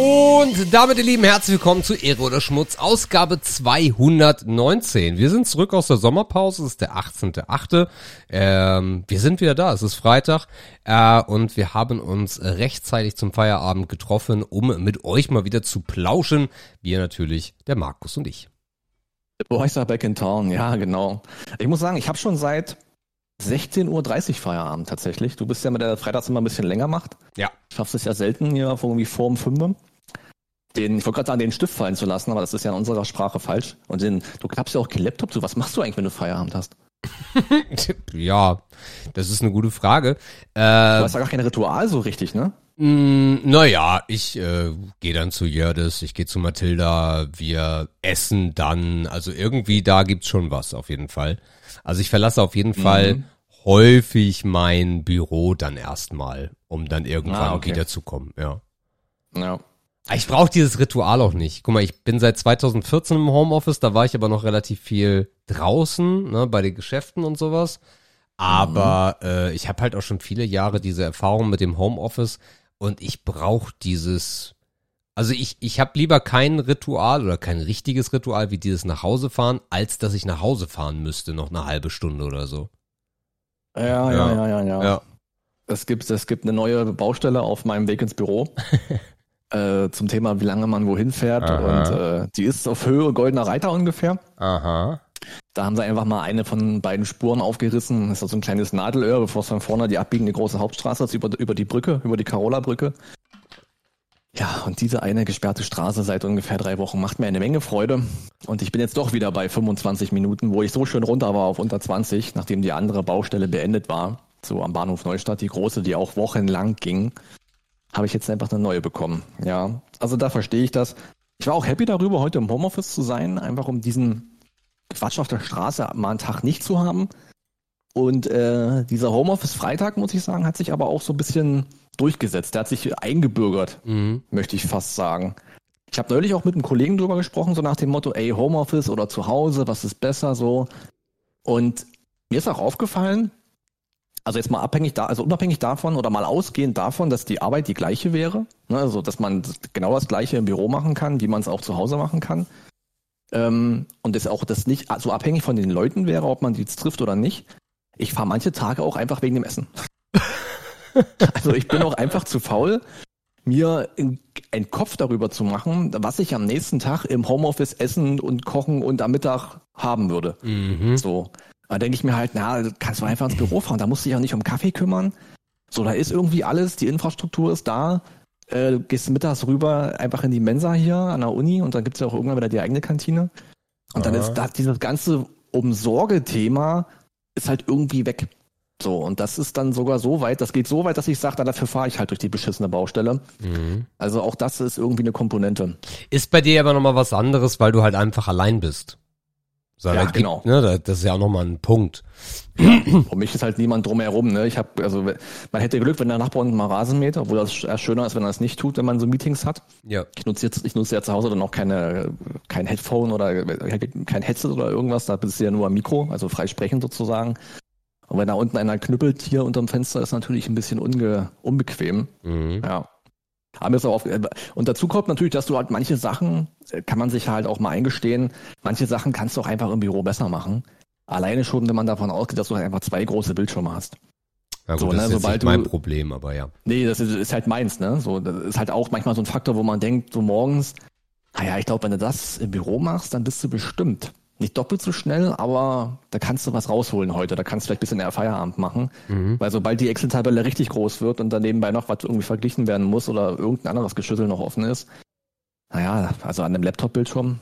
Und damit, ihr Lieben, herzlich willkommen zu Ehre oder Schmutz, Ausgabe 219. Wir sind zurück aus der Sommerpause, es ist der 18.8. Ähm, wir sind wieder da, es ist Freitag äh, und wir haben uns rechtzeitig zum Feierabend getroffen, um mit euch mal wieder zu plauschen. Wir natürlich, der Markus und ich. Boys are back in town, ja, genau. Ich muss sagen, ich habe schon seit 16.30 Uhr Feierabend tatsächlich. Du bist ja mit der Freitags immer ein bisschen länger macht. Ja. Schaffst es ja selten hier irgendwie vor um 5 den, ich wollte gerade sagen, den Stift fallen zu lassen, aber das ist ja in unserer Sprache falsch. Und den, du klappst ja auch kein Laptop zu. Was machst du eigentlich, wenn du Feierabend hast? ja, das ist eine gute Frage. Äh, du hast ja gar kein Ritual so richtig, ne? Mm, naja, ich äh, gehe dann zu Jördes, ich gehe zu Mathilda, wir essen dann. Also irgendwie da gibt's schon was auf jeden Fall. Also ich verlasse auf jeden mhm. Fall häufig mein Büro dann erstmal, um dann irgendwann ah, okay. wiederzukommen, ja. Ja. Ich brauche dieses Ritual auch nicht. Guck mal, ich bin seit 2014 im Homeoffice, da war ich aber noch relativ viel draußen, ne, bei den Geschäften und sowas. Aber mhm. äh, ich habe halt auch schon viele Jahre diese Erfahrung mit dem Homeoffice und ich brauche dieses. Also ich, ich habe lieber kein Ritual oder kein richtiges Ritual wie dieses nach Hause fahren, als dass ich nach Hause fahren müsste, noch eine halbe Stunde oder so. Ja, ja, ja, ja, ja. ja. ja. Es gibt, es gibt eine neue Baustelle auf meinem Weg ins Büro. äh, zum Thema, wie lange man wohin fährt. Aha. Und äh, die ist auf Höhe Goldener Reiter ungefähr. Aha. Da haben sie einfach mal eine von beiden Spuren aufgerissen. Das ist so ein kleines Nadelöhr, bevor es von vorne die abbiegende große Hauptstraße ist, über, über die Brücke, über die Carola-Brücke. Ja, und diese eine gesperrte Straße seit ungefähr drei Wochen macht mir eine Menge Freude. Und ich bin jetzt doch wieder bei 25 Minuten, wo ich so schön runter war auf unter 20, nachdem die andere Baustelle beendet war. So am Bahnhof Neustadt, die große, die auch wochenlang ging habe ich jetzt einfach eine neue bekommen. Ja, also da verstehe ich das. Ich war auch happy darüber, heute im Homeoffice zu sein, einfach um diesen Quatsch auf der Straße mal einen Tag nicht zu haben. Und äh, dieser Homeoffice-Freitag, muss ich sagen, hat sich aber auch so ein bisschen durchgesetzt. Der hat sich eingebürgert, mhm. möchte ich fast sagen. Ich habe neulich auch mit einem Kollegen drüber gesprochen, so nach dem Motto, ey, Homeoffice oder zu Hause, was ist besser so. Und mir ist auch aufgefallen, also jetzt mal abhängig da, also unabhängig davon oder mal ausgehend davon, dass die Arbeit die gleiche wäre, ne, also dass man genau das gleiche im Büro machen kann, wie man es auch zu Hause machen kann. Ähm, und das auch das nicht so abhängig von den Leuten wäre, ob man die jetzt trifft oder nicht. Ich fahre manche Tage auch einfach wegen dem Essen. also ich bin auch einfach zu faul, mir einen Kopf darüber zu machen, was ich am nächsten Tag im Homeoffice essen und kochen und am Mittag haben würde. Mhm. So. Da denke ich mir halt, na, kannst du einfach ins Büro fahren, da musst du dich auch nicht um Kaffee kümmern. So, da ist irgendwie alles, die Infrastruktur ist da. Äh, du gehst mittags rüber einfach in die Mensa hier an der Uni und dann gibt's ja auch irgendwann wieder die eigene Kantine. Und dann ist da dieses ganze Umsorge-Thema ist halt irgendwie weg. So, und das ist dann sogar so weit, das geht so weit, dass ich sage, dafür fahre ich halt durch die beschissene Baustelle. Mhm. Also auch das ist irgendwie eine Komponente. Ist bei dir aber nochmal was anderes, weil du halt einfach allein bist. So, ja, genau. ne, das ist ja auch nochmal ein Punkt. Ja, für mich ist halt niemand drumherum. Ne? Ich habe, also man hätte Glück, wenn der Nachbar unten mal Rasen mäht, obwohl das schöner ist, wenn er es nicht tut, wenn man so Meetings hat. Ja. Ich nutze jetzt, ich nutze ja zu Hause dann auch keine, kein Headphone oder kein Headset oder irgendwas. Da bist du ja nur am Mikro, also frei sprechen sozusagen. Und wenn da unten einer knüppelt hier unterm Fenster, ist natürlich ein bisschen unge, unbequem. Mhm. Ja. Aber ist auch und dazu kommt natürlich, dass du halt manche Sachen, äh, kann man sich halt auch mal eingestehen, manche Sachen kannst du auch einfach im Büro besser machen. Alleine schon, wenn man davon ausgeht, dass du halt einfach zwei große Bildschirme hast. Ja gut, so, das ne, ist nicht mein Problem, aber ja. Nee, das ist, ist, halt meins, ne? So, das ist halt auch manchmal so ein Faktor, wo man denkt, so morgens, naja, ich glaube, wenn du das im Büro machst, dann bist du bestimmt nicht doppelt so schnell, aber da kannst du was rausholen heute. Da kannst du vielleicht ein bisschen eher Feierabend machen. Mhm. Weil sobald die Excel-Tabelle richtig groß wird und dann nebenbei noch was irgendwie verglichen werden muss oder irgendein anderes Geschüttel noch offen ist, naja, also an einem Laptop-Bildschirm,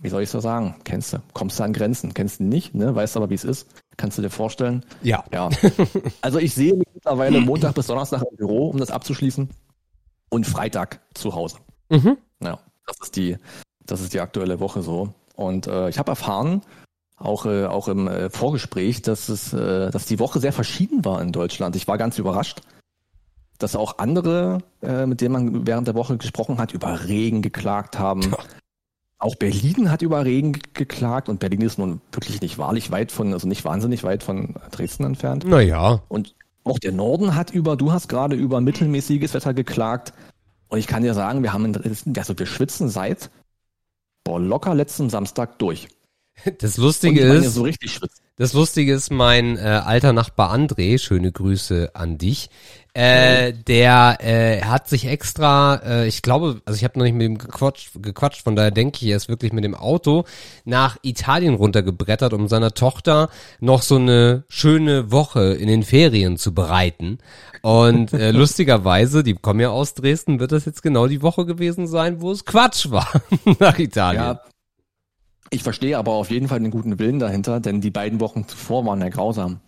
wie soll ich so sagen, kennst du, kommst du an Grenzen, kennst du nicht, ne? weißt aber, wie es ist, kannst du dir vorstellen. Ja. Ja. Also ich sehe mich mittlerweile Montag bis Donnerstag im Büro, um das abzuschließen, und Freitag zu Hause. Mhm. Ja, das ist die, das ist die aktuelle Woche so. Und äh, ich habe erfahren, auch, äh, auch im äh, Vorgespräch, dass es, äh, dass die Woche sehr verschieden war in Deutschland. Ich war ganz überrascht, dass auch andere, äh, mit denen man während der Woche gesprochen hat, über Regen geklagt haben. Auch Berlin hat über Regen geklagt und Berlin ist nun wirklich nicht wahrlich weit von, also nicht wahnsinnig weit von Dresden entfernt. Naja. Und auch der Norden hat über, du hast gerade über mittelmäßiges Wetter geklagt. Und ich kann dir sagen, wir haben, also wir schwitzen seit, boah, locker letzten Samstag durch. Das Lustige ist, so richtig schwitzen. Das Lustige ist, mein äh, alter Nachbar André, schöne Grüße an dich, äh, der äh, hat sich extra, äh, ich glaube, also ich habe noch nicht mit ihm gequatscht, gequatscht, von daher denke ich, er ist wirklich mit dem Auto nach Italien runtergebrettert, um seiner Tochter noch so eine schöne Woche in den Ferien zu bereiten. Und äh, lustigerweise, die kommen ja aus Dresden, wird das jetzt genau die Woche gewesen sein, wo es Quatsch war nach Italien. Ja, ich verstehe aber auf jeden Fall den guten Willen dahinter, denn die beiden Wochen zuvor waren ja grausam.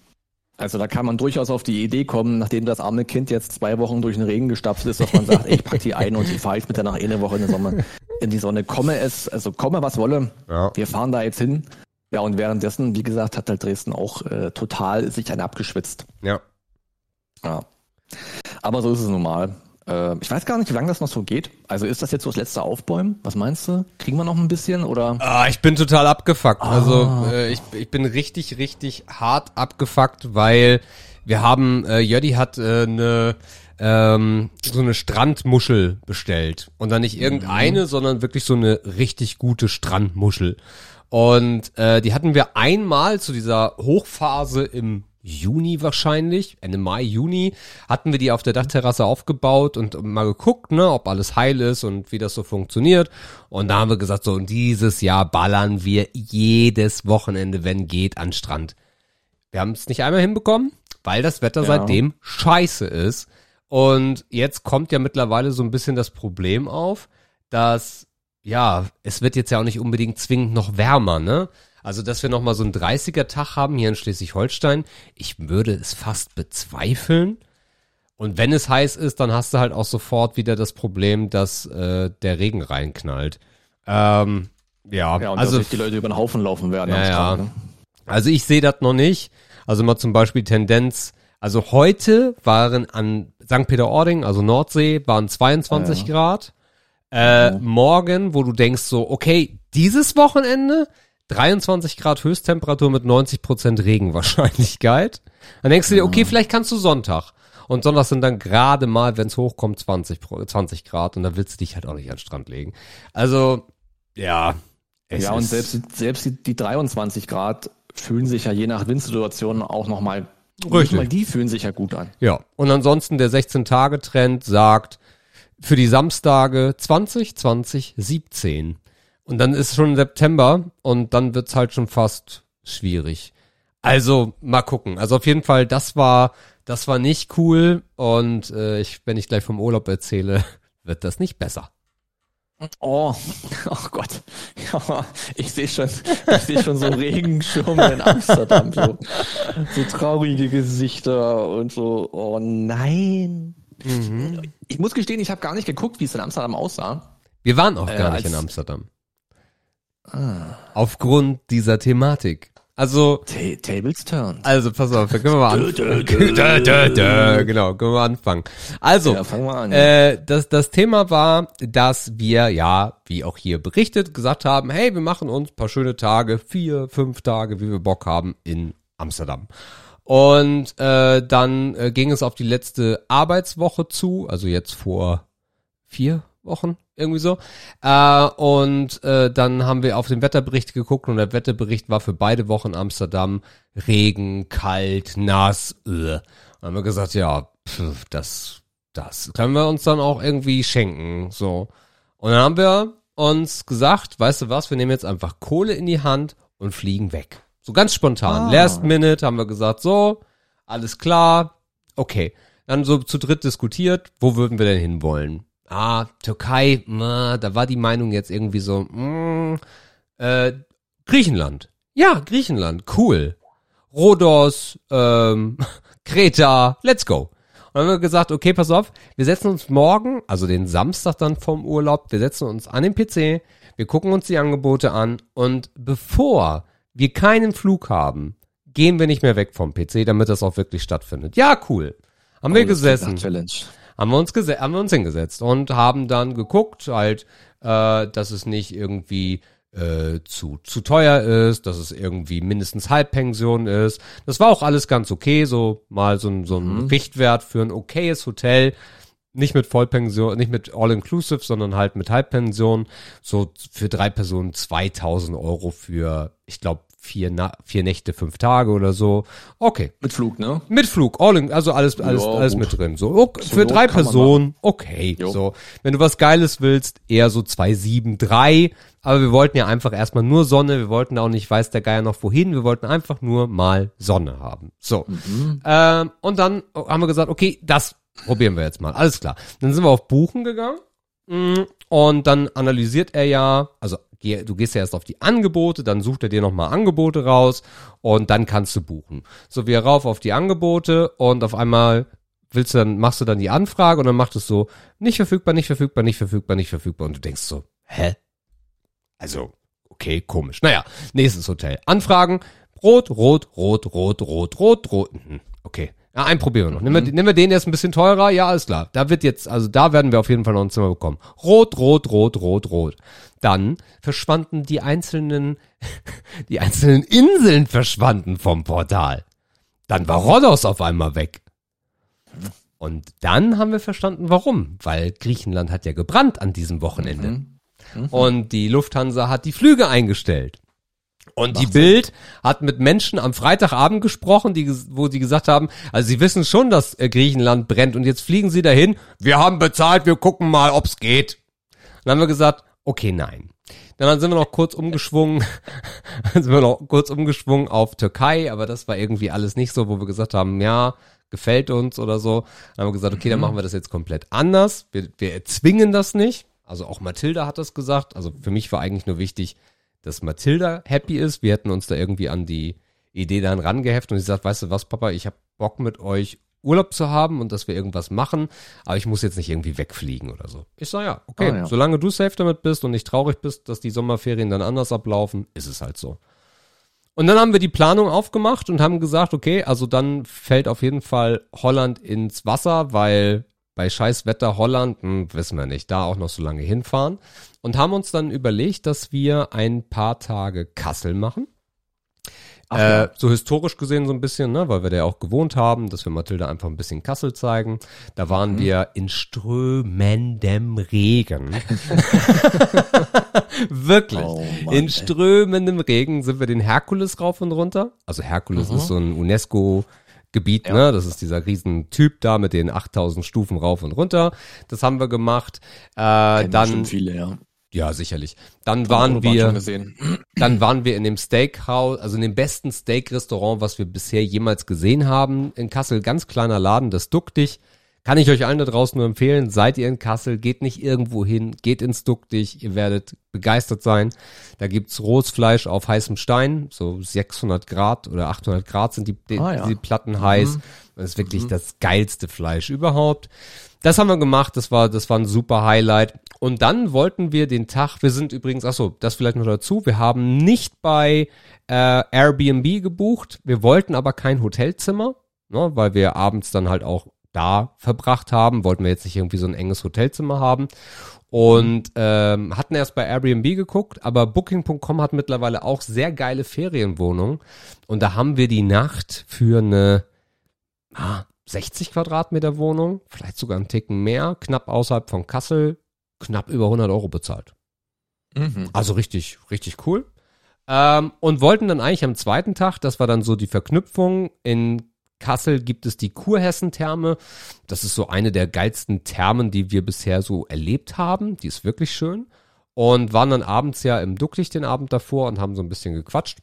Also da kann man durchaus auf die Idee kommen, nachdem das arme Kind jetzt zwei Wochen durch den Regen gestapft ist, dass man sagt, ey, ich pack die ein und die fahre ich mit der nach eine Woche in die Sonne. In die Sonne komme es, also komme was wolle. Ja. Wir fahren da jetzt hin. Ja, und währenddessen, wie gesagt, hat halt Dresden auch äh, total sich ein abgeschwitzt. Ja. Ja. Aber so ist es nun mal. Äh, ich weiß gar nicht, wie lange das noch so geht. Also ist das jetzt so das letzte Aufbäumen? Was meinst du? Kriegen wir noch ein bisschen oder? Ah, ich bin total abgefuckt. Ah. Also äh, ich, ich bin richtig, richtig hart abgefuckt, weil wir haben, äh, Jödi hat äh, eine ähm, so eine Strandmuschel bestellt. Und dann nicht irgendeine, mhm. sondern wirklich so eine richtig gute Strandmuschel. Und äh, die hatten wir einmal zu dieser Hochphase im Juni wahrscheinlich, Ende Mai, Juni, hatten wir die auf der Dachterrasse aufgebaut und mal geguckt, ne, ob alles heil ist und wie das so funktioniert. Und da haben wir gesagt, so, und dieses Jahr ballern wir jedes Wochenende, wenn geht, an Strand. Wir haben es nicht einmal hinbekommen, weil das Wetter ja. seitdem scheiße ist. Und jetzt kommt ja mittlerweile so ein bisschen das Problem auf, dass, ja, es wird jetzt ja auch nicht unbedingt zwingend noch wärmer, ne? Also, dass wir nochmal so einen 30er-Tag haben hier in Schleswig-Holstein, ich würde es fast bezweifeln. Und wenn es heiß ist, dann hast du halt auch sofort wieder das Problem, dass äh, der Regen reinknallt. Ähm, ja, ja und also die Leute über den Haufen laufen werden. Ja, ja. Ne? Also ich sehe das noch nicht. Also mal zum Beispiel Tendenz. Also heute waren an St. Peter-Ording, also Nordsee, waren 22 ja. Grad. Äh. Morgen, wo du denkst so, okay, dieses Wochenende 23 Grad Höchsttemperatur mit 90 Prozent Regenwahrscheinlichkeit. Dann denkst du dir, okay, vielleicht kannst du Sonntag. Und Sonntag sind dann gerade mal, wenn es hochkommt, 20, 20 Grad und da willst du dich halt auch nicht an den Strand legen. Also, ja. ja, und selbst, selbst die, die 23 Grad fühlen sich ja je nach Windsituation auch nochmal, Richtig. mal die fühlen sich ja gut an. Ja, und ansonsten der 16-Tage-Trend sagt, für die Samstage 20, 20, 17. Und dann ist schon September und dann wird's halt schon fast schwierig. Also mal gucken. Also auf jeden Fall, das war, das war nicht cool. Und äh, ich, wenn ich gleich vom Urlaub erzähle, wird das nicht besser. Oh, oh Gott. Ja, ich sehe schon, ich sehe schon so Regenschirme in Amsterdam, so, so traurige Gesichter und so, oh nein. Mhm. Ich muss gestehen, ich habe gar nicht geguckt, wie es in Amsterdam aussah. Wir waren auch gar äh, nicht in Amsterdam. Ah. Aufgrund dieser Thematik. Also. Ta Tables turn. Also, pass auf, da können wir mal anfangen. genau, können wir anfangen. Also, ja, fangen wir an. Äh, das, das Thema war, dass wir, ja, wie auch hier berichtet, gesagt haben, hey, wir machen uns paar schöne Tage, vier, fünf Tage, wie wir Bock haben, in Amsterdam. Und äh, dann äh, ging es auf die letzte Arbeitswoche zu, also jetzt vor vier Wochen, irgendwie so. Äh, und äh, dann haben wir auf den Wetterbericht geguckt und der Wetterbericht war für beide Wochen Amsterdam Regen, kalt, nass. Äh. Dann haben wir gesagt, ja, pf, das, das können wir uns dann auch irgendwie schenken. So. Und dann haben wir uns gesagt, weißt du was, wir nehmen jetzt einfach Kohle in die Hand und fliegen weg. So ganz spontan. Ah. Last minute haben wir gesagt, so, alles klar, okay. Dann so zu dritt diskutiert, wo würden wir denn hinwollen? Ah, Türkei, na, da war die Meinung jetzt irgendwie so, mh, mm, äh, Griechenland. Ja, Griechenland, cool. Rhodos, ähm, Kreta, let's go. Und dann haben wir gesagt, okay, pass auf, wir setzen uns morgen, also den Samstag dann vom Urlaub, wir setzen uns an den PC, wir gucken uns die Angebote an und bevor wir keinen Flug haben, gehen wir nicht mehr weg vom PC, damit das auch wirklich stattfindet. Ja, cool. Haben oh, wir gesessen. Challenge haben wir uns haben wir uns hingesetzt und haben dann geguckt, halt, äh, dass es nicht irgendwie äh, zu, zu teuer ist, dass es irgendwie mindestens Halbpension ist. Das war auch alles ganz okay, so mal so, so ein mhm. Richtwert für ein okayes Hotel nicht mit Vollpension, nicht mit All-Inclusive, sondern halt mit Halbpension. So für drei Personen 2000 Euro für, ich glaube, vier, Na vier Nächte, fünf Tage oder so. Okay. Mit Flug, ne? Mit Flug, all in, also alles, alles, Ja, alles gut. mit drin. So, okay, für drei Personen, okay. Jo. So, wenn du was Geiles willst, eher so zwei sieben drei. Aber wir wollten ja einfach erstmal nur Sonne. Wir wollten auch nicht, weiß der Geier noch wohin. Wir wollten einfach nur mal Sonne haben. So. Mhm. Ähm, und dann haben wir gesagt, okay, das probieren wir jetzt mal. Alles klar. Dann sind wir auf Buchen gegangen. Mm, Und dann analysiert er ja, also geh- du gehst ja erst auf die Angebote, dann sucht er dir nochmal Angebote raus und dann kannst du buchen. So wir rauf auf die Angebote und auf einmal willst du dann, machst du dann die Anfrage und dann macht es so, nicht verfügbar, nicht verfügbar, nicht verfügbar, nicht verfügbar und du denkst so, hä? Also, okay, komisch. Naja, nächstes Hotel. Anfragen, rot, rot, rot, rot, rot, rot, rot. Mhm, Okay. Ja, einen probieren wir noch. Nehmen wir, nehmen wir den jetzt ein bisschen teurer? Ja, alles klar. Da wird jetzt, also da werden wir auf jeden Fall noch ein Zimmer bekommen. Rot, rot, rot, rot, rot. Dann verschwanden die einzelnen, die einzelnen Inseln verschwanden vom Portal. Dann war Rhodos auf einmal weg. Und dann haben wir verstanden, warum. Weil Griechenland hat ja gebrannt an diesem Wochenende. Mhm. Und die Lufthansa hat die Flüge eingestellt. Und die Sinn. Bild hat mit Menschen am Freitagabend gesprochen, die, wo sie gesagt haben, also sie wissen schon, dass äh, Griechenland brennt und jetzt fliegen sie dahin. Wir haben bezahlt, wir gucken mal, ob's geht. Dann haben wir gesagt, okay, nein. Dann sind wir noch kurz umgeschwungen, dann sind wir noch kurz umgeschwungen auf Türkei, aber das war irgendwie alles nicht so, wo wir gesagt haben, ja, gefällt uns oder so. Dann haben wir gesagt, okay, dann machen wir das jetzt komplett anders. Wir, wir erzwingen das nicht. Also auch Mathilda hat das gesagt. Also für mich war eigentlich nur wichtig, dass Mathilda happy ist. Wir hätten uns da irgendwie an die Idee dann rangeheftet und sie sagt, weißt du was, Papa, ich habe Bock mit euch Urlaub zu haben und dass wir irgendwas machen, aber ich muss jetzt nicht irgendwie wegfliegen oder so. Ich sag ja, okay, Ah, ja. solange du safe damit bist und nicht traurig bist, dass die Sommerferien dann anders ablaufen, ist es halt so. Und dann haben wir die Planung aufgemacht und haben gesagt, okay, also dann fällt auf jeden Fall Holland ins Wasser, weil bei scheiß Wetter Holland, hm, wissen wir nicht, da auch noch so lange hinfahren. Und haben uns dann überlegt, dass wir ein paar Tage Kassel machen. Ach äh, ja. So historisch gesehen so ein bisschen, ne, weil wir da ja auch gewohnt haben, dass wir Mathilda einfach ein bisschen Kassel zeigen. Da waren Mhm. wir in strömendem Regen. Wirklich. Oh Mann, in strömendem Regen sind wir den Herkules rauf und runter. Also Herkules ist so ein UNESCO Gebiet, ne? Das ist dieser riesen Typ da mit den 8000 Stufen rauf und runter. Das haben wir gemacht. Äh, Kennen dann, viele, ja. ja, sicherlich. Dann waren wir, dann waren wir in dem Steakhouse, also in dem besten Steak-Restaurant, was wir bisher jemals gesehen haben. In Kassel, ganz kleiner Laden, das Duck dich. Kann ich euch allen da draußen nur empfehlen. Seid ihr in Kassel, geht nicht irgendwo hin, geht ins Duck dich. Ihr werdet begeistert sein. Da gibt's rohes Fleisch auf heißem Stein, so 600 Grad oder 800 Grad sind die, die, Ah, ja. die Platten heiß. Das ist wirklich das geilste Fleisch überhaupt. Das haben wir gemacht, das war, das war ein super Highlight. Und dann wollten wir den Tag, wir sind übrigens, ach so, das vielleicht noch dazu, wir haben nicht bei äh, Airbnb gebucht, wir wollten aber kein Hotelzimmer, ne, weil wir abends dann halt auch da verbracht haben, wollten wir jetzt nicht irgendwie so ein enges Hotelzimmer haben und ähm, hatten erst bei Airbnb geguckt, aber Booking.com hat mittlerweile auch sehr geile Ferienwohnungen und da haben wir die Nacht für eine ah, 60 Quadratmeter Wohnung, vielleicht sogar einen Ticken mehr, knapp außerhalb von Kassel, knapp über 100 Euro bezahlt. Mhm. Also richtig, richtig cool. Ähm, und wollten dann eigentlich am zweiten Tag, das war dann so die Verknüpfung, in Kassel gibt es die Kurhessen-Therme. Das ist so eine der geilsten Thermen, die wir bisher so erlebt haben. Die ist wirklich schön. Und waren dann abends ja im Ducklicht den Abend davor und haben so ein bisschen gequatscht.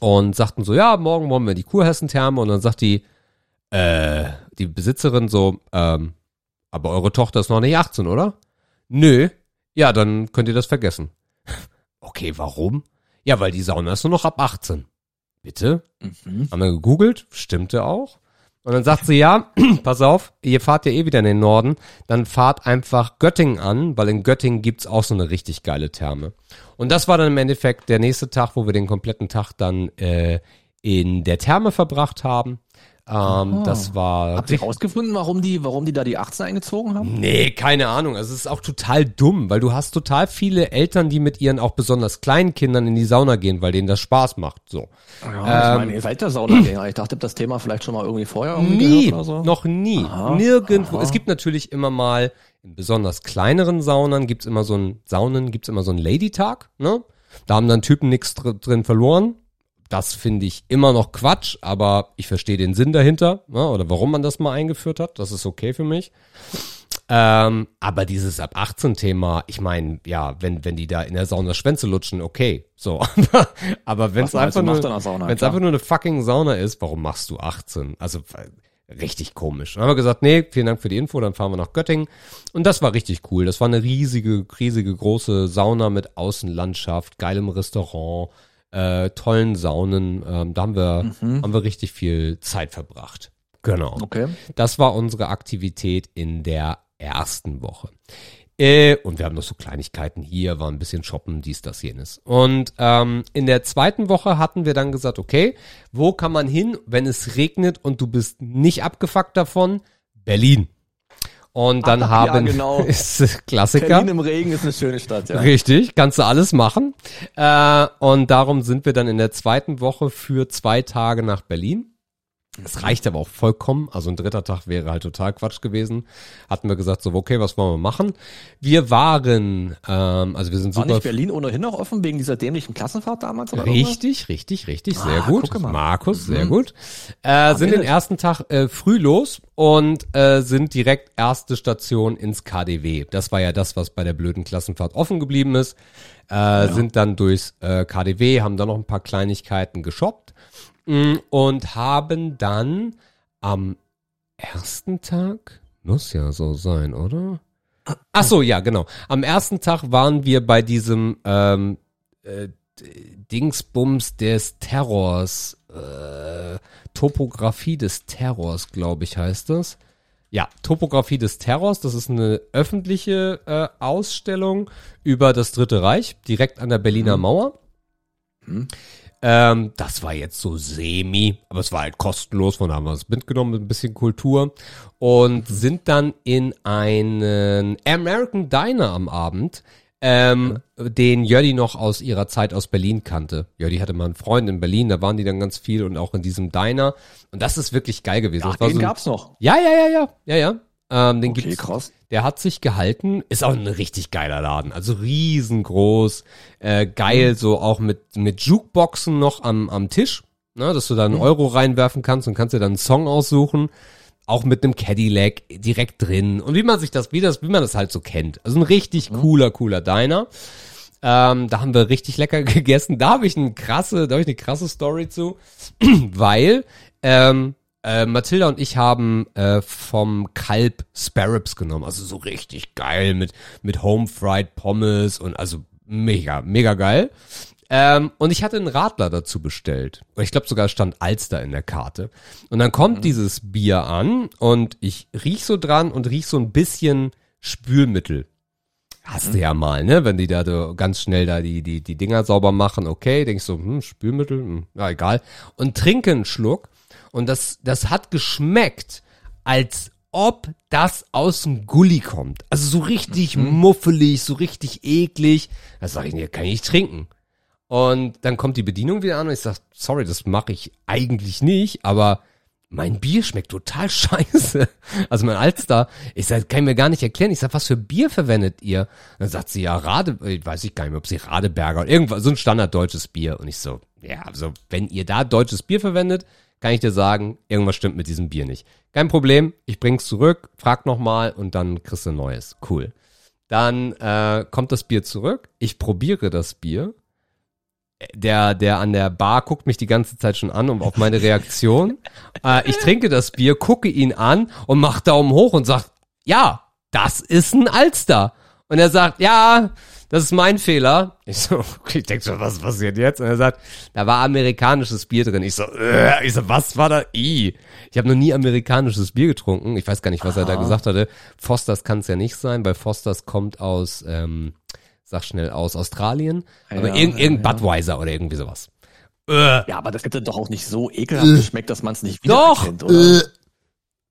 Und sagten so, ja, morgen wollen wir die Kurhessen-Therme. Und dann sagt die, äh, die Besitzerin so, ähm, aber eure Tochter ist noch nicht 18, oder? Nö. Ja, dann könnt ihr das vergessen. Okay, warum? Ja, weil die Sauna ist nur noch ab 18. Bitte? Mhm. Haben wir gegoogelt, stimmte auch. Und dann sagt sie, ja, pass auf, ihr fahrt ja eh wieder in den Norden, dann fahrt einfach Göttingen an, weil in Göttingen gibt's auch so eine richtig geile Therme. Und das war dann im Endeffekt der nächste Tag, wo wir den kompletten Tag dann äh, in der Therme verbracht haben. Ähm, das war. Habt ihr rausgefunden, warum die, warum die da die 18 eingezogen haben? Nee, keine Ahnung. Also es ist auch total dumm, weil du hast total viele Eltern, die mit ihren auch besonders kleinen Kindern in die Sauna gehen, weil denen das Spaß macht. So. Ja, ich meine, ihr seid ja Saunagänger. Ich dachte, das Thema vielleicht schon mal irgendwie vorher irgendwie Nie, so. noch nie, Aha, nirgendwo. aha. Es gibt natürlich immer mal in besonders kleineren Saunen gibt's immer so ein Saunen gibt's immer so einen Lady-Tag. Ne, da haben dann Typen nichts dr drin verloren. Das finde ich immer noch Quatsch, aber ich verstehe den Sinn dahinter ne, oder warum man das mal eingeführt hat. Das ist okay für mich. Ähm, aber dieses ab 18 Thema, ich meine, ja, wenn wenn die da in der Sauna Schwänze lutschen, okay, so. aber wenn es einfach so nur wenn es einfach nur eine fucking Sauna ist, warum machst du 18? Also richtig komisch. Dann haben wir gesagt, nee, vielen Dank für die Info, dann fahren wir nach Göttingen. Und das war richtig cool. Das war eine riesige, riesige große Sauna mit Außenlandschaft, geilem Restaurant, äh, tollen Saunen. Ähm, da haben wir, haben wir richtig viel Zeit verbracht. Genau. Okay. Das war unsere Aktivität in der ersten Woche. Äh, und wir haben noch so Kleinigkeiten hier, war ein bisschen shoppen, dies, das, jenes. Und ähm, in der zweiten Woche hatten wir dann gesagt, okay, wo kann man hin, wenn es regnet und du bist nicht abgefuckt davon? Berlin. Und dann Ach, ja, haben genau. ist Klassiker. Berlin im Regen ist eine schöne Stadt, ja. Richtig, kannst du alles machen. Äh, und darum sind wir dann in der zweiten Woche für zwei Tage nach Berlin. Es reicht aber auch vollkommen. Also ein dritter Tag wäre halt total Quatsch gewesen. Hatten wir gesagt, so, okay, was wollen wir machen? Wir waren, ähm, also wir sind War super. nicht Berlin ohnehin noch offen wegen dieser dämlichen Klassenfahrt damals? Oder? Richtig, richtig, richtig, sehr Ah, gut. Markus, sehr gut. Äh, sind den ersten Tag äh, früh los und äh, sind direkt erste Station ins KDW. Das war ja das, was bei der blöden Klassenfahrt offen geblieben ist. Äh, Sind dann durchs äh, KDW, haben dann noch ein paar Kleinigkeiten geshoppt und haben dann am ersten Tag, muss ja so sein, oder? Ach so, ja, genau. Am ersten Tag waren wir bei diesem ähm, äh, Dingsbums des Terrors, äh, Topographie des Terrors, glaube ich, heißt das. Ja, Topographie des Terrors, das ist eine öffentliche äh, Ausstellung über das Dritte Reich, direkt an der Berliner Mauer. Ähm, das war jetzt so semi, aber es war halt kostenlos, von da haben wir es mitgenommen mit ein bisschen Kultur und sind dann in einen American Diner am Abend, ähm, den Jödi noch aus ihrer Zeit aus Berlin kannte. Jödi hatte mal einen Freund in Berlin, da waren die dann ganz viel und auch in diesem Diner und das ist wirklich geil gewesen. War den so gab's noch. ja, ja, ja, ja, ja, ja. Ähm, den Okay, gibt's. krass. Der hat sich gehalten, ist auch ein richtig geiler Laden, also riesengroß, äh, geil, so auch mit mit Jukeboxen noch am am Tisch, ne, dass du da einen Euro reinwerfen kannst und kannst dir dann einen Song aussuchen, auch mit einem Cadillac direkt drin. Und wie man sich das wie das wie man das halt so kennt, also ein richtig cooler cooler Diner. Ähm, da haben wir richtig lecker gegessen. Da habe ich eine krasse, da habe ich eine krasse Story zu, weil ähm, äh, Mathilda und ich haben äh, vom Kalb Sparrows genommen, also so richtig geil mit mit Home Fried Pommes und also mega mega geil. Ähm, und ich hatte einen Radler dazu bestellt. Ich glaube sogar stand Alster in der Karte. Und dann kommt dieses Bier an und ich riech so dran und riech so ein bisschen Spülmittel. Hast du ja mal, ne? Wenn die da so ganz schnell da die, die, die Dinger sauber machen, okay, denkst du, hm, Spülmittel, hm, ja, egal. Und trinke einen Schluck und das, das hat geschmeckt, als ob das aus dem Gully kommt. Also so richtig muffelig, so richtig eklig. Da sag ich, nee, kann ich nicht trinken. Und dann kommt die Bedienung wieder an und ich sag, sorry, das mache ich eigentlich nicht, aber mein Bier schmeckt total scheiße. Also mein Alster, ich sag, kann ich mir gar nicht erklären. Ich sag, was für Bier verwendet ihr? Dann sagt sie, ja, Rade, ich weiß ich gar nicht mehr, ob sie Radeberger oder irgendwas, so ein standarddeutsches Bier. Und ich so, ja, also wenn ihr da deutsches Bier verwendet, kann ich dir sagen, irgendwas stimmt mit diesem Bier nicht. Kein Problem, ich bring's zurück, frag nochmal und dann kriegst du ein neues. Cool. Dann äh, kommt das Bier zurück, ich probiere das Bier der, der an der Bar guckt mich die ganze Zeit schon an und auf meine Reaktion. äh, ich trinke das Bier, gucke ihn an und mach Daumen hoch und sagt, ja, das ist ein Alster. Und er sagt, ja, das ist mein Fehler. Ich so, okay, ich denke so, was passiert jetzt? Und er sagt, da war amerikanisches Bier drin. Ich so, äh, ich so, was war da? I. Ich habe noch nie amerikanisches Bier getrunken. Ich weiß gar nicht, was er da gesagt hatte. Fosters kann es ja nicht sein, weil Fosters kommt aus, ähm, sag schnell aus Australien, aber Ja, irgend, ja, irgend ja. Budweiser oder irgendwie sowas. Äh, Ja, aber das hätte doch auch nicht so ekelhaft geschmeckt, dass man es nicht doch. wiedererkennt, oder?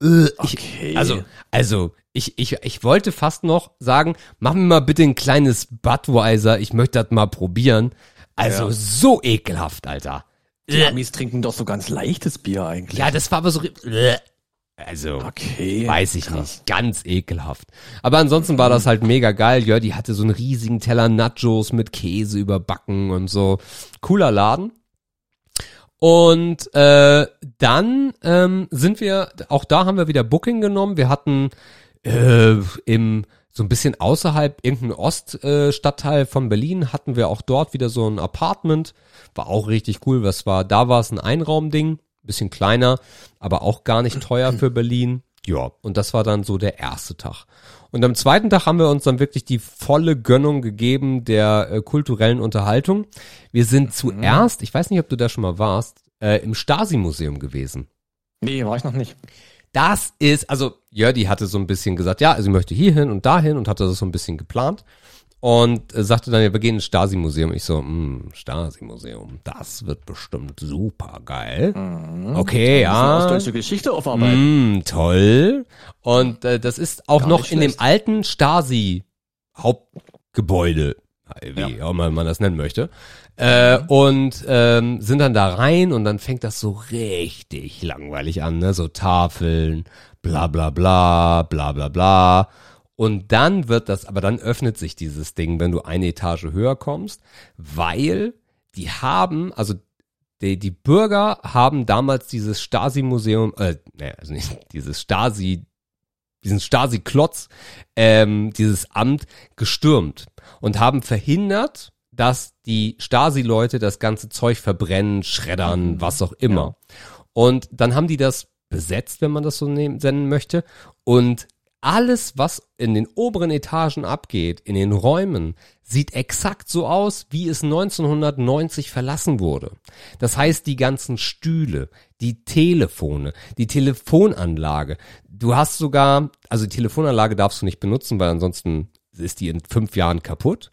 Äh, äh, ich, Okay. Also, also, ich, ich, ich wollte fast noch sagen, mach mir mal bitte ein kleines Budweiser, ich möchte das mal probieren. Also, Ja. so ekelhaft, Alter. Die Amis trinken doch so ganz leichtes Bier eigentlich. Ja, das war aber so. äh, Also, Okay. weiß ich krass. nicht. Ganz ekelhaft. Aber ansonsten war das halt mega geil. Ja, die hatte so einen riesigen Teller Nachos mit Käse überbacken und so. Cooler Laden. Und äh, dann ähm, sind wir, auch da haben wir wieder Booking genommen. Wir hatten äh, im so ein bisschen außerhalb irgendein Oststadtteil äh, von Berlin hatten wir auch dort wieder so ein Apartment. War auch richtig cool. Was war? Da war es ein Einraumding, bisschen kleiner, aber auch gar nicht teuer für Berlin. Ja, und das war dann so der erste Tag. Und am zweiten Tag haben wir uns dann wirklich die volle Gönnung gegeben der äh, kulturellen Unterhaltung. Wir sind zuerst, ich weiß nicht, ob du da schon mal warst, äh, im Stasi-Museum gewesen. Nee, war ich noch nicht. Das ist, also Jördi hatte so ein bisschen gesagt, ja, also ich möchte hierhin und dahin und hatte das so ein bisschen geplant. Und äh, sagte dann, ja, wir gehen ins Stasi-Museum. Ich so, hm, Stasi-Museum, das wird bestimmt super geil. Okay, ja. Ostdeutsche Geschichte aufarbeiten. Mm, toll. Und äh, das ist auch Gar noch in dem alten Stasi-Hauptgebäude, wie auch immer man das nennen möchte. Äh, und ähm, sind dann da rein und dann fängt das so richtig langweilig an, ne? So Tafeln, bla bla bla, bla bla bla. Und dann wird das, aber dann öffnet sich dieses Ding, wenn du eine Etage höher kommst, weil die haben, also die, die Bürger haben damals dieses Stasi-Museum, äh, naja, also nicht dieses Stasi, diesen Stasi-Klotz, ähm, dieses Amt gestürmt und haben verhindert, dass die Stasi-Leute das ganze Zeug verbrennen, schreddern, was auch immer. Und dann haben die das besetzt, wenn man das so nehmen, nennen möchte. Und alles, was in den oberen Etagen abgeht, in den Räumen, sieht exakt so aus, wie es 1990 verlassen wurde. Das heißt, die ganzen Stühle, die Telefone, die Telefonanlage. Du hast sogar, also die Telefonanlage darfst du nicht benutzen, weil ansonsten ist die in fünf Jahren kaputt.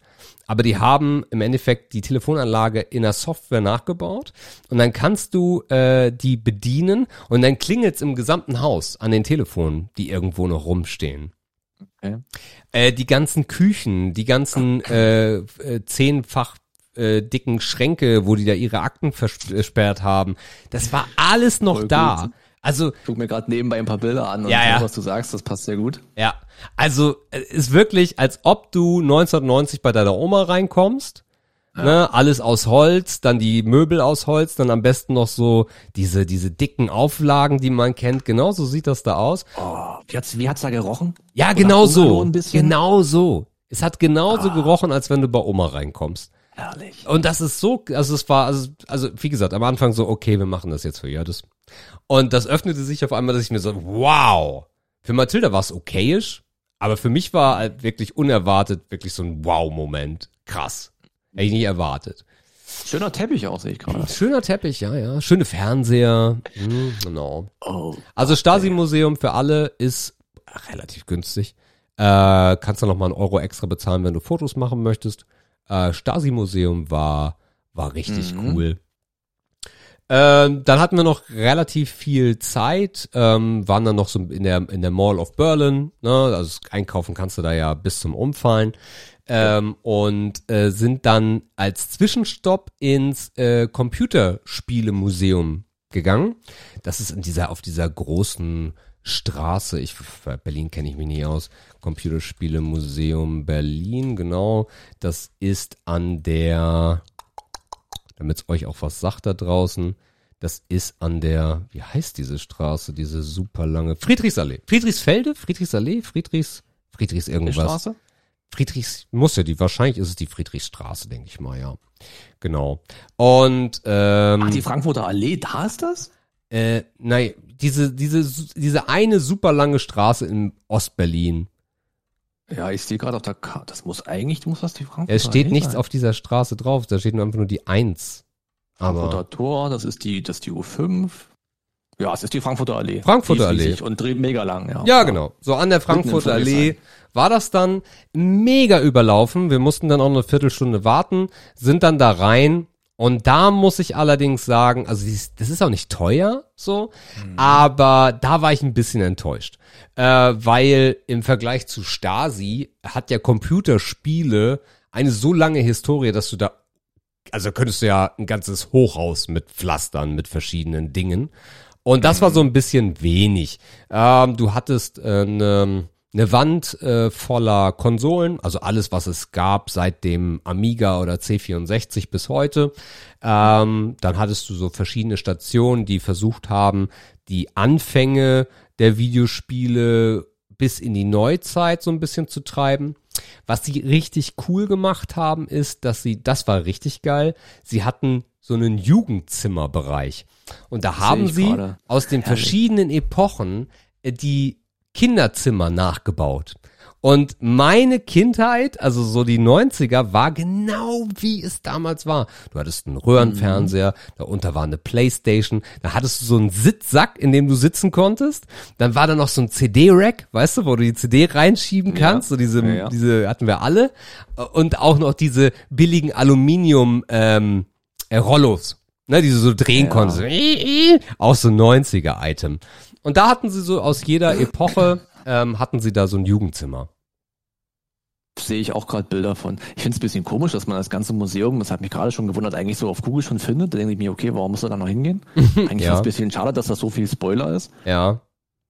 Aber die haben im Endeffekt die Telefonanlage in der Software nachgebaut und dann kannst du äh, die bedienen und dann klingelt's im gesamten Haus an den Telefonen, die irgendwo noch rumstehen. Okay. Äh, die ganzen Küchen, die ganzen äh, äh, zehnfach äh, dicken Schränke, wo die da ihre Akten versperrt haben, das war alles noch Voll da. gut. Also Guck mir gerade nebenbei ein paar Bilder an und Ja, ja. was du sagst, das passt sehr gut. Ja, also ist wirklich, als ob du 1990 bei deiner Oma reinkommst. Ne, alles aus Holz, dann die Möbel aus Holz, dann am besten noch so diese, diese dicken Auflagen, die man kennt. Genau so sieht das da aus. Oh, wie hat's, wie hat's da gerochen? Ja, Oder genau so. Genau so. Es hat genauso gerochen, als wenn du bei Oma reinkommst. Herrlich. Und das ist so, also es war, also, also wie gesagt, am Anfang so, okay, wir machen das jetzt für Jördes. Und das öffnete sich auf einmal, dass ich mir so, wow. Für Mathilda war es okayisch, aber für mich war halt wirklich unerwartet wirklich so ein Wow-Moment. Krass. Hätte ich nicht erwartet. Schöner Teppich auch, sehe ich gerade. Schöner Teppich, ja, ja. Schöne Fernseher. Hm, genau. Oh. Also Stasi-Museum für alle ist relativ günstig. Äh, kannst du noch mal einen Euro extra bezahlen, wenn du Fotos machen möchtest. Äh, Stasi-Museum war, war richtig Mhm. cool. Ähm, dann hatten wir noch relativ viel Zeit, ähm, waren dann noch so in der, in der Mall of Berlin, ne? also einkaufen kannst du da ja bis zum Umfallen. Ähm, und äh, sind dann als Zwischenstopp ins äh, Computerspielemuseum gegangen. Das ist in dieser, auf dieser großen Straße, ich, Berlin kenne ich mich nie aus, Computerspielemuseum Berlin, genau. Das ist an der, damit es euch auch was sagt da draußen, das ist an der, wie heißt diese Straße, diese super lange, Friedrichsallee, Friedrichsfelde, Friedrichsallee, Friedrichs, Friedrichs irgendwas. Straße? Friedrichs, muss ja die, wahrscheinlich ist es die Friedrichstraße, denke ich mal, ja. Genau. Und, ähm, Ach, die Frankfurter Allee, da ist das? äh, nein, diese, diese, diese eine super lange Straße in Ostberlin. Ja, ich sehe gerade auf der Karte. Das muss eigentlich, muss das die Frankfurter Es steht nichts sein. auf dieser Straße drauf, da steht nur einfach nur die Eins. Aber Frankfurter Tor, das ist die, das ist die U5. Ja, es ist die Frankfurter Allee. Frankfurter Allee. Und dreht mega lang, ja. ja, genau. So an der Frankfurter Allee war das dann mega überlaufen. Wir mussten dann auch eine Viertelstunde warten, sind dann da rein Und da muss ich allerdings sagen, also das ist auch nicht teuer, so, mhm. aber da war ich ein bisschen enttäuscht, äh, weil im Vergleich zu Stasi hat ja Computerspiele eine so lange Historie, dass du da, also könntest du ja ein ganzes Hochhaus mit Pflastern, mit verschiedenen Dingen. Und das war so ein bisschen wenig. Ähm, du hattest äh, eine eine Wand äh, voller Konsolen, also alles, was es gab seit dem Amiga oder C64 bis heute. Ähm, dann hattest du so verschiedene Stationen, die versucht haben, die Anfänge der Videospiele bis in die Neuzeit so ein bisschen zu treiben. Was sie richtig cool gemacht haben, ist, dass sie, das war richtig geil, sie hatten so einen Jugendzimmerbereich. Und da haben sie gerade. aus den Herrlich. verschiedenen Epochen äh, die Kinderzimmer nachgebaut. Und meine Kindheit, also so die 90er, war genau wie es damals war. Du hattest einen Röhrenfernseher, mhm. darunter war eine Playstation, da hattest du so einen Sitzsack, in dem du sitzen konntest. Dann war da noch so ein CD-Rack, weißt du, wo du die CD reinschieben kannst. Ja. So diese, ja, ja. diese hatten wir alle. Und auch noch diese billigen Aluminium ähm, äh, Rollos, ne, die du so drehen konntest. Auch so 90er-Item. Und da hatten sie so aus jeder Epoche, ähm, hatten sie da so ein Jugendzimmer. Sehe ich auch gerade Bilder von. Ich finde es ein bisschen komisch, dass man das ganze Museum, das hat mich gerade schon gewundert, eigentlich so auf Google schon findet. Da denke ich mir, okay, warum muss er da noch hingehen? Eigentlich ja. ist es ein bisschen schade, dass das so viel Spoiler ist. Ja.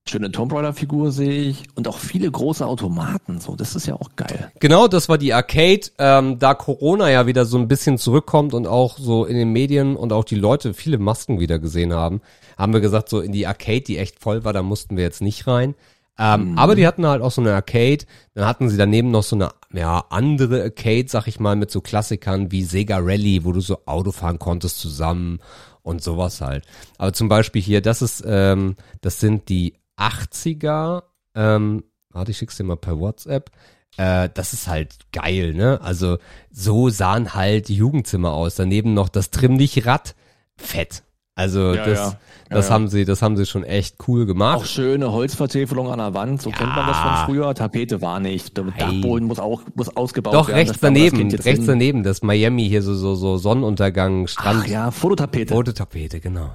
Schöne Tomb Raider Figur sehe ich und auch viele große Automaten. So, das ist ja auch geil. Genau, das war die Arcade. Ähm, da Corona ja wieder so ein bisschen zurückkommt und auch so in den Medien und auch die Leute viele Masken wieder gesehen haben, haben wir gesagt, so in die Arcade, die echt voll war, da mussten wir jetzt nicht rein. Ähm, mhm. Aber die hatten halt auch so eine Arcade. Dann hatten sie daneben noch so eine ja, andere Arcade, sag ich mal, mit so Klassikern wie Sega Rally, wo du so Auto fahren konntest zusammen und sowas halt. Aber zum Beispiel hier, das ist, ähm, das sind die 80er. Ähm, warte, ich schick's dir mal per WhatsApp. Äh, das ist halt geil, ne? Also so sahen halt die Jugendzimmer aus. Daneben noch das Trimmlichrad. Fett. Also ja, das, ja. das ja, haben sie, das haben sie schon echt cool gemacht. Auch schöne Holzvertäfelung an der Wand, so kennt man das von früher. Tapete war nicht, der Dachboden muss auch muss ausgebaut Doch, werden. Doch rechts daneben, rechts hin. daneben, das Miami hier so so so Sonnenuntergang, Strand. Ach ja, Fototapete. Fototapete, genau.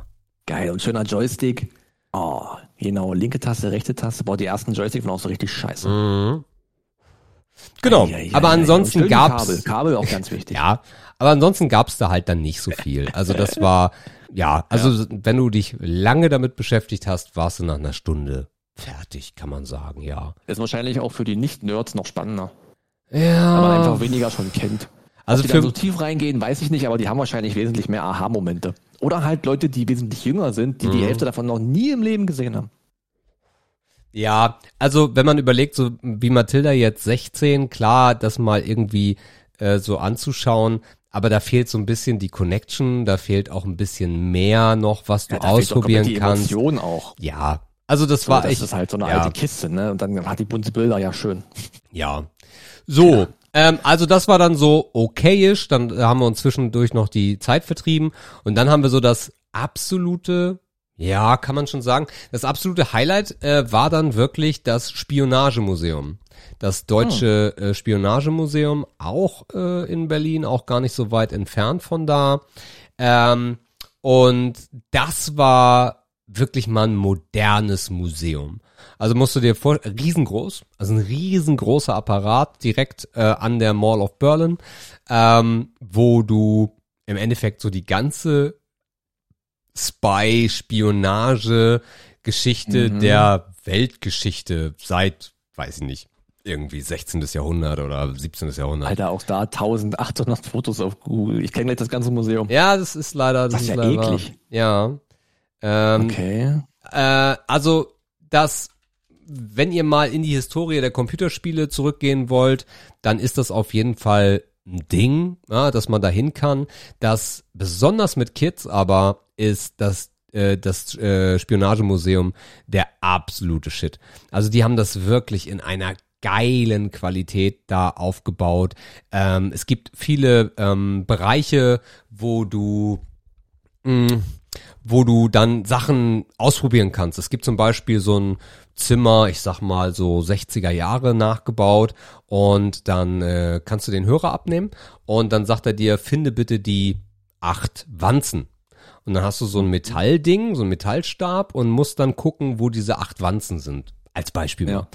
Geil und schöner Joystick. Oh, genau, linke Taste, rechte Taste. Boah, die ersten Joystick waren auch so richtig scheiße. Mhm. Genau, ei, ei, aber ansonsten gab's Kabel, Kabel auch ganz wichtig. ja, aber ansonsten gab's da halt dann nicht so viel. Also das war ja, also ja. wenn du dich lange damit beschäftigt hast, warst du nach einer Stunde fertig, kann man sagen, ja. Ist wahrscheinlich auch für die Nicht-Nerds noch spannender. Ja. Weil man einfach weniger schon kennt. Also Ob die für so tief reingehen, weiß ich nicht, aber die haben wahrscheinlich wesentlich mehr Aha-Momente. Oder halt Leute, die wesentlich jünger sind, die mhm. die Hälfte davon noch nie im Leben gesehen haben. Ja, also wenn man überlegt, so wie Mathilda jetzt 16, klar, das mal irgendwie äh, so anzuschauen, aber da fehlt so ein bisschen die Connection, da fehlt auch ein bisschen mehr noch, was du ja, ausprobieren kannst. Die Emotion auch. Ja, also das so, war das echt. Das ist halt so eine ja. alte Kiste, ne? Und dann hat die bunte Bilder ja schön. Ja. So, ja. Ähm, also das war dann so okayisch, dann haben wir uns zwischendurch noch die Zeit vertrieben und dann haben wir so das absolute ja, kann man schon sagen. Das absolute Highlight äh, war dann wirklich das Spionagemuseum das deutsche oh. äh, Spionagemuseum, auch äh, in Berlin, auch gar nicht so weit entfernt von da. Ähm, und das war wirklich mal ein modernes Museum. Also musst du dir vor, riesengroß, also ein riesengroßer Apparat direkt äh, an der Mall of Berlin, ähm, wo du im Endeffekt so die ganze Spy, Spionage, Geschichte mhm. der Weltgeschichte seit, weiß ich nicht, irgendwie 16. Jahrhundert oder 17. Jahrhundert. Alter, auch da 1800 Fotos auf Google. Ich kenne gleich das ganze Museum. Ja, das ist leider, das, das ist ja leider, eklig. Ja. Ähm, okay. Äh, also, das, wenn ihr mal in die Historie der Computerspiele zurückgehen wollt, dann ist das auf jeden Fall ein Ding, ja, dass man dahin kann. Das besonders mit Kids aber ist das äh, das äh, Spionagemuseum der absolute Shit. Also die haben das wirklich in einer geilen Qualität da aufgebaut. Ähm, es gibt viele ähm, Bereiche, wo du mh, mm, wo du dann Sachen ausprobieren kannst. Es gibt zum Beispiel so ein Zimmer, ich sag mal so 60er Jahre nachgebaut und dann äh, kannst du den Hörer abnehmen und dann sagt er dir, finde bitte die acht Wanzen. Und dann hast du so ein Metallding, so ein Metallstab und musst dann gucken, wo diese acht Wanzen sind. Als Beispiel. Ja.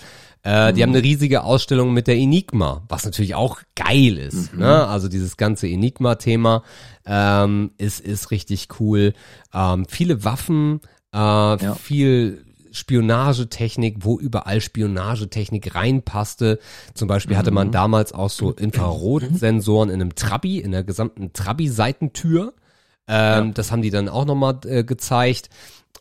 Äh, die haben eine riesige Ausstellung mit der Enigma, was natürlich auch geil ist. Ne? Also dieses ganze Enigma-Thema ähm, ist, ist richtig cool. Ähm, viele Waffen, äh, viel Spionagetechnik, wo überall Spionagetechnik reinpasste. Zum Beispiel hatte man damals auch so Infrarotsensoren in einem Trabi, in der gesamten Trabi-Seitentür. Ähm, Das haben die dann auch nochmal äh, gezeigt.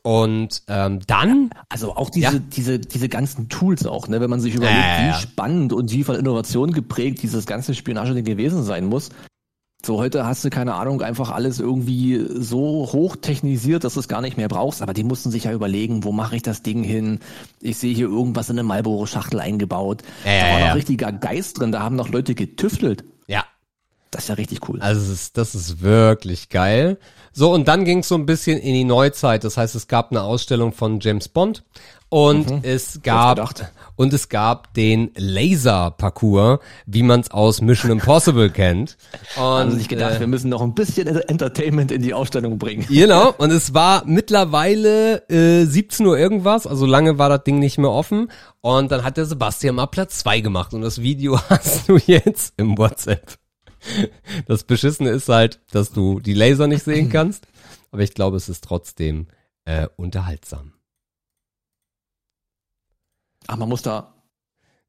Und ähm, dann Also auch diese, Ja. diese, diese ganzen Tools auch, ne, wenn man sich überlegt, Ja, ja, ja. wie spannend und wie von Innovation geprägt dieses ganze Spionage gewesen sein muss. So heute hast du keine Ahnung, einfach alles irgendwie so hochtechnisiert, dass du es gar nicht mehr brauchst. Aber die mussten sich ja überlegen, wo mache ich das Ding hin? Ich sehe hier irgendwas in eine Marlboro-Schachtel eingebaut. Ja, ja, da war ja. noch richtiger Geist drin. Da haben noch Leute getüftelt. Das ist ja richtig cool. Also es ist, das ist wirklich geil. So, und dann ging es so ein bisschen in die Neuzeit. Das heißt, es gab eine Ausstellung von James Bond und es gab und es gab den Laser-Parcours, wie man es aus Mission Impossible kennt. Und, haben sich gedacht, äh, wir müssen noch ein bisschen Entertainment in die Ausstellung bringen. Genau, und es war mittlerweile äh, 17 Uhr irgendwas, also lange war das Ding nicht mehr offen. Und dann hat der Sebastian mal Platz zwei gemacht und das Video hast du jetzt im WhatsApp. Das Beschissene ist halt, dass du die Laser nicht sehen kannst, aber ich glaube, es ist trotzdem äh, unterhaltsam. Ach, man muss da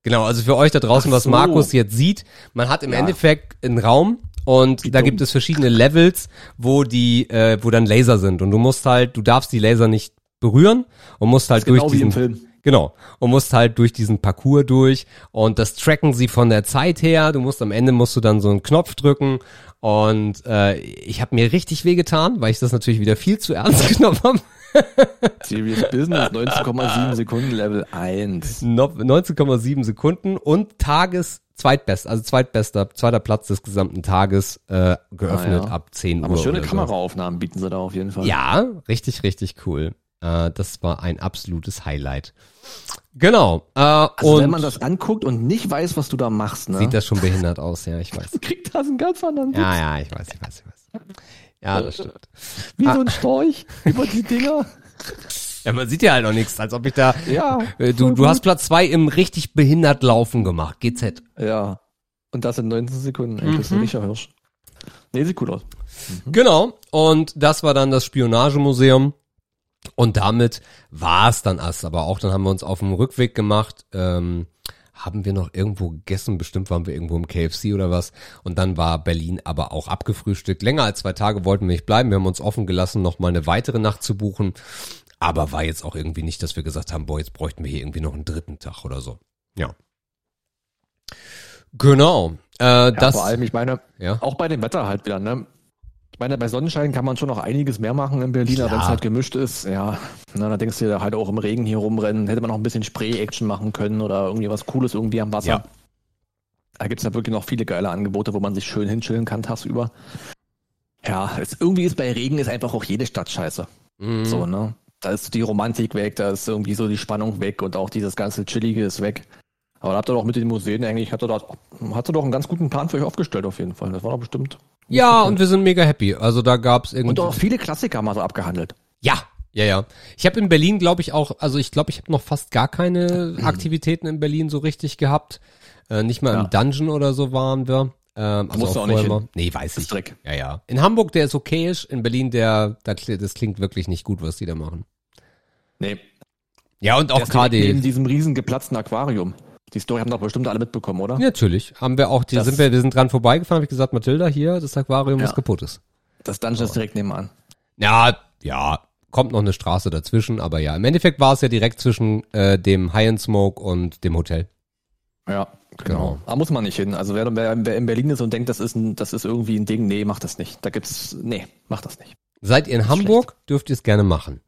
Genau, also für euch da draußen, Ach was so. Markus jetzt sieht, man hat im Ja. Endeffekt einen Raum und Wie da dumm. gibt es verschiedene Levels, wo die, äh, wo dann Laser sind und du musst halt, du darfst die Laser nicht berühren und musst halt durch genau diesen. Genau, und musst halt durch diesen Parcours durch und das tracken sie von der Zeit her. Du musst am Ende musst du dann so einen Knopf drücken und äh, ich habe mir richtig wehgetan, weil ich das natürlich wieder viel zu ernst genommen habe. Serious Business, 19,7 Sekunden, Level 1. No- 19,7 Sekunden und Tages zweitbest, also zweitbester, zweiter Platz des gesamten Tages äh, geöffnet Ah, ja. ab 10 Aber Uhr. schöne oder so. Kameraaufnahmen bieten sie da auf jeden Fall. Ja, richtig, richtig cool. Äh, das war ein absolutes Highlight. Genau. Äh, Also und wenn man das anguckt und nicht weiß, was du da machst, ne? sieht das schon behindert aus, ja, ich weiß. kriegt das einen ganz anderen Ja, ja, ich weiß, ich weiß, ich weiß. Ja, das stimmt. Wie Ah. so ein Storch über die Dinger. Ja, man sieht ja halt noch nichts, als ob ich da. Ja. Äh, du, du hast. Platz zwei im richtig behindert Laufen gemacht. GZ. Ja. Und das in 19 Sekunden. Ey, Mhm. das ist ein richtiger Hirsch. Nee, sieht cool aus. Genau. Und das war dann das Spionagemuseum. Und damit war es dann erst. Aber auch dann haben wir uns auf dem Rückweg gemacht. Ähm, haben wir noch irgendwo gegessen? Bestimmt waren wir irgendwo im KFC oder was. Und dann war Berlin aber auch abgefrühstückt. Länger als zwei Tage wollten wir nicht bleiben. Wir haben uns offen gelassen, noch mal eine weitere Nacht zu buchen. Aber war jetzt auch irgendwie nicht, dass wir gesagt haben, boah, jetzt bräuchten wir hier irgendwie noch einen dritten Tag oder so. Ja. Genau. Äh, Ja, das, vor allem, ich meine, ja. auch bei dem Wetter halt wieder, ne? Meine, bei Sonnenschein kann man schon noch einiges mehr machen in Berlin, wenn es halt gemischt ist, ja, na, da denkst du dir halt auch im Regen hier rumrennen, hätte man noch ein bisschen Spray-Action machen können oder irgendwie was Cooles irgendwie am Wasser. Ja. Da gibt's ja wirklich noch viele geile Angebote, wo man sich schön hinchillen kann tagsüber. Ja, es, irgendwie ist bei Regen ist einfach auch jede Stadt scheiße. Mhm. So, ne? Da ist die Romantik weg, da ist irgendwie so die Spannung weg und auch dieses ganze Chillige ist weg. Aber da habt ihr doch mit den Museen eigentlich, er da, hat er doch einen ganz guten Plan für euch aufgestellt auf jeden Fall. Das war doch bestimmt. Ja, und wir sind mega happy. Also da gab's Und irgendwie. auch viele Klassiker mal so abgehandelt. Ja, ja, ja. Ich habe in Berlin, glaube ich, auch, also ich glaube, ich habe noch fast gar keine Aktivitäten in Berlin so richtig gehabt. Äh, nicht mal Ja. im Dungeon oder so waren wir. Ähm, also musst auch auch nicht hin. Nee, weiß ich. Dreck. Ja, ja. In Hamburg, der ist okayisch. In Berlin, der, das klingt wirklich nicht gut, was die da machen. Nee. Ja, und auch KD. diesem riesen geplatzten Aquarium. Die Story haben doch bestimmt alle mitbekommen, oder? Natürlich. Haben wir auch, die Das- sind wir, wir sind dran vorbeigefahren, habe ich gesagt, Mathilda, hier, das Aquarium, Ja. was kaputt ist. Das Dungeon ist direkt nebenan. Ja, ja, kommt noch eine Straße dazwischen, aber ja, im Endeffekt war es ja direkt zwischen äh, dem High and Smoke und dem Hotel. Ja, Genau. genau. Da muss man nicht hin. Also wer, wer, in Berlin ist und denkt, das ist, ein, das ist irgendwie ein Ding, nee, macht das nicht. Da gibt's, nee, macht das nicht. Seid ihr in Hamburg, dürft ihr es gerne machen.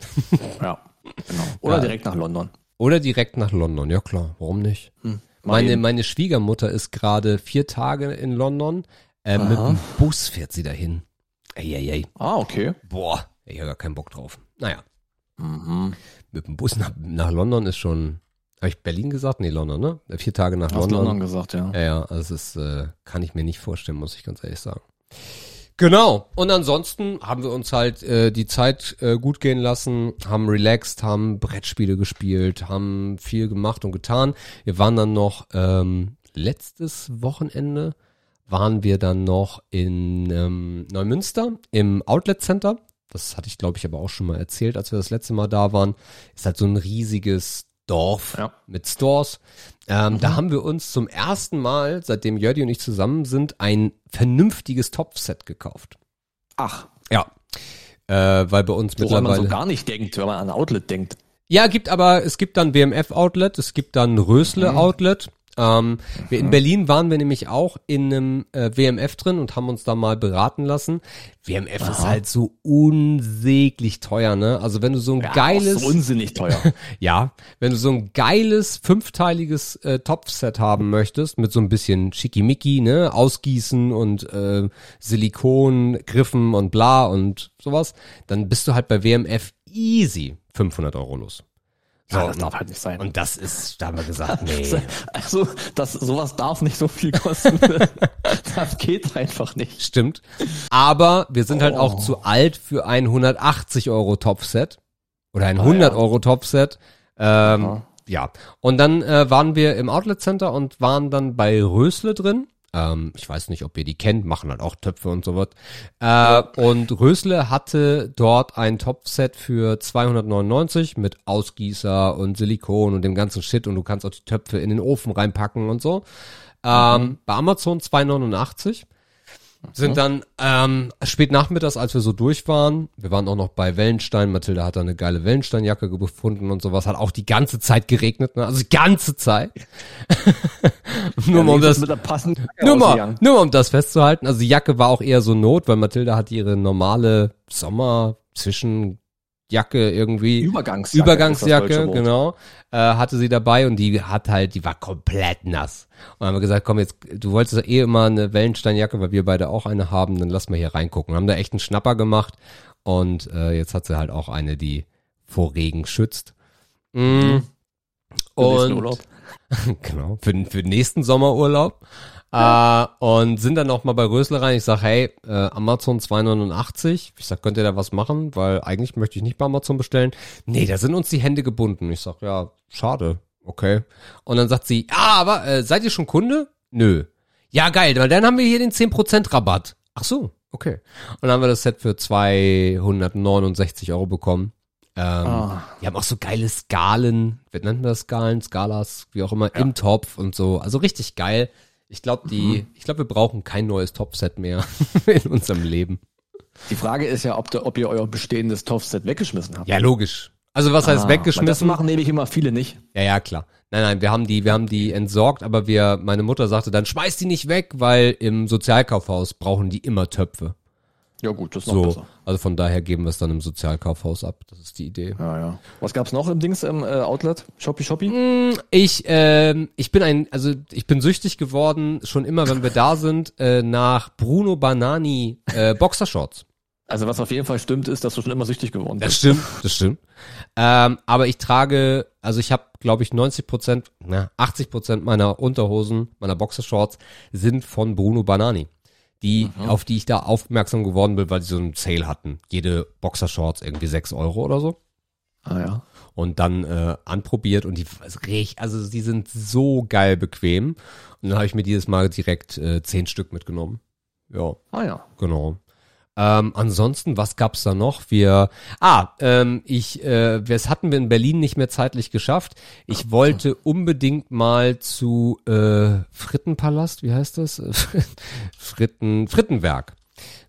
Ja, genau. Oder Ja. direkt nach London. Oder direkt nach London, ja klar, warum nicht? Hm. Meine, meine Schwiegermutter ist gerade vier Tage in London. Äh, mit dem Bus fährt sie dahin. Eieiei. Ah, okay. Boah, ich habe gar keinen Bock drauf. Naja, Mhm. mit dem Bus nach, nach London ist schon, habe ich Berlin gesagt? Nee, London, ne? Vier Tage nach Hast London. London gesagt, ja. Ja, ja, also es ist, äh, kann ich mir nicht vorstellen, muss ich ganz ehrlich sagen. Genau. Und ansonsten haben wir uns halt äh, die Zeit äh, gut gehen lassen, haben relaxed, haben Brettspiele gespielt, haben viel gemacht und getan. Wir waren dann noch ähm, letztes Wochenende waren wir dann noch in ähm, Neumünster im Outlet Center. Das hatte ich, glaube ich, aber auch schon mal erzählt, als wir das letzte Mal da waren. Ist halt so ein riesiges Dorf Ja. mit Stores. Ähm, Da haben wir uns zum ersten Mal, seitdem Jördi und ich zusammen sind, ein vernünftiges Topfset gekauft. Ach, Ja. Äh, weil bei uns woran man mittlerweile. so gar nicht denkt, wenn man an Outlet denkt. ja, gibt aber, es gibt dann WMF-Outlet, es gibt dann Rösle-Outlet. Ähm, wir in Berlin waren wir nämlich auch in einem äh, WMF drin und haben uns da mal beraten lassen. WMF ist halt so unsäglich teuer, ne? Also wenn du so ein Ja, geiles, so unsinnig teuer. ja, wenn du so ein geiles fünfteiliges äh, Topfset haben möchtest mit so ein bisschen Schickimicki, ne, Ausgießen und äh, Silikon, Griffen und bla und sowas, dann bist du halt bei WMF easy 500 Euro los. So, Ja, das darf halt nicht sein. und das ist, da haben wir gesagt, nee. Also, das, sowas darf nicht so viel kosten. das geht einfach nicht. Stimmt. Aber wir sind halt auch Oh. zu alt für ein 180 Euro Topfset oder ein Ah, 100 ja. Euro Topfset. Ähm, ja. Und dann äh, waren wir im Outlet Center und waren dann bei Rösle drin. Ähm, ich weiß nicht, ob ihr die kennt, machen halt auch Töpfe und sowas. Äh, Und Rösle hatte dort ein Topfset für 299 mit Ausgießer und Silikon und dem ganzen Shit und du kannst auch die Töpfe in den Ofen reinpacken und so. Ähm, Bei Amazon 289 sind dann ähm, spät nachmittags, als wir so durch waren, wir waren auch noch bei Wellenstein, Mathilda hat da eine geile Wellensteinjacke gefunden und sowas, hat auch die ganze Zeit geregnet, ne? also die ganze Zeit. nur, mal um das, nur, mal, nur mal um das festzuhalten, also die Jacke war auch eher so Not, weil Mathilda hat ihre normale Sommer zwischen Jacke irgendwie Übergangsjacke. Übergangsjacke, genau, äh, hatte sie dabei und die hat halt, die war komplett nass. Und dann haben wir gesagt, komm jetzt, du wolltest eh immer eine Wellensteinjacke, weil wir beide auch eine haben, dann lass mal hier reingucken. Haben da echt einen Schnapper gemacht und äh, jetzt hat sie halt auch eine, die vor Regen schützt. Mm. Nächsten Und genau, für, den- für den nächsten Sommerurlaub. Äh, und sind dann noch mal bei Rösler rein. Ich sag, hey, äh, Amazon 2,89. Ich sag, könnt ihr da was machen? Weil eigentlich möchte ich nicht bei Amazon bestellen. Nee, da sind uns die Hände gebunden. Ich sag, ja, schade. Okay. Und dann sagt sie, ja, aber äh, seid ihr schon Kunde? Nö. Ja, geil, weil dann haben wir hier den 10% Rabatt. Ach so, okay. Und dann haben wir das Set für 269 Euro bekommen. Ähm, Ah. Die haben auch so geile Skalen, wie nennt man das Skalen, Skalas, wie auch immer, im Topf und so. Also richtig geil. Ich glaube, die, Mhm. ich glaube, wir brauchen kein neues Topset mehr in unserem Leben. Die Frage ist ja, ob, der, ob ihr euer bestehendes Topfset weggeschmissen habt. Ja, logisch. Also was heißt Ah, Das weggeschmissen? machen nämlich immer viele nicht. Ja, ja, klar. Nein, nein, wir haben die, wir haben die entsorgt, aber wir, meine Mutter sagte dann, schmeiß die nicht weg, weil im Sozialkaufhaus brauchen die immer Töpfe. Ja gut, das ist noch So, besser. also von daher geben wir es dann im Sozialkaufhaus ab. Das ist die Idee. Ja, ja. Was gab's noch im Dings im äh, Outlet? Shopee Shopee? Mm, Ich, ähm, ich bin ein, also ich bin süchtig geworden, schon immer, wenn wir da sind, äh, nach Bruno Banani äh, Boxershorts. Also was auf jeden Fall stimmt, ist, dass du schon immer süchtig geworden Das bist. stimmt, das stimmt. Ähm, aber ich trage, also ich habe, glaube ich, 90 Prozent, na, 80 Prozent meiner Unterhosen, meiner Boxershorts sind von Bruno Banani. Die, auf die ich da aufmerksam geworden bin, weil die so einen Sale hatten. Jede Boxershorts irgendwie 6 Euro oder so. Ah ja. und dann äh, anprobiert und die also riecht- also die sind so geil bequem und dann habe ich mir dieses Mal direkt äh, zehn Stück mitgenommen. Ja, Ah ja. genau. Ähm, ansonsten, was gab's da noch? Wir, ah, ähm, ich, äh, das hatten wir in Berlin nicht mehr zeitlich geschafft. Ich wollte unbedingt mal zu äh, Frittenpalast, wie heißt das? Fritten, Frittenwerk.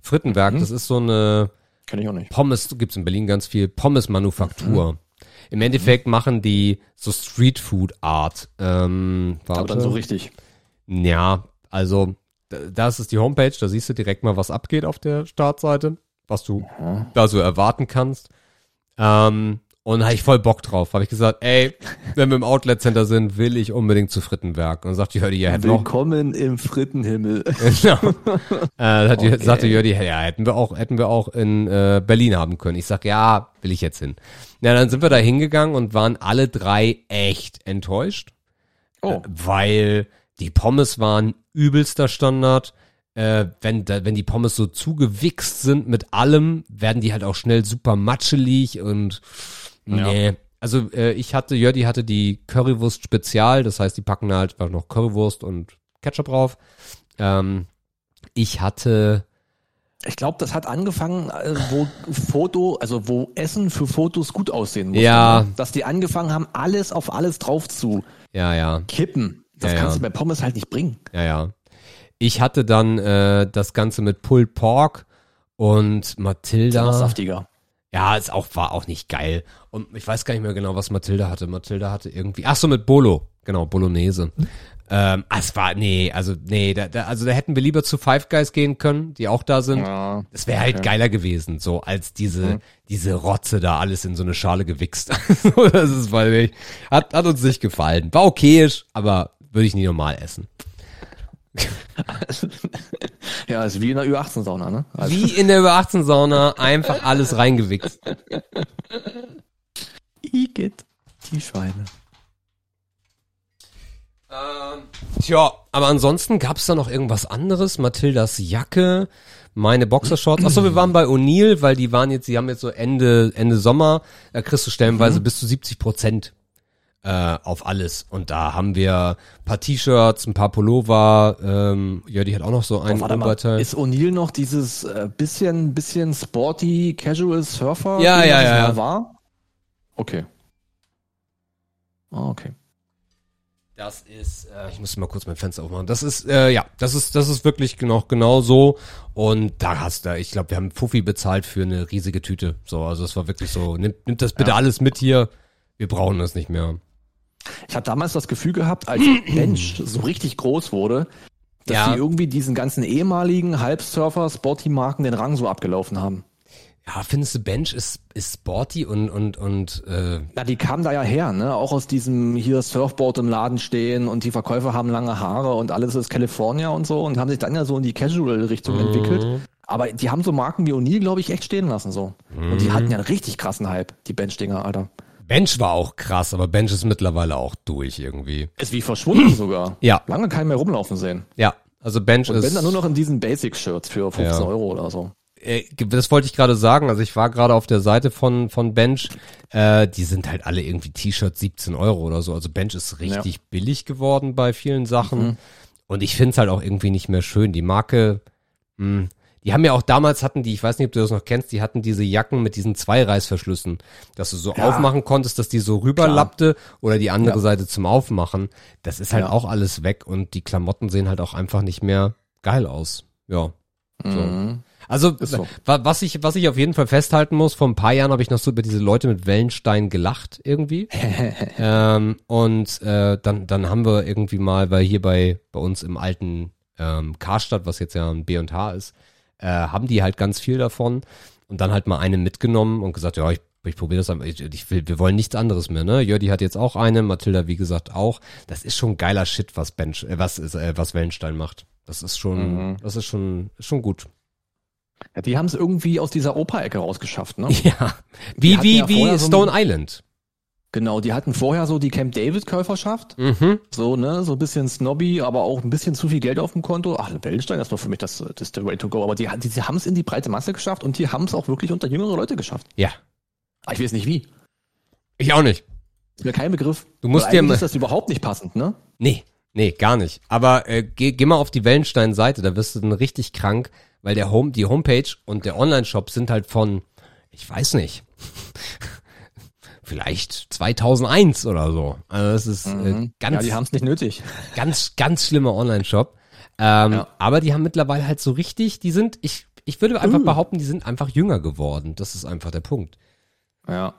Frittenwerk, das ist so eine Kenn ich auch nicht. Pommes, gibt's in Berlin ganz viel, Pommes-Manufaktur. Im Endeffekt machen die so Street-Food-Art. Ähm, warte. Aber dann so richtig. Ja, also das ist die Homepage, da siehst du direkt mal, was abgeht auf der Startseite, was du da so erwarten kannst. Ähm, und da hab ich voll Bock drauf. Habe ich gesagt, ey, wenn wir im Outlet Center sind, will ich unbedingt zu Frittenwerk. Und dann sagt die Hördi, ja, hätten Willkommen im Frittenhimmel. genau. äh, hat die, Okay. sagte Jördi, ja, hätten wir auch, hätten wir auch in äh, Berlin haben können. Ich sag, ja, will ich jetzt hin. Na, dann sind wir da hingegangen und waren alle drei echt enttäuscht, Oh. weil die Pommes waren übelster Standard. äh, wenn, da, wenn die Pommes so zugewichst sind mit allem, werden die halt auch schnell super matschelig und nee. Also äh, ich hatte, Jördi hatte die Currywurst Spezial, das heißt, die packen da halt noch Currywurst und Ketchup drauf. Ähm, ich hatte Ich glaube, das hat angefangen, äh, wo Foto, also wo Essen für Fotos gut aussehen muss. Ja. Dass die angefangen haben, alles auf alles drauf zu ja, ja. kippen. Das Ja, kannst ja. du bei Pommes halt nicht bringen. Ja, ja. Ich hatte dann äh, das Ganze mit Pulled Pork und Matilda. saftiger. Ja, ist auch, war auch nicht geil. Und ich weiß gar nicht mehr genau, was Matilda hatte. Matilda hatte irgendwie, ach so, mit Bolo. Genau, Bolognese. Ähm, ah, es war, nee, also, nee, da, da, also da hätten wir lieber zu Five Guys gehen können, die auch da sind. Ja. Das wäre halt Okay. geiler gewesen, so als diese, Mhm. diese Rotze da alles in so eine Schale gewichst. das ist, weil ich, hat, hat uns nicht gefallen. War okayisch, aber würde ich nie normal essen. ja, ist wie in der Ü18-Sauna, ne? Also, Wie in der Über-18-Sauna einfach alles reingewichst. Igitt, die Schweine. Tja, aber ansonsten gab's da noch irgendwas anderes? Mathildas Jacke, meine Boxershorts. Achso, wir waren bei O'Neill, weil die waren jetzt, die haben jetzt so Ende, Ende Sommer, da kriegst du stellenweise bis zu 70 Prozent äh, auf alles. Und da haben wir ein paar T-Shirts, ein paar Pullover, ähm, ja, die hat auch noch so ein Oh, warte mal, Oberteil. ist O'Neill noch dieses äh, bisschen, bisschen sporty, casual Surfer? Ja, ja, ja, ja. war? Okay. Ah, okay. Das ist, äh, ich muss mal kurz mein Fenster aufmachen. Das ist, äh, ja, das ist, das ist wirklich genau, genau so. Und da hast du, ich glaube, wir haben Fuffi bezahlt für eine riesige Tüte. So, also es war wirklich so, nimmt, nimmt das bitte alles mit hier. Wir brauchen das nicht mehr. Ich habe damals das Gefühl gehabt, als Bench so richtig groß wurde, dass Ja. sie irgendwie diesen ganzen ehemaligen Halbsurfer, Sporty-Marken den Rang so abgelaufen haben. Ja, findest du Bench ist, ist sporty und, und, und, äh, Na, die kamen da ja her, ne? Auch aus diesem hier Surfboard im Laden stehen und die Verkäufer haben lange Haare und alles ist California und so und haben sich dann ja so in die Casual-Richtung entwickelt. Aber die haben so Marken wie O'Neill, glaube ich, echt stehen lassen so. Und die hatten ja einen richtig krassen Hype, die Bench-Dinger, Alter. Bench war auch krass, aber Bench ist mittlerweile auch durch irgendwie. Ist wie verschwunden sogar. Ja. Lange keinen mehr rumlaufen sehen. Ja, also Bench Und ist. wenn dann nur noch in diesen Basic-Shirts für 15 Ja. Euro oder so. äh, das wollte ich gerade sagen. Also ich war gerade auf der Seite von von Bench. Äh, die sind halt alle irgendwie T-Shirts 17 Euro oder so. Also Bench ist richtig billig geworden bei vielen Sachen. Und ich finde es halt auch irgendwie nicht mehr schön. Die Marke, mh, die haben ja auch damals hatten die, ich weiß nicht, ob du das noch kennst, die hatten diese Jacken mit diesen zwei Reißverschlüssen, dass du so Ja. aufmachen konntest, dass die so rüberlappte oder die andere Ja. Seite zum Aufmachen. Das ist halt Ja. auch alles weg und die Klamotten sehen halt auch einfach nicht mehr geil aus. Ja. Mhm. Also so. wa- was ich was ich auf jeden Fall festhalten muss, vor ein paar Jahren habe ich noch so über diese Leute mit Wellenstein gelacht irgendwie. ähm, und äh, dann dann haben wir irgendwie mal, weil hier bei bei uns im alten ähm, Karstadt, was jetzt ja ein B und H ist, äh, haben die halt ganz viel davon und dann halt mal eine mitgenommen und gesagt, ja, ich ich probiere das einfach. Ich, ich will, wir wollen nichts anderes mehr, ne? Jördi hat jetzt auch eine, Mathilda wie gesagt auch. Das ist schon geiler Shit, was Bench, äh, was ist, äh, was Wellenstein macht. Das ist schon, Mhm. das ist schon, schon gut. Ja, die haben es irgendwie aus dieser Oper-Ecke rausgeschafft, ne? Ja. Wie, wie, ja wie vorher so Stone Island. Genau, die hatten vorher so die Camp David-Käuferschaft. Mhm. So, ne, so ein bisschen snobby, aber auch ein bisschen zu viel Geld auf dem Konto. Ach, Wellenstein, das war für mich das, das ist der Way to go. Aber die, die, die haben es in die breite Masse geschafft und die haben es auch wirklich unter jüngere Leute geschafft. Ja. Aber ich weiß nicht wie. Ich auch nicht. Ist mir kein Begriff. Du musst dir ist das überhaupt nicht passend, ne? Nee, nee, gar nicht. Aber äh, geh, geh mal auf die Wellenstein-Seite, da wirst du dann richtig krank, weil der Home, die Homepage und der Online-Shop sind halt von, ich weiß nicht, vielleicht 2001 oder so. Also das ist äh, Mhm. ganz, ja, die haben es nicht nötig. ganz, ganz schlimmer Online-Shop. Ähm, Ja. Aber die haben mittlerweile halt so richtig, die sind, ich, ich würde einfach Uh. behaupten, die sind einfach jünger geworden. Das ist einfach der Punkt. Ja.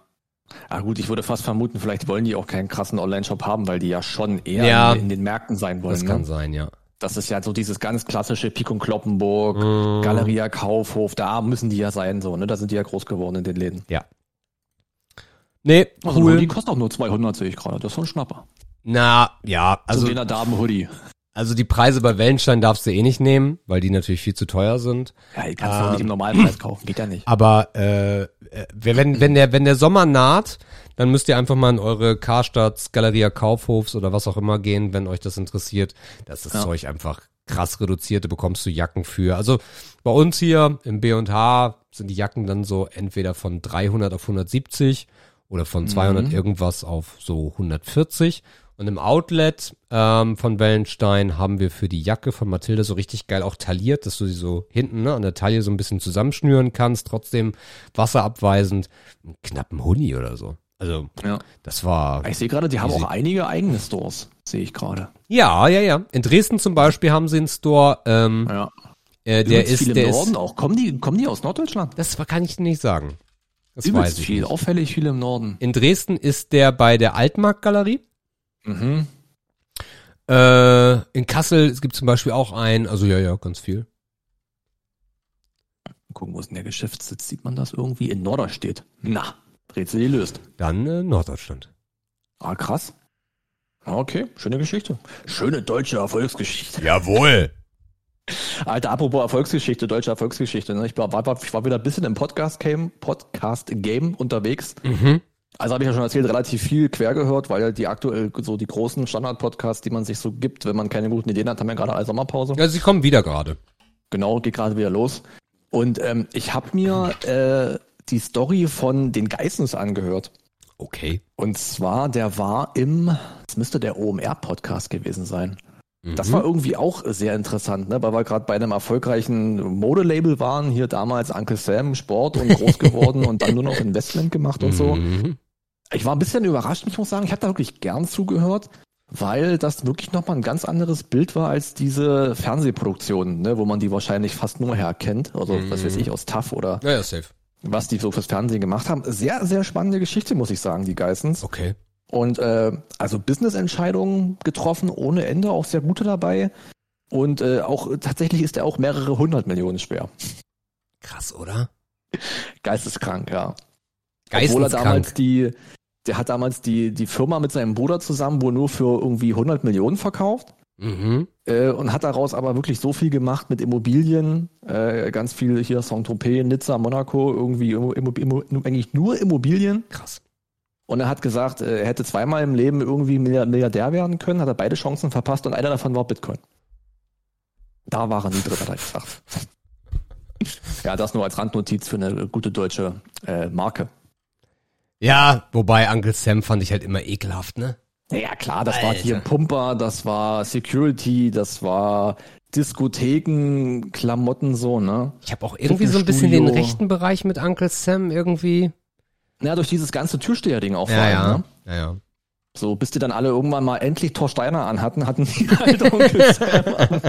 Ah gut, ich würde fast vermuten, vielleicht wollen die auch keinen krassen Online-Shop haben, weil die ja schon eher Ja. in, den Märkten sein wollen. Das kann ne? sein, ja. Das ist ja so dieses ganz klassische Pik und Kloppenburg, Mhm. Galeria Kaufhof, da müssen die ja sein, so, ne? Da sind die ja groß geworden in den Läden. Ja. Nee, Also cool. Die kostet auch nur 200, sehe ich gerade. Das ist schon ein Schnapper. Na, ja, Also so den Damen-Hoodie. also die Preise bei Wellenstein darfst du eh nicht nehmen, weil die natürlich viel zu teuer sind. Ja, die kannst du auch Ähm. nicht im Normalpreis kaufen. Geht ja nicht. Aber äh, äh, wenn, wenn, der, wenn der Sommer naht, dann müsst ihr einfach mal in eure Karstadt, Galeria Kaufhofs oder was auch immer gehen, wenn euch das interessiert. Das ist Ja. Zeug einfach krass reduzierte bekommst du Jacken für. Also bei uns hier im B&H sind die Jacken dann so entweder von 300 auf 170 oder von 200 Mhm. irgendwas auf so 140. Und im Outlet ähm, von Wellenstein haben wir für die Jacke von Mathilde so richtig geil auch tailliert, dass du sie so hinten ne, an der Taille so ein bisschen zusammenschnüren kannst, trotzdem wasserabweisend. Einen knappen Huni oder so. Also Ja. das war Ich sehe gerade, die haben auch einige eigene Stores, sehe ich gerade. ja, ja, ja. In Dresden zum Beispiel haben sie einen Store, ähm, Ja. äh, der ist, viel der im ist, Norden auch. Kommen die, kommen die aus Norddeutschland? das kann ich nicht sagen. Das Übelst weiß ich viel, nicht. auffällig viel im Norden. In Dresden ist der bei der Altmarktgalerie. Mhm. Äh, in Kassel, es gibt zum Beispiel auch einen, also ja, ja, ganz viel. Gucken, wo ist denn der Geschäftssitz? Sieht man das irgendwie? In Norderstedt. Na, Rätsel gelöst. Dann äh, Norddeutschland. Ah, krass. Okay, schöne Geschichte. Schöne deutsche Erfolgsgeschichte. Jawohl. Alter, apropos Erfolgsgeschichte, deutsche Erfolgsgeschichte. Ne? Ich, war, war, ich war wieder ein bisschen im Podcast-Game Podcast -Game unterwegs. Mhm. Also habe ich ja schon erzählt, relativ viel quer gehört, weil die aktuell so die großen Standard-Podcasts, die man sich so gibt, wenn man keine guten Ideen hat, haben ja gerade alle Sommerpause. Ja, sie kommen wieder gerade. Genau, geht gerade wieder los. Und ähm, ich habe mir äh, die Story von den Geissens angehört. Okay. Und zwar, der war im, das müsste der OMR-Podcast gewesen sein. Das Mhm. war irgendwie auch sehr interessant, ne? weil wir gerade bei einem erfolgreichen Modelabel waren, hier damals Uncle Sam, Sport und groß geworden und dann nur noch Investment gemacht und so. Mhm. Ich war ein bisschen überrascht, ich muss sagen, ich habe da wirklich gern zugehört, weil das wirklich nochmal ein ganz anderes Bild war als diese Fernsehproduktionen, ne? wo man die wahrscheinlich fast nur herkennt, also was weiß ich, aus TAF oder Ja, ja, safe. was die so fürs Fernsehen gemacht haben. Sehr, sehr spannende Geschichte, muss ich sagen, die Geissens. Okay. Und äh, also Business-Entscheidungen getroffen ohne Ende, auch sehr gute dabei. Und äh, auch tatsächlich ist er auch mehrere hundert Millionen schwer. Krass, oder? Geisteskrank, ja. Obwohl er damals Geisteskrank. die, der hat damals die, die Firma mit seinem Bruder zusammen wohl nur für irgendwie 100 Millionen verkauft. Mhm. Äh, und hat daraus aber wirklich so viel gemacht mit Immobilien, äh, ganz viel hier Saint-Tropez, Nizza, Monaco, irgendwie immo, immo, immo, eigentlich nur Immobilien. Krass. Und er hat gesagt, äh, er hätte zweimal im Leben irgendwie Milliard- Milliardär werden können, hat er beide Chancen verpasst und einer davon war Bitcoin. Da war er nie drin, hat er gesagt. Ja, das nur als Randnotiz für eine gute deutsche äh, Marke. Ja, wobei Uncle Sam fand ich halt immer ekelhaft, ne? Ja klar, das war Alter. hier Pumper, das war Security, das war Diskotheken, Klamotten so, ne? Ich habe auch irgendwie so ein bisschen den rechten Bereich mit Uncle Sam irgendwie. Ja, durch dieses ganze Türsteher-Ding auch vor allem, ja. ne? Ja, ja. So, bis die dann alle irgendwann mal endlich Torsteiner anhatten, hatten die halt Onkel Sam an.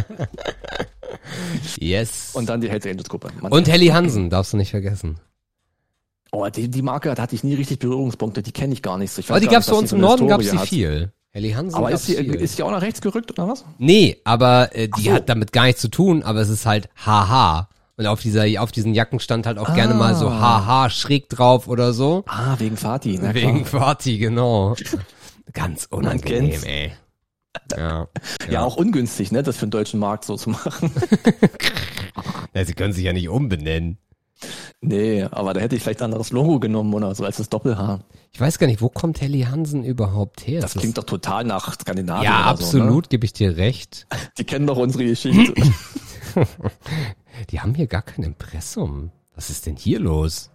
Yes. Und dann die Hells Angels Gruppe. Man- Und Helly Hansen, darfst du nicht vergessen. Oh, die, die Marke, da hatte ich nie richtig Berührungspunkte, die kenne ich gar nicht so. Ich Aber die gab's nicht, bei uns im Norden, gab's Historie die viel. Helly Hansen Aber ist die, viel. ist die auch nach rechts gerückt oder was? Nee, aber äh, die so. hat damit gar nichts zu tun, aber es ist halt haha. Und auf dieser, auf diesen Jacken stand halt auch gerne mal so haha schräg drauf oder so. Ah, wegen Fatih. Na Wegen. Party, genau. Ganz unangenehm, ey. Ja. Ja, auch ungünstig, ne, das für den deutschen Markt so zu machen. ja. Sie können sich ja nicht umbenennen. nee, aber da hätte ich vielleicht ein anderes Logo genommen oder so als das Doppel-H. Ich weiß gar nicht, wo kommt Helly Hansen überhaupt her? Das ist- klingt doch total nach Skandinavien. ja, absolut, gebe ich dir recht. So, ne? Die kennen doch unsere Geschichte. Die haben hier gar kein Impressum. Was ist denn hier los?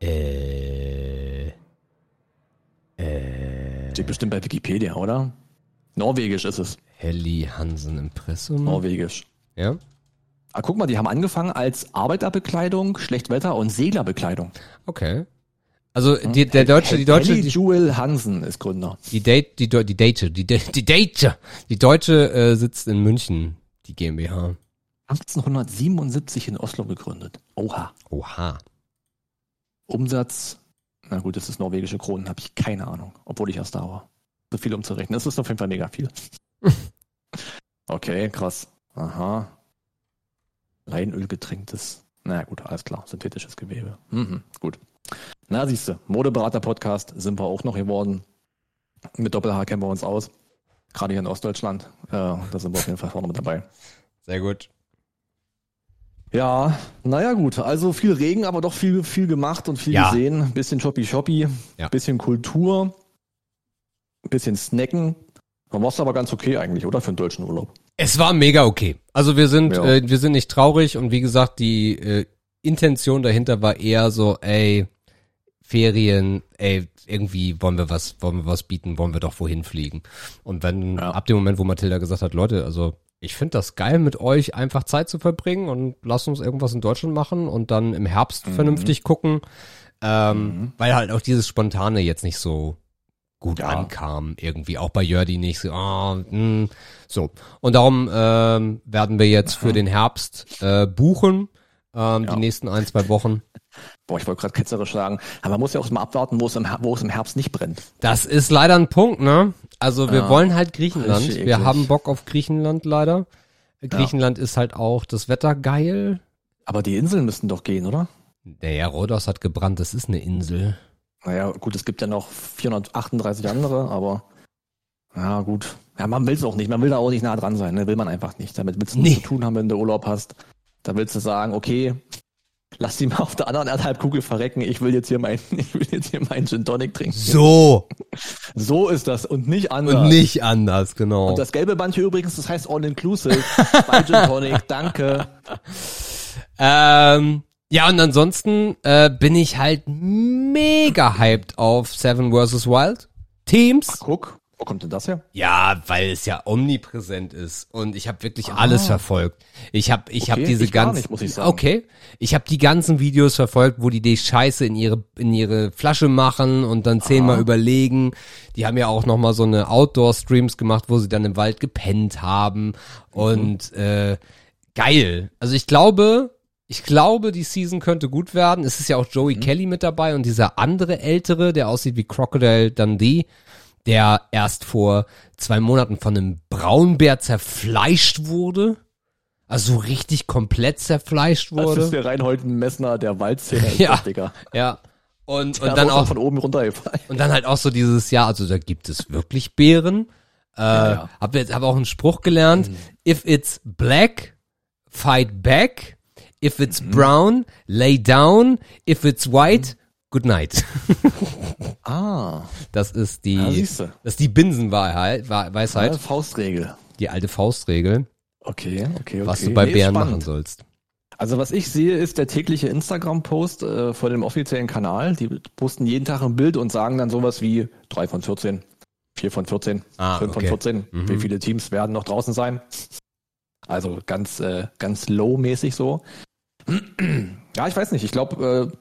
Äh. Äh. Steht bestimmt bei Wikipedia, oder? Norwegisch ist es. Helly Hansen Impressum. Norwegisch. Ja. Ah, guck mal, die haben angefangen als Arbeiterbekleidung, Schlechtwetter- und Seglerbekleidung. Okay. Also die, der deutsche, die deutsche, Helly die, Jewel Hansen ist Gründer. die Date, die, die Date, die, De- die Date, die deutsche äh, sitzt in München, die GmbH. 1877 in Oslo gegründet. Oha. Oha. Umsatz, na gut, das ist norwegische Kronen, habe ich keine Ahnung, obwohl ich erst da war. So viel umzurechnen. Das ist auf jeden Fall mega viel. okay, krass. Aha. Leinöl getränktes. Na gut, alles klar. Synthetisches Gewebe. Mhm, gut. Na, siehste, Modeberater-Podcast sind wir auch noch geworden. Mit Doppel-H kennen wir uns aus. Gerade hier in Ostdeutschland. Äh, da sind wir auf jeden Fall vorne mit dabei. Sehr gut. Ja, naja gut, also viel Regen, aber doch viel, viel gemacht und viel Ja. gesehen. Bisschen Shoppi Shoppi, Ja. bisschen Kultur, bisschen Snacken. Dann war es aber ganz okay eigentlich, oder? Für einen deutschen Urlaub. Es war mega okay. Also wir sind, Ja. äh, wir sind nicht traurig und wie gesagt, die äh, Intention dahinter war eher so, ey, Ferien, ey, irgendwie wollen wir was, wollen wir was bieten, wollen wir doch wohin fliegen. Und wenn, Ja. ab dem Moment, wo Mathilda gesagt hat, Leute, also ich finde das geil, mit euch einfach Zeit zu verbringen und lasst uns irgendwas in Deutschland machen und dann im Herbst vernünftig gucken. Ähm, weil halt auch dieses Spontane jetzt nicht so gut Ja. ankam, irgendwie auch bei Jördi nicht so, ah, mh, so. Und darum ähm, werden wir jetzt für den Herbst äh, buchen, ähm, Ja. die nächsten ein, zwei Wochen. Boah, ich wollte gerade ketzerisch sagen, aber man muss ja auch mal abwarten, wo es im, wo es im Herbst nicht brennt. Das ist leider ein Punkt, ne? Also wir Ja. wollen halt Griechenland. Wir haben Bock auf Griechenland leider. Griechenland ist halt auch das Wetter geil. Aber die Inseln müssten doch gehen, oder? Naja, Rhodos hat gebrannt, das ist eine Insel. Naja, gut, es gibt ja noch 438 andere, aber ja, gut. Ja, man will es auch nicht. Man will da auch nicht nah dran sein, ne? Will man einfach nicht. Damit willst du Nee. nichts zu tun haben, wenn du Urlaub hast. Da willst du sagen, okay, lass die mal auf der anderen Erdhalbkugel verrecken. Ich will jetzt hier mein, ich will jetzt hier meinen Gin Tonic trinken. So So ist das und nicht anders. und nicht anders, genau. Und das gelbe Band hier übrigens, das heißt All Inclusive. Bei Gin Tonic, danke. Ähm, ja, und ansonsten äh, bin ich halt mega hyped auf Seven vs. Wild Teams. Guck, wo kommt denn das her? Ja, weil es ja omnipräsent ist und ich habe wirklich alles verfolgt. Ich habe ich habe Okay, diese ich ganzen nicht, muss ich sagen. Okay, ich habe die ganzen Videos verfolgt, wo die die Scheiße in ihre in ihre Flasche machen und dann zehnmal überlegen. Die haben ja auch noch mal so eine Outdoor Streams gemacht, wo sie dann im Wald gepennt haben und äh, geil. Also ich glaube, ich glaube, die Season könnte gut werden. Es ist ja auch Joey Kelly mit dabei und dieser andere ältere, der aussieht wie Crocodile Dundee, der erst vor zwei Monaten von einem Braunbär zerfleischt wurde. Also so richtig komplett zerfleischt Das ist wurde. der Reinhold Messner der ist Ja. das, Digga. Ja. Und, und dann auch, von oben runtergefallen. und dann halt auch so dieses, ja, also da gibt es wirklich Bären. Äh, ja. Hab jetzt hab auch einen Spruch gelernt. If it's black, fight back. If it's brown, lay down. If it's white, good night. Ah, Das ist die, Ja, siehste. das ist die Binsenwahrheit, Wa- ja, Weisheit, Faustregel. die alte Faustregel, Okay, okay, okay. was du bei Nee, Bären machen sollst. Also was ich sehe, ist der tägliche Instagram-Post äh, vor dem offiziellen Kanal. Die posten jeden Tag ein Bild und sagen dann sowas wie 3 von 14, 4 von 14, Ah, 5 okay. von 14. Mhm. Wie viele Teams werden noch draußen sein? Also ganz, äh, ganz low-mäßig so. Ja, ich weiß nicht. Ich glaube, äh,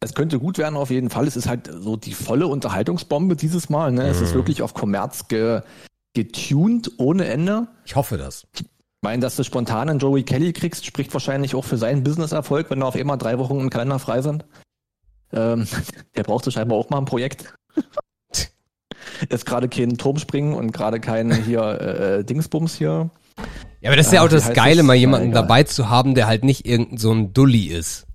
es könnte gut werden auf jeden Fall. Es ist halt so die volle Unterhaltungsbombe dieses Mal. Ne? Es ist Mhm. wirklich auf Kommerz ge getuned ohne Ende. Ich hoffe das. Ich meine, dass du spontan einen Joey Kelly kriegst, spricht wahrscheinlich auch für seinen Business-Erfolg, wenn da auf einmal drei Wochen im Kalender frei sind. Ähm, der brauchte scheinbar auch mal ein Projekt. Ist gerade kein Turmspringen und gerade kein hier äh, äh, Dingsbums hier. Ja, aber das ist ja Ach, auch das Geile, mal Ja, jemanden dabei zu haben, der halt nicht irgendein so ein Dulli ist.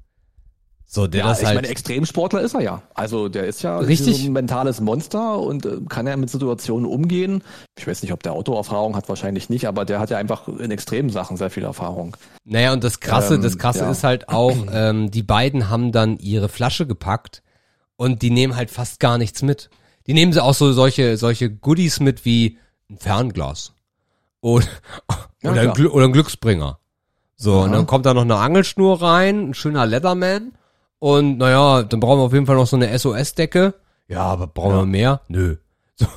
So, der Ja, das ich halt. meine, Extremsportler ist er ja. Also der ist ja Richtig. so ein mentales Monster und äh, kann ja mit Situationen umgehen. Ich weiß nicht, ob der Autoerfahrung hat, wahrscheinlich nicht, aber der hat ja einfach in extremen Sachen sehr viel Erfahrung. Naja, und das Krasse, Ähm, das Krasse ja. ist halt auch, ähm, die beiden haben dann ihre Flasche gepackt und die nehmen halt fast gar nichts mit. Die nehmen sie auch so solche, solche Goodies mit wie ein Fernglas. Oder, Ja, oder, ein. Gl oder ein Glücksbringer. So, und Aha. dann kommt da noch eine Angelschnur rein, ein schöner Leatherman. Und naja, dann brauchen wir auf jeden Fall noch so eine SOS-Decke. Ja, aber brauchen Ja. wir mehr? Nö. So.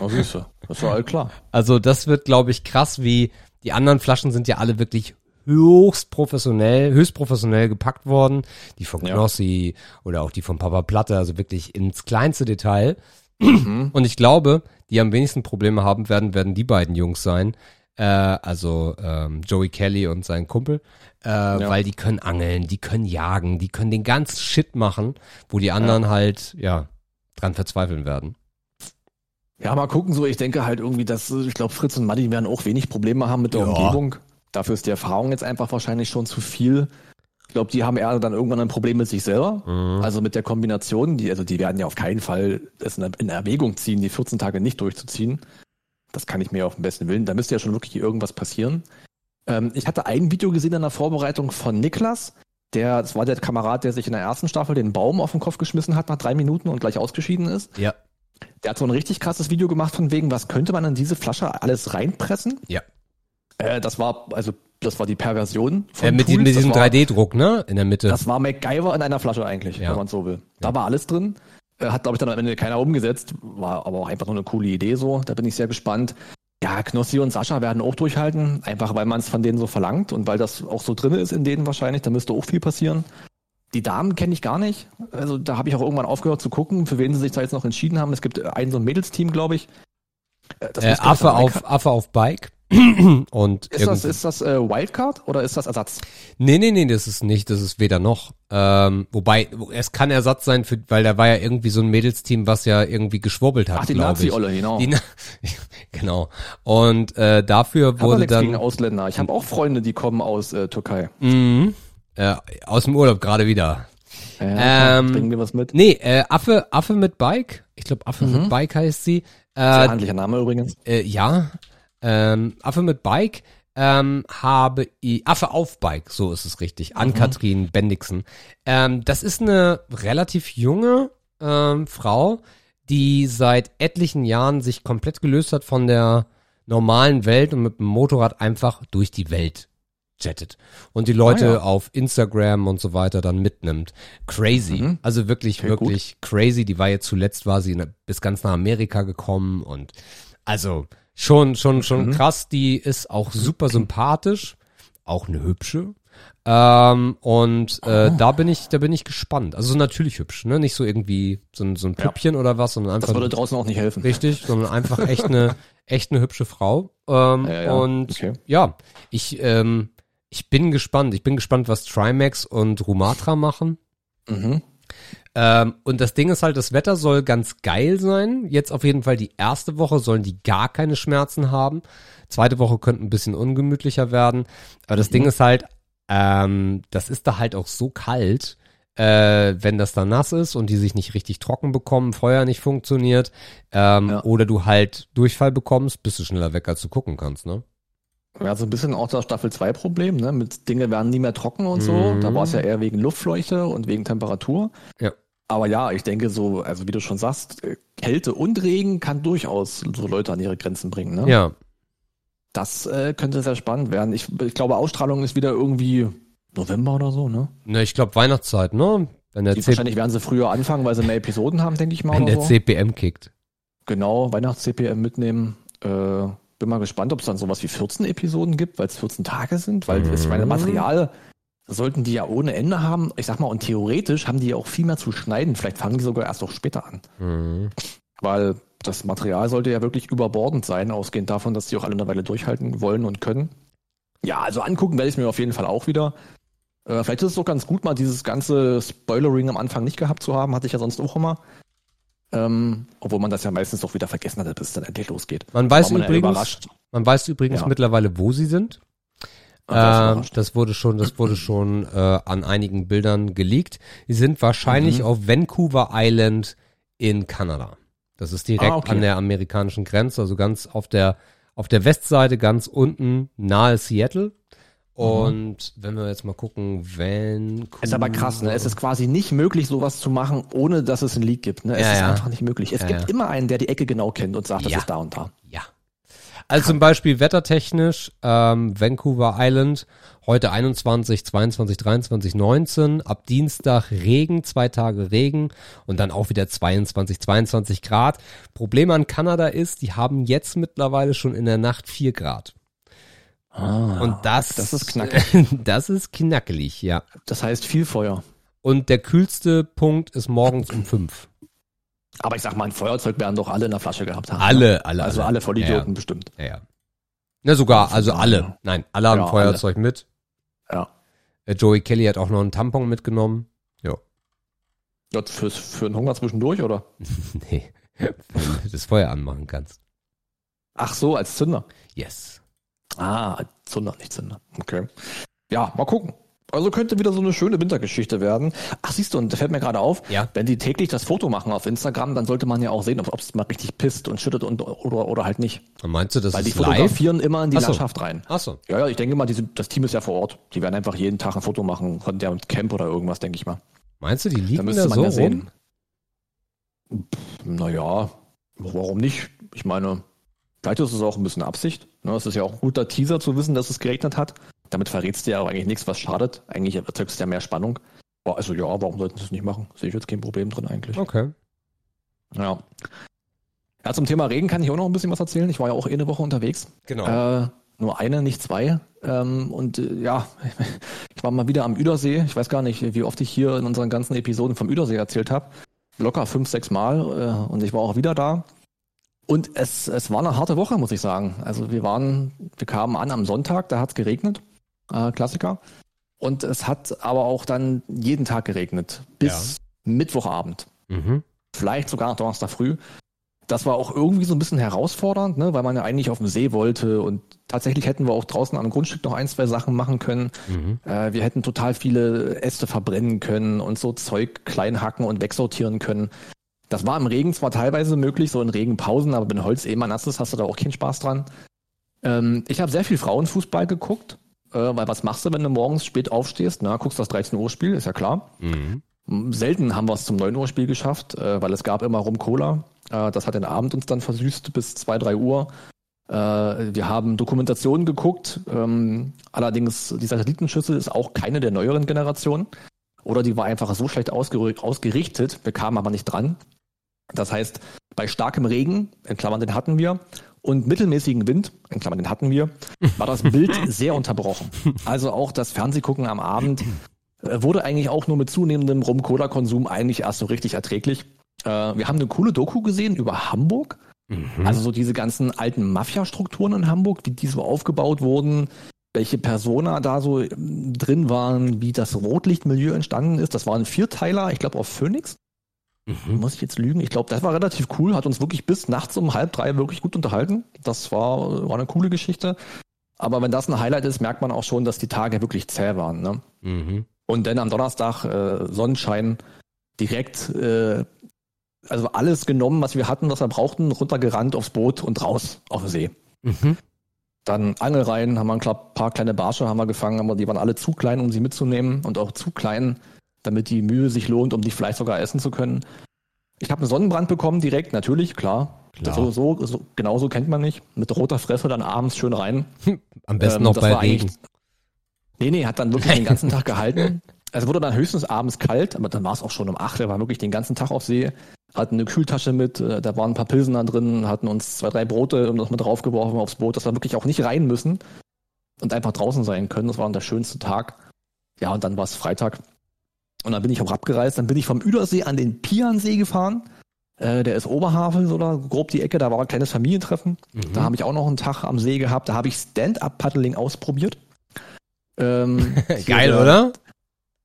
Oh, süße. Das war all klar. Also das wird, glaube ich, krass, wie die anderen Flaschen sind ja alle wirklich höchst professionell, höchst professionell gepackt worden. Die von Ja. Knossi oder auch die von Papa Platte, also wirklich ins kleinste Detail. Mhm. Und ich glaube, die am wenigsten Probleme haben werden, werden die beiden Jungs sein. Äh, also ähm, Joey Kelly und sein Kumpel, äh, weil die können angeln, die können jagen, die können den ganzen Shit machen, wo die anderen halt, ja, dran verzweifeln werden. Ja, mal gucken so. Ich denke halt irgendwie, dass äh, ich glaube, Fritz und Maddi werden auch wenig Probleme haben mit der Ja. Umgebung. Dafür ist die Erfahrung jetzt einfach wahrscheinlich schon zu viel. Ich glaube, die haben eher dann irgendwann ein Problem mit sich selber. Mhm. Also mit der Kombination. Die, also die werden ja auf keinen Fall es in Erwägung ziehen, die 14 Tage nicht durchzuziehen. Das kann ich mir auf den besten Willen. Da müsste ja schon wirklich irgendwas passieren. Ähm, ich hatte ein Video gesehen in der Vorbereitung von Niklas. Der, das war der Kamerad, der sich in der ersten Staffel den Baum auf den Kopf geschmissen hat nach drei Minuten und gleich ausgeschieden ist. Ja. Der hat so ein richtig krasses Video gemacht von wegen, was könnte man in diese Flasche alles reinpressen? Ja. Äh, das war, also, das war die Perversion von äh, mit, Tools. mit diesem 3D-Druck, ne? In der Mitte. Das war MacGyver in einer Flasche eigentlich, ja. wenn man so will. Da ja. war alles drin. Äh, hat, glaube ich, dann am Ende keiner umgesetzt. War aber auch einfach nur eine coole Idee so. Da bin ich sehr gespannt. Ja, Knossi und Sascha werden auch durchhalten, einfach weil man es von denen so verlangt und weil das auch so drin ist in denen wahrscheinlich. Da müsste auch viel passieren. Die Damen kenne ich gar nicht. Also da habe ich auch irgendwann aufgehört zu gucken, für wen sie sich da jetzt noch entschieden haben. Es gibt ein so ein Mädelsteam, glaube ich. Äh, äh Affe, auf, Affe auf Bike. und ist das, ist das äh, Wildcard oder ist das Ersatz? Nee, nee, nee, das ist nicht, das ist weder noch. Ähm, wobei, es kann Ersatz sein, für, weil da war ja irgendwie so ein Mädelsteam, was ja irgendwie geschwurbelt hat. Ach, die Nazi-Olle, genau. Die, genau. Und äh, dafür wurde dann. Gegen Ausländer. Ich habe auch Freunde, die kommen aus äh, Türkei. Mhm. Äh, aus dem Urlaub gerade wieder. Ja, ähm, bringen wir was mit? Nee, äh, Affe, Affe mit Bike. Ich glaube, Affe mhm. mit Bike heißt sie. Äh, Sehr handlicher Name übrigens. Äh, ja. Ähm, Affe mit Bike ähm, habe ich, Affe auf Bike, so ist es richtig, an mhm. Kathrin Bendixen. Ähm, das ist eine relativ junge ähm, Frau, die seit etlichen Jahren sich komplett gelöst hat von der normalen Welt und mit dem Motorrad einfach durch die Welt jettet und die Leute ah, ja. auf Instagram und so weiter dann mitnimmt. Crazy. Mhm. Also wirklich, okay, wirklich gut. crazy. Die war jetzt zuletzt war sie bis ganz nach Amerika gekommen und also schon, schon, schon mhm. krass. Die ist auch super sympathisch. Auch eine hübsche. Ähm, und äh, oh. da bin ich, da bin ich gespannt. Also natürlich hübsch, ne? Nicht so irgendwie so ein, so ein Püppchen ja. oder was, sondern einfach. Das würde draußen auch nicht helfen. Richtig, sondern einfach echt eine, echt eine hübsche Frau. Ähm, ja, ja. Und okay. ja, ich, ähm, ich bin gespannt. Ich bin gespannt, was Trimax und Rumatra machen. Mhm. Ähm, und das Ding ist halt, das Wetter soll ganz geil sein. Jetzt auf jeden Fall die erste Woche sollen die gar keine Schmerzen haben. Zweite Woche könnte ein bisschen ungemütlicher werden. Aber das mhm. Ding ist halt, ähm, das ist da halt auch so kalt, äh, wenn das da nass ist und die sich nicht richtig trocken bekommen, Feuer nicht funktioniert, ähm, ja. oder du halt Durchfall bekommst, bist du schneller weg, als du gucken kannst, ne? Ja, so ein bisschen auch das Staffel 2 Problem, ne? Mit Dinge werden nie mehr trocken und so. Mhm. Da war es ja eher wegen Luftfleuchte und wegen Temperatur. Ja. Aber ja, ich denke so, also wie du schon sagst, äh, Kälte und Regen kann durchaus so Leute an ihre Grenzen bringen, ne? Ja. Das äh, könnte sehr spannend werden. Ich, ich glaube, Ausstrahlung ist wieder irgendwie November oder so, ne? Ne, ich glaube Weihnachtszeit, ne? Wenn der wahrscheinlich werden sie früher anfangen, weil sie mehr Episoden haben, denke ich mal. Wenn der so. CPM kickt. Genau, Weihnachts-CPM mitnehmen. Äh, bin mal gespannt, ob es dann sowas wie 14 Episoden gibt, weil es 14 Tage sind, weil mhm. ich meine, Material sollten die ja ohne Ende haben. Ich sag mal, und theoretisch haben die ja auch viel mehr zu schneiden. Vielleicht fangen die sogar erst auch später an. Mhm. Weil das Material sollte ja wirklich überbordend sein, ausgehend davon, dass die auch alle eine Weile durchhalten wollen und können. Ja, also angucken werde ich mir auf jeden Fall auch wieder. Äh, vielleicht ist es doch ganz gut, mal dieses ganze Spoilering am Anfang nicht gehabt zu haben. Hatte ich ja sonst auch immer. Ähm, obwohl man das ja meistens doch wieder vergessen hat, bis es dann endlich losgeht. Man weiß man übrigens, man weiß übrigens ja. mittlerweile, wo sie sind. Äh, das, wurde schon, das wurde schon äh, an einigen Bildern geleakt. Sie sind wahrscheinlich mhm. auf Vancouver Island in Kanada. Das ist direkt ah, okay. an der amerikanischen Grenze, also ganz auf der auf der Westseite, ganz unten nahe Seattle. Mhm. Und wenn wir jetzt mal gucken, wenn. Ist aber krass, ne? Es ist quasi nicht möglich, sowas zu machen, ohne dass es ein Leak gibt. Ne? Es ja, ist ja. einfach nicht möglich. Es ja, gibt immer einen, der die Ecke genau kennt und sagt, das ist da und da. Ja. Also zum Beispiel wettertechnisch, ähm, Vancouver Island, heute 21, 22, 23, 19, ab Dienstag Regen, zwei Tage Regen und dann auch wieder 22, 22 Grad. Problem an Kanada ist, die haben jetzt mittlerweile schon in der Nacht vier Grad. Ah, und das, das ist knackig. das ist knackelig, ja. Das heißt viel Feuer. Und der kühlste Punkt ist morgens um fünf. Aber ich sag mal, ein Feuerzeug werden doch alle in der Flasche gehabt haben. Alle, alle. Also alle Vollidioten ja, bestimmt. Ja, ja. Na sogar, also alle. Nein, alle haben ja, Feuerzeug alle. mit. Ja. Äh, Joey Kelly hat auch noch einen Tampon mitgenommen. Ja. Ja, für, für einen Hunger zwischendurch, oder? nee. Wenn du das Feuer anmachen kannst. Ach so, als Zünder. Yes. Ah, Zunder, nicht Zunder. Okay. Ja, mal gucken. Also könnte wieder so eine schöne Wintergeschichte werden. Ach, siehst du, und da fällt mir gerade auf, ja. wenn die täglich das Foto machen auf Instagram, dann sollte man ja auch sehen, ob es mal richtig pisst und schüttet und, oder, oder halt nicht. Und meinst du, das Weil ist die fotografieren live? immer in die Achso. Landschaft rein. Ach so. Ja, ja, ich denke mal, die das Team ist ja vor Ort. Die werden einfach jeden Tag ein Foto machen von der Camp oder irgendwas, denke ich mal. Meinst du, die liegen da, da so ja rum? Naja, warum nicht? Ich meine, vielleicht ist es auch ein bisschen Absicht. Ne? Es ist ja auch ein guter Teaser zu wissen, dass es geregnet hat. Damit verrätst du ja auch eigentlich nichts, was schadet. Eigentlich erzeugst du ja mehr Spannung. Also ja, warum sollten sie es nicht machen? Sehe ich jetzt kein Problem drin eigentlich. Okay. Ja. Ja, zum Thema Regen kann ich auch noch ein bisschen was erzählen. Ich war ja auch eh eine Woche unterwegs. Genau. Äh, nur eine, nicht zwei. Ähm, und äh, ja, ich war mal wieder am Üdersee. Ich weiß gar nicht, wie oft ich hier in unseren ganzen Episoden vom Üdersee erzählt habe. Locker fünf, sechs Mal. Äh, und ich war auch wieder da. Und es, es war eine harte Woche, muss ich sagen. Also wir waren, wir kamen an am Sonntag, da hat es geregnet. Äh, Klassiker. Und es hat aber auch dann jeden Tag geregnet. Bis Mittwochabend. Mhm. Vielleicht sogar noch Donnerstag früh. Das war auch irgendwie so ein bisschen herausfordernd, ne, weil man ja eigentlich auf dem See wollte und tatsächlich hätten wir auch draußen am Grundstück noch ein, zwei Sachen machen können. Mhm. Äh, wir hätten total viele Äste verbrennen können und so Zeug klein hacken und wegsortieren können. Das war im Regen zwar teilweise möglich, so in Regenpausen, aber wenn Holz eh mal nass ist, hast du da auch keinen Spaß dran. Ähm, ich habe sehr viel Frauenfußball geguckt, äh, weil was machst du, wenn du morgens spät aufstehst? Na, guckst das 13 Uhr Spiel, ist ja klar. Mhm. Selten haben wir es zum 9 Uhr Spiel geschafft, äh, weil es gab immer rum Cola. Äh, das hat den Abend uns dann versüßt bis 2, 3 Uhr. Äh, wir haben Dokumentationen geguckt. Ähm, allerdings, die Satellitenschüssel ist auch keine der neueren Generationen. Oder die war einfach so schlecht ausger ausgerichtet, wir kamen aber nicht dran. Das heißt, bei starkem Regen, in Klammern den hatten wir, und mittelmäßigen Wind, in Klammern den hatten wir, war das Bild sehr unterbrochen. Also auch das Fernsehgucken am Abend äh, wurde eigentlich auch nur mit zunehmendem Rum-Cola-Konsum eigentlich erst so richtig erträglich. Äh, wir haben eine coole Doku gesehen über Hamburg. Mhm. Also so diese ganzen alten Mafia-Strukturen in Hamburg, wie die so aufgebaut wurden, welche Persona da so ähm, drin waren, wie das Rotlichtmilieu entstanden ist. Das war ein Vierteiler, ich glaube auf Phoenix. Mhm. Muss ich jetzt lügen? Ich glaube, das war relativ cool, hat uns wirklich bis nachts um halb drei wirklich gut unterhalten. Das war, war eine coole Geschichte. Aber wenn das ein Highlight ist, merkt man auch schon, dass die Tage wirklich zäh waren. Ne? Mhm. Und dann am Donnerstag äh, Sonnenschein direkt, äh, also alles genommen, was wir hatten, was wir brauchten, runtergerannt aufs Boot und raus auf den See. Mhm. Dann Angelreihen, haben wir ein paar kleine Barsche haben wir gefangen, aber die waren alle zu klein, um sie mitzunehmen und auch zu klein, damit die Mühe sich lohnt, um die vielleicht sogar essen zu können. Ich habe einen Sonnenbrand bekommen direkt, natürlich, klar. Klar. So, so, so, genauso kennt man nicht. Mit roter Fresse dann abends schön rein. Am besten Ähm, noch das bei Regen. Nee, nee, hat dann wirklich den ganzen Tag gehalten. Es wurde dann höchstens abends kalt, aber dann war es auch schon um acht. Wir waren wirklich den ganzen Tag auf See, hatten eine Kühltasche mit, äh, da waren ein paar Pilsener drin, hatten uns zwei, drei Brote noch mit draufgeworfen aufs Boot, dass wir wirklich auch nicht rein müssen und einfach draußen sein können. Das war dann der schönste Tag. Ja, und dann war es Freitag. Und dann bin ich auch abgereist. Dann bin ich vom Üdersee an den Piansee gefahren. Äh, der ist Oberhavel oder grob die Ecke. Da war ein kleines Familientreffen. Mhm. Da habe ich auch noch einen Tag am See gehabt. Da habe ich Stand-Up-Paddling ausprobiert. Ähm, hier Geil, der- oder?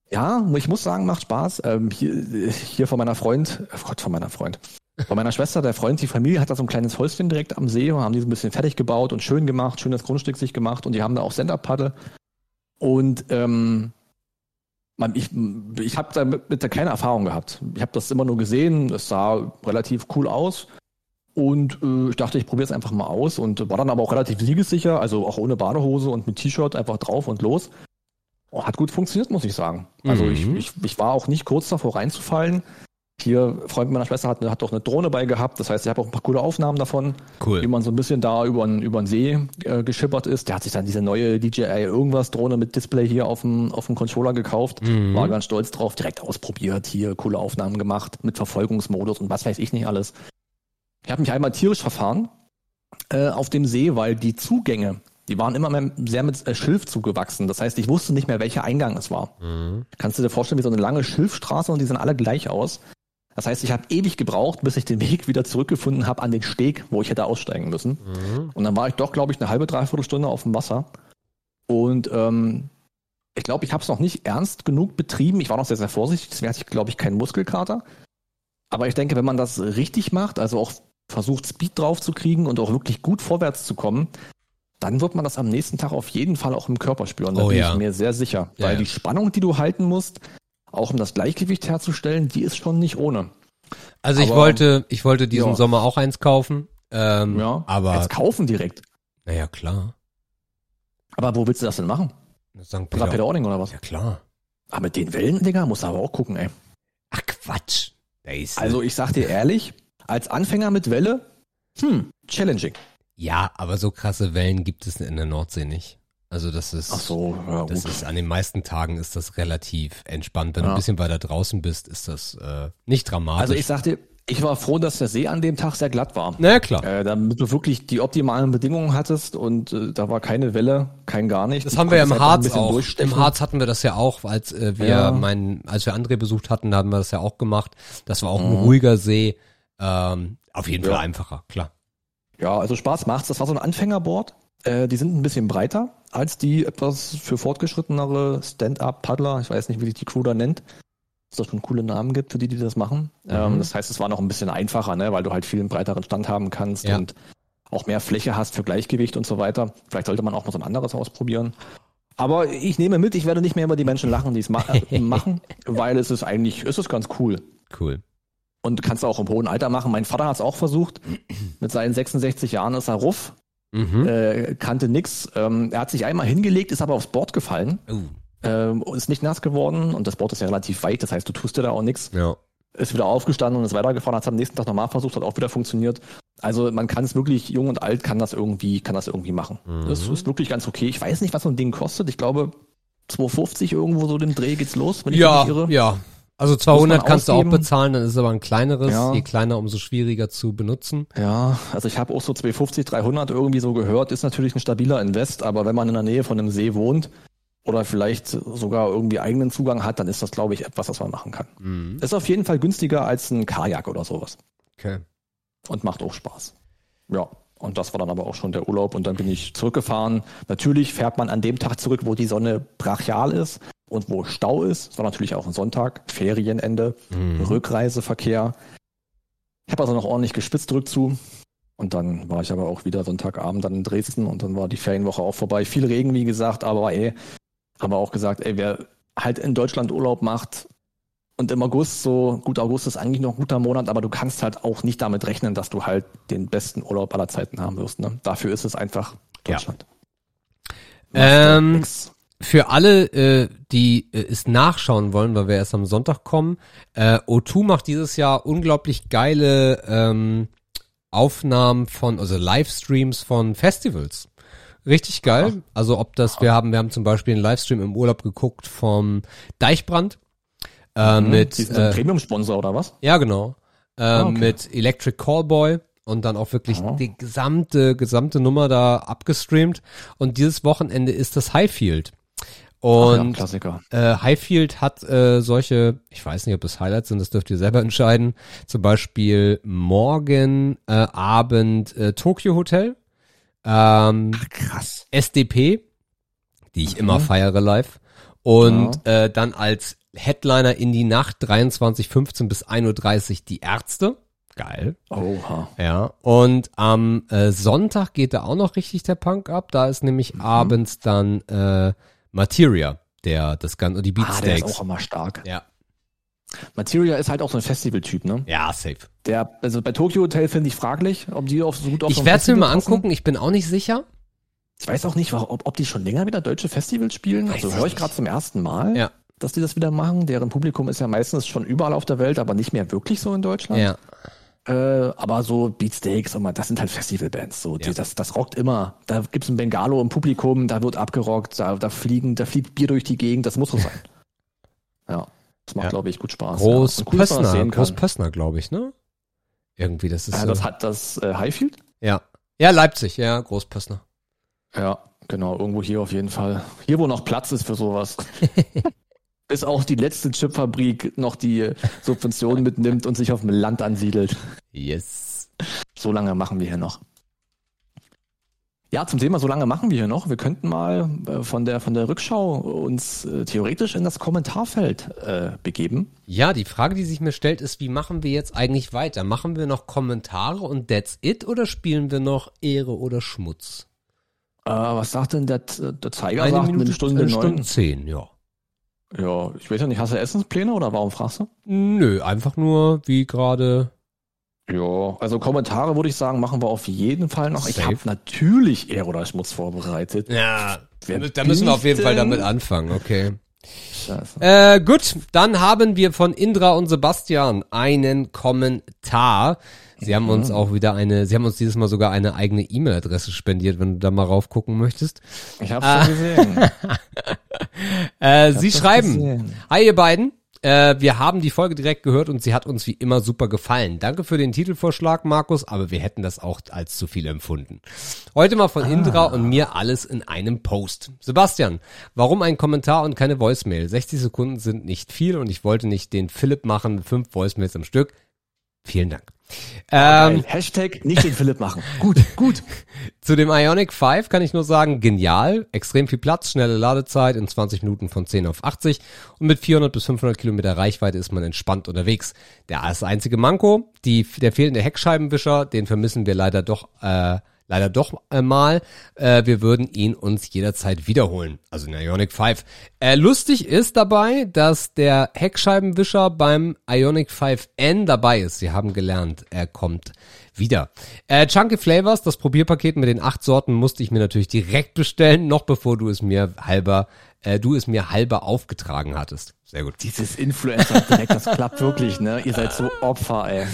Ja, ich muss sagen, macht Spaß. Ähm, hier, hier von meiner Freund, oh Gott, von meiner Freund. Von meiner Schwester, der Freund, die Familie hat da so ein kleines Häuschen direkt am See und haben die so ein bisschen fertig gebaut und schön gemacht, schönes Grundstück sich gemacht und die haben da auch Stand-Up-Paddle. Und ähm, ich, ich habe damit mit da keine Erfahrung gehabt. Ich habe das immer nur gesehen, es sah relativ cool aus. Und äh, ich dachte, ich probiere es einfach mal aus und war dann aber auch relativ siegessicher, also auch ohne Badehose und mit T-Shirt einfach drauf und los. Hat gut funktioniert, muss ich sagen. Also Mhm. ich, ich, ich war auch nicht kurz davor reinzufallen. Hier, Freund meiner Schwester hat, hat doch eine Drohne bei gehabt. Das heißt, ich habe auch ein paar coole Aufnahmen davon, wie Cool. man so ein bisschen da über den, See äh, geschippert ist. Der hat sich dann diese neue DJI irgendwas Drohne mit Display hier auf dem, auf dem Controller gekauft. Mhm. War ganz stolz drauf, direkt ausprobiert, hier coole Aufnahmen gemacht mit Verfolgungsmodus und was weiß ich nicht alles. Ich habe mich einmal tierisch verfahren äh, auf dem See, weil die Zugänge, die waren immer mehr sehr mit äh, Schilf zugewachsen. Das heißt, ich wusste nicht mehr, welcher Eingang es war. Mhm. Kannst du dir vorstellen, wie so eine lange Schilfstraße und die sehen alle gleich aus. Das heißt, ich habe ewig gebraucht, bis ich den Weg wieder zurückgefunden habe an den Steg, wo ich hätte aussteigen müssen. Mhm. Und dann war ich doch, glaube ich, eine halbe, dreiviertel Stunde auf dem Wasser. Und ähm, ich glaube, ich habe es noch nicht ernst genug betrieben. Ich war noch sehr, sehr vorsichtig. Deswegen hatte ich, glaube ich, keinen Muskelkater. Aber ich denke, wenn man das richtig macht, also auch versucht, Speed drauf zu kriegen und auch wirklich gut vorwärts zu kommen, dann wird man das am nächsten Tag auf jeden Fall auch im Körper spüren. Da Oh bin ja. ich mir sehr sicher. Ja, Weil ja. die Spannung, die du halten musst, auch um das Gleichgewicht herzustellen, die ist schon nicht ohne. Also ich Aber- wollte, ich wollte diesen Ja. Sommer auch eins kaufen. Ähm, Ja, aber Jetzt kaufen direkt. naja klar. Aber wo willst du das denn machen? St. Peter, Peter. Ording oder was? Ja klar. Aber mit den Wellen, Digga, musst du aber auch gucken, ey. Ach Quatsch. Also ich sag dir ehrlich, als Anfänger mit Welle, hm, challenging. Ja, aber so krasse Wellen gibt es in der Nordsee nicht. Also das ist, so, ja, das ist an den meisten Tagen ist das relativ entspannt. Wenn du Ja. ein bisschen weiter draußen bist, ist das äh, nicht dramatisch. Also ich sagte, ich war froh, dass der See an dem Tag sehr glatt war. naja, klar. Äh, damit du wirklich die optimalen Bedingungen hattest und äh, da war keine Welle, kein gar nichts. Das Du haben wir ja im ein Harz auch. Im Harz hatten wir das ja auch, als äh, wir Ja. meinen, als wir André besucht hatten, da haben wir das ja auch gemacht. Das war auch ein Mhm. ruhiger See. Ähm, auf jeden Ja. Fall einfacher, klar. Ja, also Spaß macht's. Das war so ein Anfängerboard. Äh, die sind ein bisschen breiter als die etwas für fortgeschrittenere Stand-Up-Paddler. Ich weiß nicht, wie sich die Crew da nennt. Dass das schon coole Namen gibt für die, die das machen. Ähm, das heißt, es war noch ein bisschen einfacher, ne, weil du halt viel einen breiteren Stand haben kannst Ja. und auch mehr Fläche hast für Gleichgewicht und so weiter. Vielleicht sollte man auch mal so ein anderes ausprobieren. Aber ich nehme mit, ich werde nicht mehr über die Menschen lachen, die es ma machen, weil es ist eigentlich, es ist ganz cool. Cool. Und kannst du auch im hohen Alter machen. Mein Vater hat es auch versucht. Mit seinen 66 Jahren ist er ruff, Mhm. äh, kannte nix. Ähm, er hat sich einmal hingelegt, ist aber aufs Board gefallen, Oh, ähm, und ist nicht nass geworden. Und das Board ist ja relativ weit, das heißt, du tust dir da auch nix. ja. Ist wieder aufgestanden und ist weitergefahren, hat es am nächsten Tag nochmal versucht, hat auch wieder funktioniert. Also man kann es wirklich, jung und alt kann das irgendwie, kann das irgendwie machen. Mhm. Das ist wirklich ganz okay. Ich weiß nicht, was so ein Ding kostet. Ich glaube, 250 irgendwo so den Dreh geht's los, wenn ich mich Ja, nicht irre. ja. Also 200 man kannst du auch ausgeben. bezahlen, dann ist es aber ein kleineres. Ja. Je kleiner, umso schwieriger zu benutzen. Ja, also ich habe auch so 250, 300 irgendwie so gehört, ist natürlich ein stabiler Invest, aber wenn man in der Nähe von einem See wohnt oder vielleicht sogar irgendwie eigenen Zugang hat, dann ist das, glaube ich, etwas, was man machen kann. Mhm. Ist auf jeden Fall günstiger als ein Kajak oder sowas Okay. und macht auch Spaß. Ja, und das war dann aber auch schon der Urlaub und dann bin ich zurückgefahren. Natürlich fährt man an dem Tag zurück, wo die Sonne brachial ist und wo Stau ist. Es war natürlich auch ein Sonntag, Ferienende. Mhm. Rückreiseverkehr. Ich habe also noch ordentlich gespitzt rückzu. Und dann war ich aber auch wieder Sonntagabend dann in Dresden und dann war die Ferienwoche auch vorbei. Viel Regen, wie gesagt, aber ey, haben wir auch gesagt, ey, wer halt in Deutschland Urlaub macht und im August so, gut, August ist eigentlich noch ein guter Monat, aber du kannst halt auch nicht damit rechnen, dass du halt den besten Urlaub aller Zeiten haben wirst. Ne? Dafür ist es einfach Ja. Deutschland. Ähm, Nix. Für alle, äh, die äh, es nachschauen wollen, weil wir erst am Sonntag kommen, äh, O2 macht dieses Jahr unglaublich geile ähm, Aufnahmen von, also Livestreams von Festivals. Richtig geil. Also ob das, wir haben, wir haben zum Beispiel einen Livestream im Urlaub geguckt vom Deichbrand äh, Mhm. mit Die sind äh, Premium-Sponsor oder was? ja, genau. Ähm, Ah, okay. Mit Electric Callboy und dann auch wirklich Oh. die gesamte, gesamte Nummer da abgestreamt. Und dieses Wochenende ist das Highfield. Ach ja, Und Klassiker. äh, Highfield hat äh, solche, ich weiß nicht, ob das Highlights sind, das dürft ihr selber entscheiden. Zum Beispiel morgen äh, Abend äh, Tokyo Hotel, ähm, Krass. SDP, die ich Mhm. immer feiere live. Und äh, dann als Headliner in die Nacht 23.15 bis 1.30 Uhr die Ärzte. Geil. Oha. Ja. Und am äh, Sonntag geht da auch noch richtig der Punk ab. Da ist nämlich Mhm. abends dann äh, Materia, der das Ganze, die Ah, der ist Beatsteaks. auch immer stark. ja. Materia ist halt auch so ein Festivaltyp, ne? ja, safe. Der, also bei Tokyo Hotel finde ich fraglich, ob die auf so gut auf so Ich ein werde es mir mal passen. angucken. Ich bin auch nicht sicher. Ich weiß auch nicht, ob, ob die schon länger wieder deutsche Festivals spielen. Weiß Also höre ich gerade zum ersten Mal, Ja. Dass die das wieder machen. Deren Publikum ist ja meistens schon überall auf der Welt, aber nicht mehr wirklich so in Deutschland. Ja. Äh, aber so Beatsteaks, und mal, das sind halt Festivalbands. So, die, Ja. das, das rockt immer. Da gibt's ein Bengalo im Publikum, da wird abgerockt, da, da fliegen, da fliegt Bier durch die Gegend, das muss so sein. ja. Das macht, Ja. glaube ich, gut Spaß. Groß ja. Cool, Pössner, sehen Groß. Pössner, glaube ich, ne? Irgendwie, das ist Ja, so. das hat das äh, Highfield? ja. Ja, Leipzig, ja, Groß Pössner. Ja, genau, irgendwo hier auf jeden Fall. Hier, wo noch Platz ist für sowas. Bis auch die letzte Chipfabrik noch die Subventionen mitnimmt und sich auf dem Land ansiedelt. Yes. So lange machen wir hier noch. Ja, zum Thema so lange machen wir hier noch. Wir könnten mal äh, von der von der Rückschau uns äh, theoretisch in das Kommentarfeld äh, begeben. Ja, die Frage, die sich mir stellt, ist, wie machen wir jetzt eigentlich weiter? Machen wir noch Kommentare und that's it oder spielen wir noch Ehre oder Schmutz? Äh, was sagt denn der, der Zeiger? sagt eine Stunde eine neun. Stunde zehn, ja. Ja, ich weiß ja nicht, hast du Essenspläne oder warum fragst du? Nö, einfach nur wie gerade. Ja, also Kommentare würde ich sagen, machen wir auf jeden Fall noch. Ich Safe. habe natürlich Ehre oder Schmutz vorbereitet. Ja, da müssen wir auf jeden bin Fall ich denn? damit anfangen, okay. Äh, gut, dann haben wir von Indra und Sebastian einen Kommentar. Sie haben uns auch wieder eine, sie haben uns dieses Mal sogar eine eigene E-Mail-Adresse spendiert, wenn du da mal raufgucken möchtest. Ich hab's schon gesehen. äh, sie schreiben, gesehen. hi ihr beiden, äh, wir haben die Folge direkt gehört und sie hat uns wie immer super gefallen. Danke für den Titelvorschlag, Markus, aber wir hätten das auch als zu viel empfunden. Heute mal von ah. Indra und mir alles in einem Post. Sebastian, warum ein Kommentar und keine Voicemail? 60 Sekunden sind nicht viel und ich wollte nicht den Philipp machen fünf Voicemails am Stück. Vielen Dank. Ähm, Hashtag nicht den Philipp machen. Gut, gut. Zu dem Ionic 5 kann ich nur sagen, genial, extrem viel Platz, schnelle Ladezeit in 20 Minuten von 10 auf 80 und mit 400 bis 500 Kilometer Reichweite ist man entspannt unterwegs. Der das einzige Manko, die, der fehlende Heckscheibenwischer, den vermissen wir leider doch äh, leider doch mal. Äh, wir würden ihn uns jederzeit wiederholen. Also in Ionic 5. Äh, lustig ist dabei, dass der Heckscheibenwischer beim Ionic 5N dabei ist. Sie haben gelernt, er kommt wieder. Äh, Chunky Flavors, das Probierpaket mit den acht Sorten musste ich mir natürlich direkt bestellen, noch bevor du es mir halber äh, du es mir halber aufgetragen hattest. Sehr gut. Dieses Influencer direkt, das klappt wirklich, ne? Ihr seid so Opfer, ey.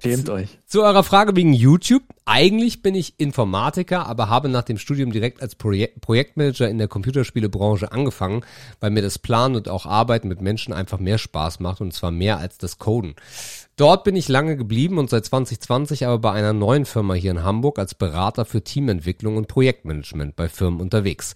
Schämt euch. Zu eurer Frage wegen YouTube. Eigentlich bin ich Informatiker, aber habe nach dem Studium direkt als Projek Projektmanager in der Computerspielebranche angefangen, weil mir das Planen und auch Arbeiten mit Menschen einfach mehr Spaß macht und zwar mehr als das Coden. Dort bin ich lange geblieben und seit 2020 aber bei einer neuen Firma hier in Hamburg als Berater für Teamentwicklung und Projektmanagement bei Firmen unterwegs.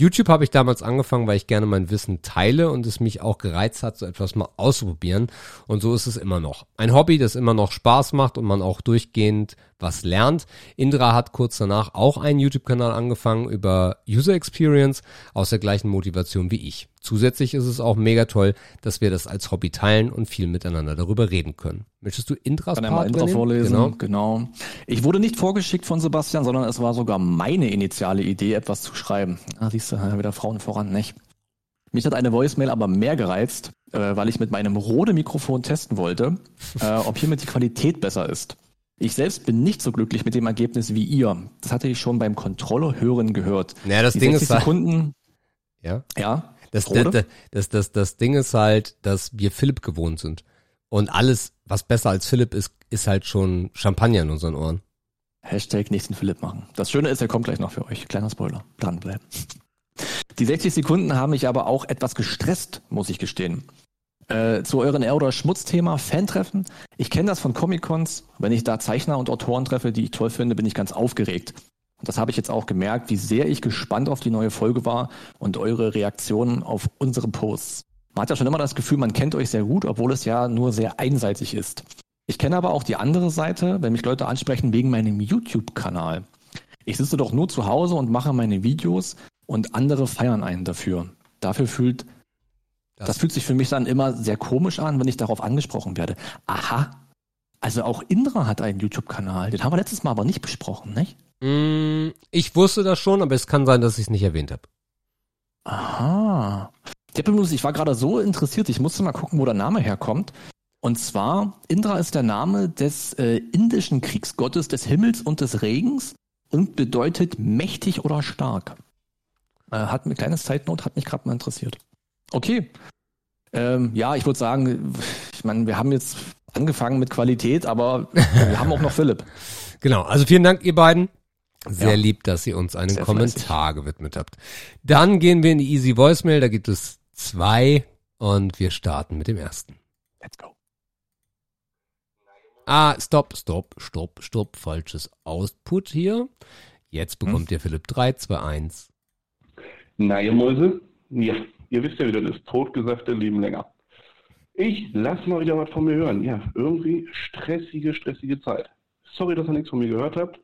YouTube habe ich damals angefangen, weil ich gerne mein Wissen teile und es mich auch gereizt hat, so etwas mal auszuprobieren. Und so ist es immer noch. Ein Hobby, das immer noch Spaß macht und man auch durchgehend was lernt. Indra hat kurz danach auch einen YouTube-Kanal angefangen über User Experience aus der gleichen Motivation wie ich. Zusätzlich ist es auch mega toll, dass wir das als Hobby teilen und viel miteinander darüber reden können. Möchtest du Intras Kann Part Intra vorlesen? Genau. genau. Ich wurde nicht vorgeschickt von Sebastian, sondern es war sogar meine initiale Idee, etwas zu schreiben. Ah, siehst du, wieder Frauen voran, nicht? Mich hat eine Voicemail aber mehr gereizt, äh, weil ich mit meinem Rode-Mikrofon testen wollte, äh, ob hiermit die Qualität besser ist. Ich selbst bin nicht so glücklich mit dem Ergebnis wie ihr. Das hatte ich schon beim Controller hören gehört. Naja, das die Ding ist halt- Sekunden, ja. Ja. Das, das, das, das, das Ding ist halt, dass wir Philipp gewohnt sind. Und alles, was besser als Philipp ist, ist halt schon Champagner in unseren Ohren. Hashtag nächsten Philipp machen. Das Schöne ist, er kommt gleich noch für euch. Kleiner Spoiler. Dranbleiben. Die 60 Sekunden haben mich aber auch etwas gestresst, muss ich gestehen. Äh, zu euren R- oder Schmutzthema Fantreffen. Ich kenne das von Comic-Cons. Wenn ich da Zeichner und Autoren treffe, die ich toll finde, bin ich ganz aufgeregt. Und das habe ich jetzt auch gemerkt, wie sehr ich gespannt auf die neue Folge war und eure Reaktionen auf unsere Posts. Man hat ja schon immer das Gefühl, man kennt euch sehr gut, obwohl es ja nur sehr einseitig ist. Ich kenne aber auch die andere Seite, wenn mich Leute ansprechen wegen meinem YouTube-Kanal. Ich sitze doch nur zu Hause und mache meine Videos und andere feiern einen dafür. Dafür fühlt das, das fühlt sich für mich dann immer sehr komisch an, wenn ich darauf angesprochen werde. Aha, also auch Indra hat einen YouTube-Kanal. Den haben wir letztes Mal aber nicht besprochen, nicht? Mm, ich wusste das schon, aber es kann sein, dass ich es nicht erwähnt habe. Aha. Ich war gerade so interessiert, ich musste mal gucken, wo der Name herkommt. Und zwar, Indra ist der Name des äh, indischen Kriegsgottes des Himmels und des Regens und bedeutet mächtig oder stark. Äh, hat ein kleines Zeitnot, hat mich gerade mal interessiert. Okay. Ähm, ja, ich würde sagen, ich meine, wir haben jetzt angefangen mit Qualität, aber wir haben auch noch Philipp. Genau, also vielen Dank, ihr beiden. Sehr ja. lieb, dass ihr uns einen Sehr Kommentar fleißig. gewidmet habt. Dann gehen wir in die Easy Voicemail, da gibt es zwei und wir starten mit dem ersten. Let's go. Ah, stopp, stopp, stopp, stopp, falsches Output hier. Jetzt bekommt hm? ihr Philipp 3, 2, 1. Na, ihr Mäuse, ja, ihr wisst ja, wie das ist. Totgesagte leben länger. Ich lass mal wieder was von mir hören. Ja, irgendwie stressige, stressige Zeit. Sorry, dass ihr nichts von mir gehört habt.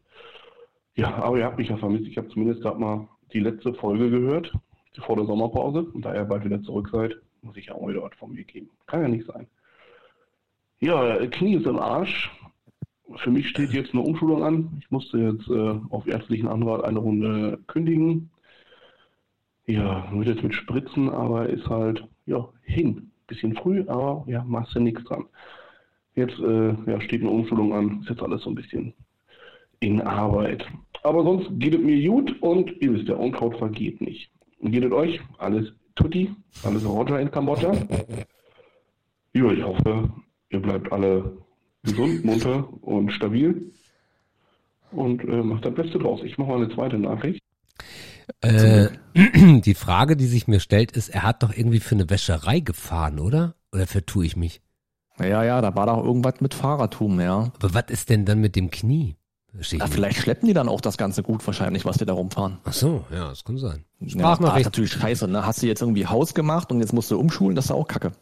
Ja, aber ihr habt mich ja vermisst. Ich habe zumindest gerade mal die letzte Folge gehört, vor der Sommerpause. Und da ihr bald wieder zurück seid, muss ich ja auch wieder was von mir geben. Kann ja nicht sein. Ja, Knie ist im Arsch. Für mich steht jetzt eine Umschulung an. Ich musste jetzt äh, auf ärztlichen Anrat eine Runde kündigen. Ja, wird jetzt mit Spritzen, aber ist halt, ja, hin. Bisschen früh, aber ja, machst du nichts dran. Jetzt äh, ja, steht eine Umschulung an, ist jetzt alles so ein bisschen in Arbeit. Aber sonst geht es mir gut und ihr wisst ja, Unkraut vergeht nicht. Geht es euch? Alles Tutti, alles Roger in Kambodscha. Ja, ich hoffe, ihr bleibt alle gesund, munter und stabil und äh, macht das Beste draus. Ich mache mal eine zweite Nachricht. Äh, die Frage, die sich mir stellt, ist, er hat doch irgendwie für eine Wäscherei gefahren, oder? Oder vertue ich mich? Ja, ja, da war doch irgendwas mit Fahrertum, ja. Aber was ist denn dann mit dem Knie? Ja vielleicht schleppen die dann auch das Ganze gut wahrscheinlich, was die da rumfahren. Ach so, ja, das kann sein. Ja, Sprachnachricht. ist natürlich scheiße, ne? Hast du jetzt irgendwie Haus gemacht und jetzt musst du umschulen, das ist auch kacke.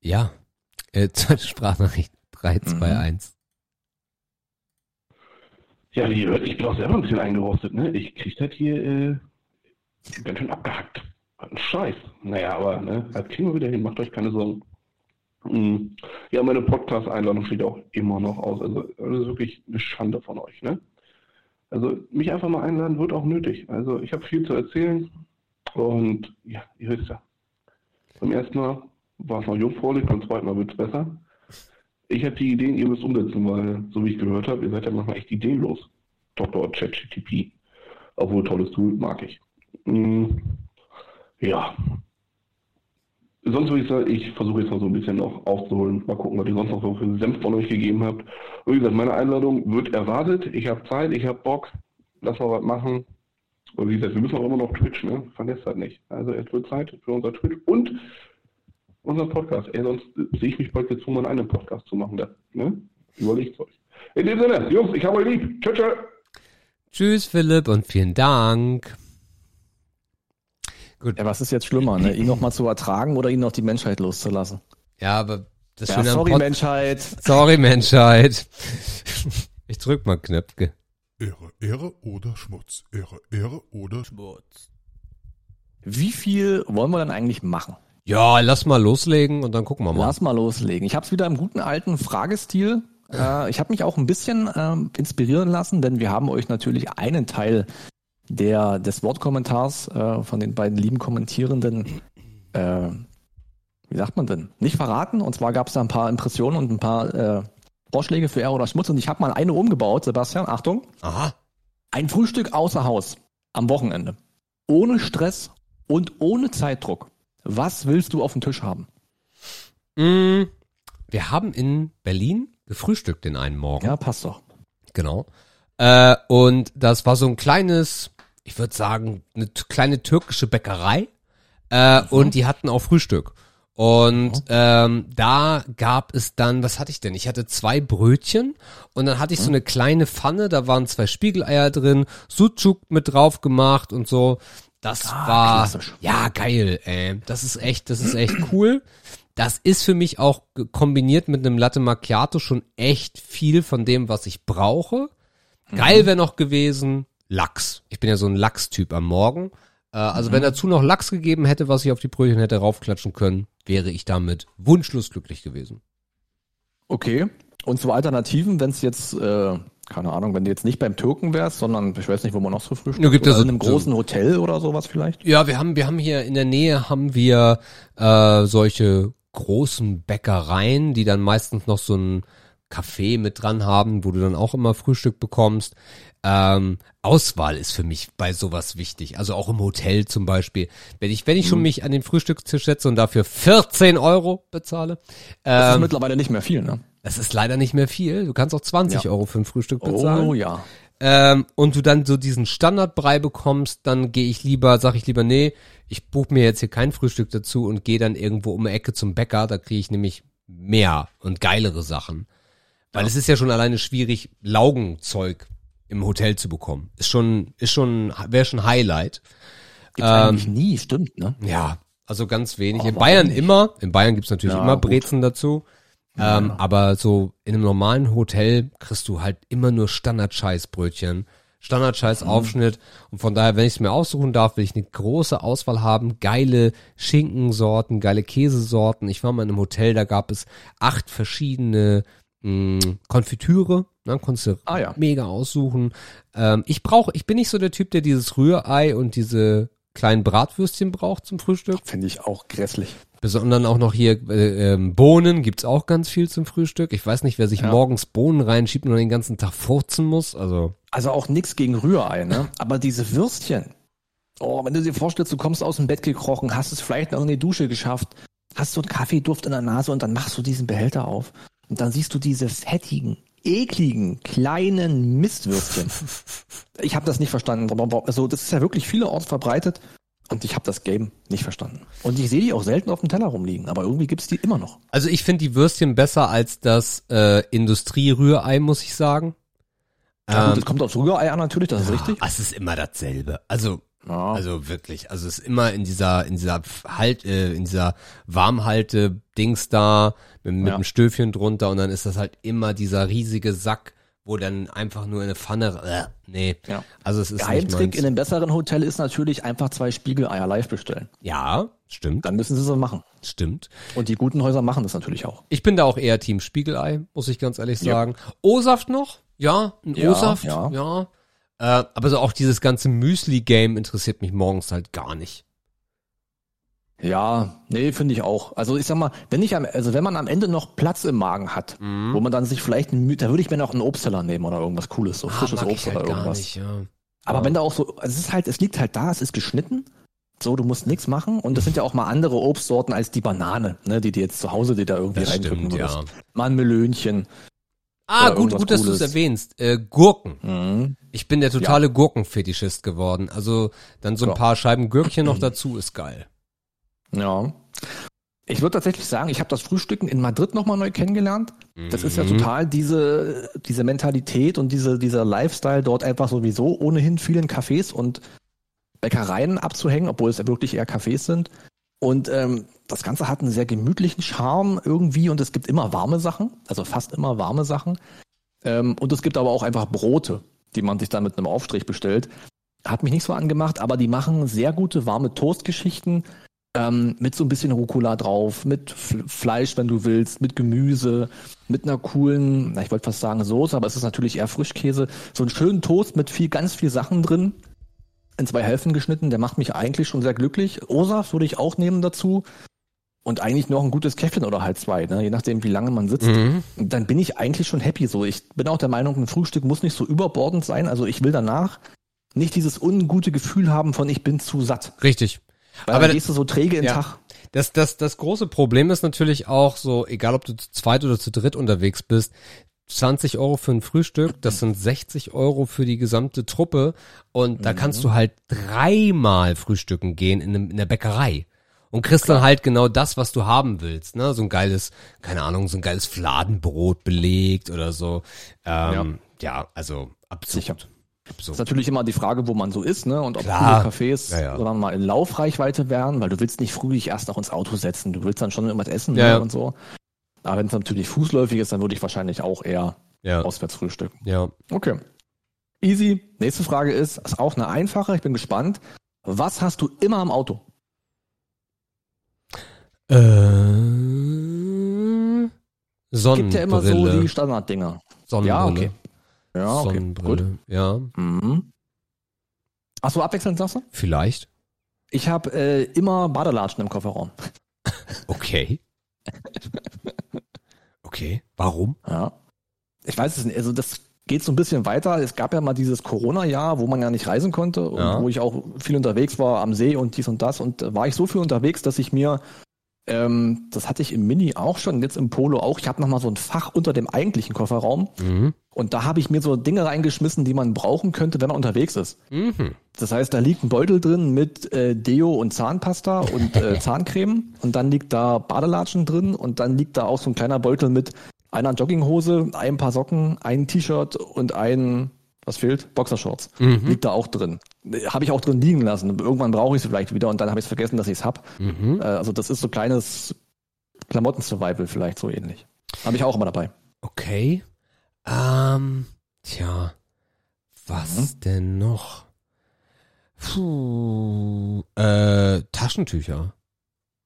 Ja, äh, Sprachnachricht 321. Ja, hört, ich bin auch selber ein bisschen eingerostet, ne? Ich krieg das hier äh, ganz schön abgehackt. Was ein Scheiß. Naja, aber ne, das kriegen wir wieder hin, macht euch keine Sorgen. Mm. Ja, meine Podcast-Einladung steht auch immer noch aus. Also, das ist wirklich eine Schande von euch, ne? Also, mich einfach mal einladen wird auch nötig. Also, ich habe viel zu erzählen und ja, ihr wisst ja. Beim ersten Mal war es noch jungfräulich, beim zweiten Mal wird es besser. Ich habe die Ideen, ihr müsst umsetzen, weil, so wie ich gehört habe, ihr seid ja manchmal echt ideenlos. Dr. ChatGTP. Obwohl, tolles Tool, mag ich. Mm, ja. Sonst würde ich sagen, ich versuche jetzt mal so ein bisschen noch aufzuholen. Mal gucken, was ihr sonst noch so für Senf von euch gegeben habt. Wie gesagt, meine Einladung wird erwartet. Ich habe Zeit, ich habe Bock. Lass mal was machen. Und wie gesagt, wir müssen auch immer noch Twitch, ne? Vergesst das nicht. Also es wird Zeit für unser Twitch und unseren Podcast. Ey, sonst sehe ich mich bald gezwungen, einen eigenen Podcast zu machen. Da, ne? Überlegt euch. In dem Sinne, Jungs, ich habe euch lieb. Tschö, tschö. Tschüss, Philipp, und vielen Dank. Gut. Ja, was ist jetzt schlimmer, ne? ihn noch mal zu ertragen oder ihn noch die Menschheit loszulassen? Ja, aber das Ja, Schöne sorry, Pod- Menschheit. Sorry, Menschheit. Ich drück mal Knöpfke. Ehre, Ehre oder Schmutz. Ehre, Ehre oder Schmutz. Wie viel wollen wir denn eigentlich machen? Ja, lass mal loslegen und dann gucken wir mal. Lass mal loslegen. Ich habe es wieder im guten alten Fragestil. Äh, ich habe mich auch ein bisschen ähm, inspirieren lassen, denn wir haben euch natürlich einen Teil der des Wortkommentars äh, von den beiden lieben Kommentierenden, äh, wie sagt man denn, nicht verraten. Und zwar gab es da ein paar Impressionen und ein paar äh, Vorschläge für R oder Schmutz. Und ich habe mal eine umgebaut, Sebastian. Achtung. Aha. Ein Frühstück außer Haus am Wochenende. Ohne Stress und ohne Zeitdruck. Was willst du auf dem Tisch haben? Mm, wir haben in Berlin gefrühstückt den einen Morgen. Ja, passt doch. Genau. Äh, und das war so ein kleines, ich würde sagen, eine kleine türkische Bäckerei. Äh, Und die hatten auch Frühstück. Und ähm, da gab es dann, was hatte ich denn? Ich hatte zwei Brötchen und dann hatte ich so eine kleine Pfanne, da waren zwei Spiegeleier drin, Sucuk mit drauf gemacht und so. Das war klassisch. ja geil, ey. Das ist echt, das ist echt cool. Das ist für mich auch kombiniert mit einem Latte Macchiato schon echt viel von dem, was ich brauche. Geil wäre noch gewesen Lachs. Ich bin ja so ein Lachs-Typ am Morgen. Äh, also wenn dazu noch Lachs gegeben hätte, was ich auf die Brötchen hätte raufklatschen können, wäre ich damit wunschlos glücklich gewesen. Okay. Und zu Alternativen, wenn es jetzt, äh, keine Ahnung, wenn du jetzt nicht beim Türken wärst, sondern ich weiß nicht, wo man noch so frühstückt. Ja, gibt oder so- in einem so- großen Hotel oder sowas vielleicht. Ja, wir haben, wir haben hier in der Nähe haben wir äh, solche großen Bäckereien, die dann meistens noch so ein Café mit dran haben, wo du dann auch immer Frühstück bekommst. Ähm, Auswahl ist für mich bei sowas wichtig. Also auch im Hotel zum Beispiel. Wenn ich, wenn ich schon mich an den Frühstückstisch setze und dafür 14 Euro bezahle, Das ist ähm, mittlerweile nicht mehr viel, ne? Das ist leider nicht mehr viel. Du kannst auch 20 Ja. Euro für ein Frühstück bezahlen Oh ja. ähm, und du dann so diesen Standardbrei bekommst, dann gehe ich lieber, sag ich lieber, nee, ich buche mir jetzt hier kein Frühstück dazu und gehe dann irgendwo um die Ecke zum Bäcker, da kriege ich nämlich mehr und geilere Sachen. Weil es ist ja schon alleine schwierig, Laugenzeug im Hotel zu bekommen. Ist schon, ist schon, wäre schon Highlight. Gibt's eigentlich nie, stimmt, ne? Ja, also ganz wenig. Oh, in Bayern nicht? immer. In Bayern gibt's natürlich Ja, immer gut. Brezen dazu. Ähm, aber so in einem normalen Hotel kriegst du halt immer nur Standard-Scheißbrötchen, Standard-Scheiß-Aufschnitt. Und von daher, wenn ich es mir aussuchen darf, will ich eine große Auswahl haben. Geile Schinkensorten, geile Käsesorten. Ich war mal in einem Hotel, da gab es acht verschiedene mh, Konfitüre. Ne, konntest du Ah, ja. mega aussuchen. Ähm, ich brauche, ich bin nicht so der Typ, der dieses Rührei und diese kleinen Bratwürstchen braucht zum Frühstück. Finde ich auch grässlich. Besonders auch noch hier äh, ähm, Bohnen gibt's auch ganz viel zum Frühstück. Ich weiß nicht, wer sich Ja. morgens Bohnen reinschiebt und dann den ganzen Tag furzen muss. Also Also auch nix gegen Rührei, ne? Aber diese Würstchen, Oh, wenn du dir vorstellst, du kommst aus dem Bett gekrochen, hast es vielleicht noch in die Dusche geschafft, hast so einen Kaffeeduft in der Nase und dann machst du diesen Behälter auf. Und dann siehst du diese fettigen, ekligen, kleinen Mistwürstchen. ich habe das nicht verstanden. Also das ist ja wirklich vielerorts verbreitet. Und ich habe das Game nicht verstanden. Und ich sehe die auch selten auf dem Teller rumliegen, aber irgendwie gibt's die immer noch. Also ich finde die Würstchen besser als das äh, Industrierührei, muss ich sagen. Ja, gut, das kommt aufs Rührei an natürlich, das ist ja, richtig. Es ist immer dasselbe. Also Ja. also wirklich, also es ist immer in dieser in dieser halt äh, in dieser Warmhalte Dings da mit, mit Ja. einem Stöfchen drunter und dann ist das halt immer dieser riesige Sack, wo dann einfach nur in eine Pfanne äh, nee. Ja. Also es ist Geheimtrick in einem besseren Hotel ist natürlich einfach zwei Spiegeleier live bestellen. Ja, stimmt, Dann müssen sie so machen. stimmt. Und die guten Häuser machen das natürlich auch. Ich bin da auch eher Team Spiegelei, muss ich ganz ehrlich Ja. sagen. O-Saft noch? Ja, ein Ja, O-Saft, ja. ja. Äh, aber so auch dieses ganze Müsli-Game interessiert mich morgens halt gar nicht. Ja, nee, finde ich auch. Also ich sag mal, wenn ich am, also wenn man am Ende noch Platz im Magen hat, Mhm. wo man dann sich vielleicht, ein da würde ich mir noch einen Obstteller nehmen oder irgendwas Cooles, so frisches Ah, mag Obst halt oder irgendwas. nicht, ja. Aber Ja. wenn da auch so, also es ist halt, es liegt halt da, es ist geschnitten. So, du musst nichts machen. Und das sind ja auch mal andere Obstsorten als die Banane, ne, die dir jetzt zu Hause dir da irgendwie Das reindrücken stimmt, würdest. ja. Mal ein Melönchen. Ah, gut, gut, dass du es erwähnst. Äh, Gurken. Mhm. Ich bin der totale Gurkenfetischist geworden. Also dann so ein Ja. paar Scheiben Gürkchen noch dazu ist geil. Ja. Ich würde tatsächlich sagen, ich habe das Frühstücken in Madrid nochmal neu kennengelernt. Das ist ja Mhm. total diese, diese Mentalität und diese, dieser Lifestyle dort einfach sowieso ohnehin vielen Cafés und Bäckereien abzuhängen, obwohl es ja wirklich eher Cafés sind. Und ähm, das Ganze hat einen sehr gemütlichen Charme irgendwie und es gibt immer warme Sachen, also fast immer warme Sachen. Ähm, und es gibt aber auch einfach Brote, die man sich dann mit einem Aufstrich bestellt. Hat mich nicht so angemacht, aber die machen sehr gute warme Toastgeschichten ähm, mit so ein bisschen Rucola drauf, mit F Fleisch, wenn du willst, mit Gemüse, mit einer coolen, na, ich wollte fast sagen Soße, aber es ist natürlich eher Frischkäse. So einen schönen Toast mit viel, ganz viel Sachen drin, in zwei Hälften geschnitten, der macht mich eigentlich schon sehr glücklich. O-Saft würde ich auch nehmen dazu. Und eigentlich noch ein gutes Käffchen oder halt zwei, ne? je nachdem, wie lange man sitzt. Mhm. Dann bin ich eigentlich schon happy. So, ich bin auch der Meinung, ein Frühstück muss nicht so überbordend sein. Also ich will danach nicht dieses ungute Gefühl haben von ich bin zu satt. Richtig. Weil Aber dann gehst du so träge in ja. Tag. Das, das, das große Problem ist natürlich auch so, egal ob du zu zweit oder zu dritt unterwegs bist, 20 Euro für ein Frühstück, das sind 60 Euro für die gesamte Truppe und da kannst du halt dreimal frühstücken gehen in, einem, in der Bäckerei und kriegst dann halt genau das, was du haben willst, ne? So ein geiles, keine Ahnung, so ein geiles Fladenbrot belegt oder so. Ähm, ja. also absurd. Sicher. Absurd. ist natürlich immer die Frage, wo man so ist, ne? Und ob Klar. viele Cafés Ja, ja. sondern mal in Laufreichweite wären, weil du willst nicht früh dich erst noch ins Auto setzen. Du willst dann schon irgendwas essen Ja, ne? ja. und so. Aber wenn es natürlich fußläufig ist, dann würde ich wahrscheinlich auch eher Ja, auswärts frühstücken. ja. Okay. Easy. Nächste Frage ist, ist auch eine einfache, ich bin gespannt. Was hast du immer im Auto? Äh, Sonnenbrille. Gibt ja immer so die Standarddinger. Sonnenbrille. Ja, okay. Ja, okay. Gut. Sonnenbrille. Ja, Mhm. Ach so, abwechselnd sagst du? vielleicht. Ich habe äh, immer Badelatschen im Kofferraum. Okay. Okay. Warum? Ja. Ich weiß es nicht. Also das geht so ein bisschen weiter. Es gab ja mal dieses Corona-Jahr, wo man ja nicht reisen konnte und Ja. wo ich auch viel unterwegs war am See und dies und das. Und da war ich so viel unterwegs, dass ich mir, ähm, das hatte ich im Mini auch schon, jetzt im Polo auch, ich habe nochmal so ein Fach unter dem eigentlichen Kofferraum Mhm. und da habe ich mir so Dinge reingeschmissen, die man brauchen könnte, wenn man unterwegs ist. Mhm. Das heißt, da liegt ein Beutel drin mit äh, Deo und Zahnpasta und äh, Zahncreme und dann liegt da Badelatschen drin und dann liegt da auch so ein kleiner Beutel mit einer Jogginghose, ein paar Socken, ein T-Shirt und ein, was fehlt? Boxershorts. Mhm. Liegt da auch drin. Habe ich auch drin liegen lassen. Irgendwann brauche ich sie vielleicht wieder und dann habe ich vergessen, dass ich es hab. Mhm. Äh, also das ist so kleines Klamotten-Survival vielleicht so ähnlich. Habe ich auch immer dabei. Okay. Ähm, tja. Was Mhm. denn noch? Puh. Äh, Taschentücher.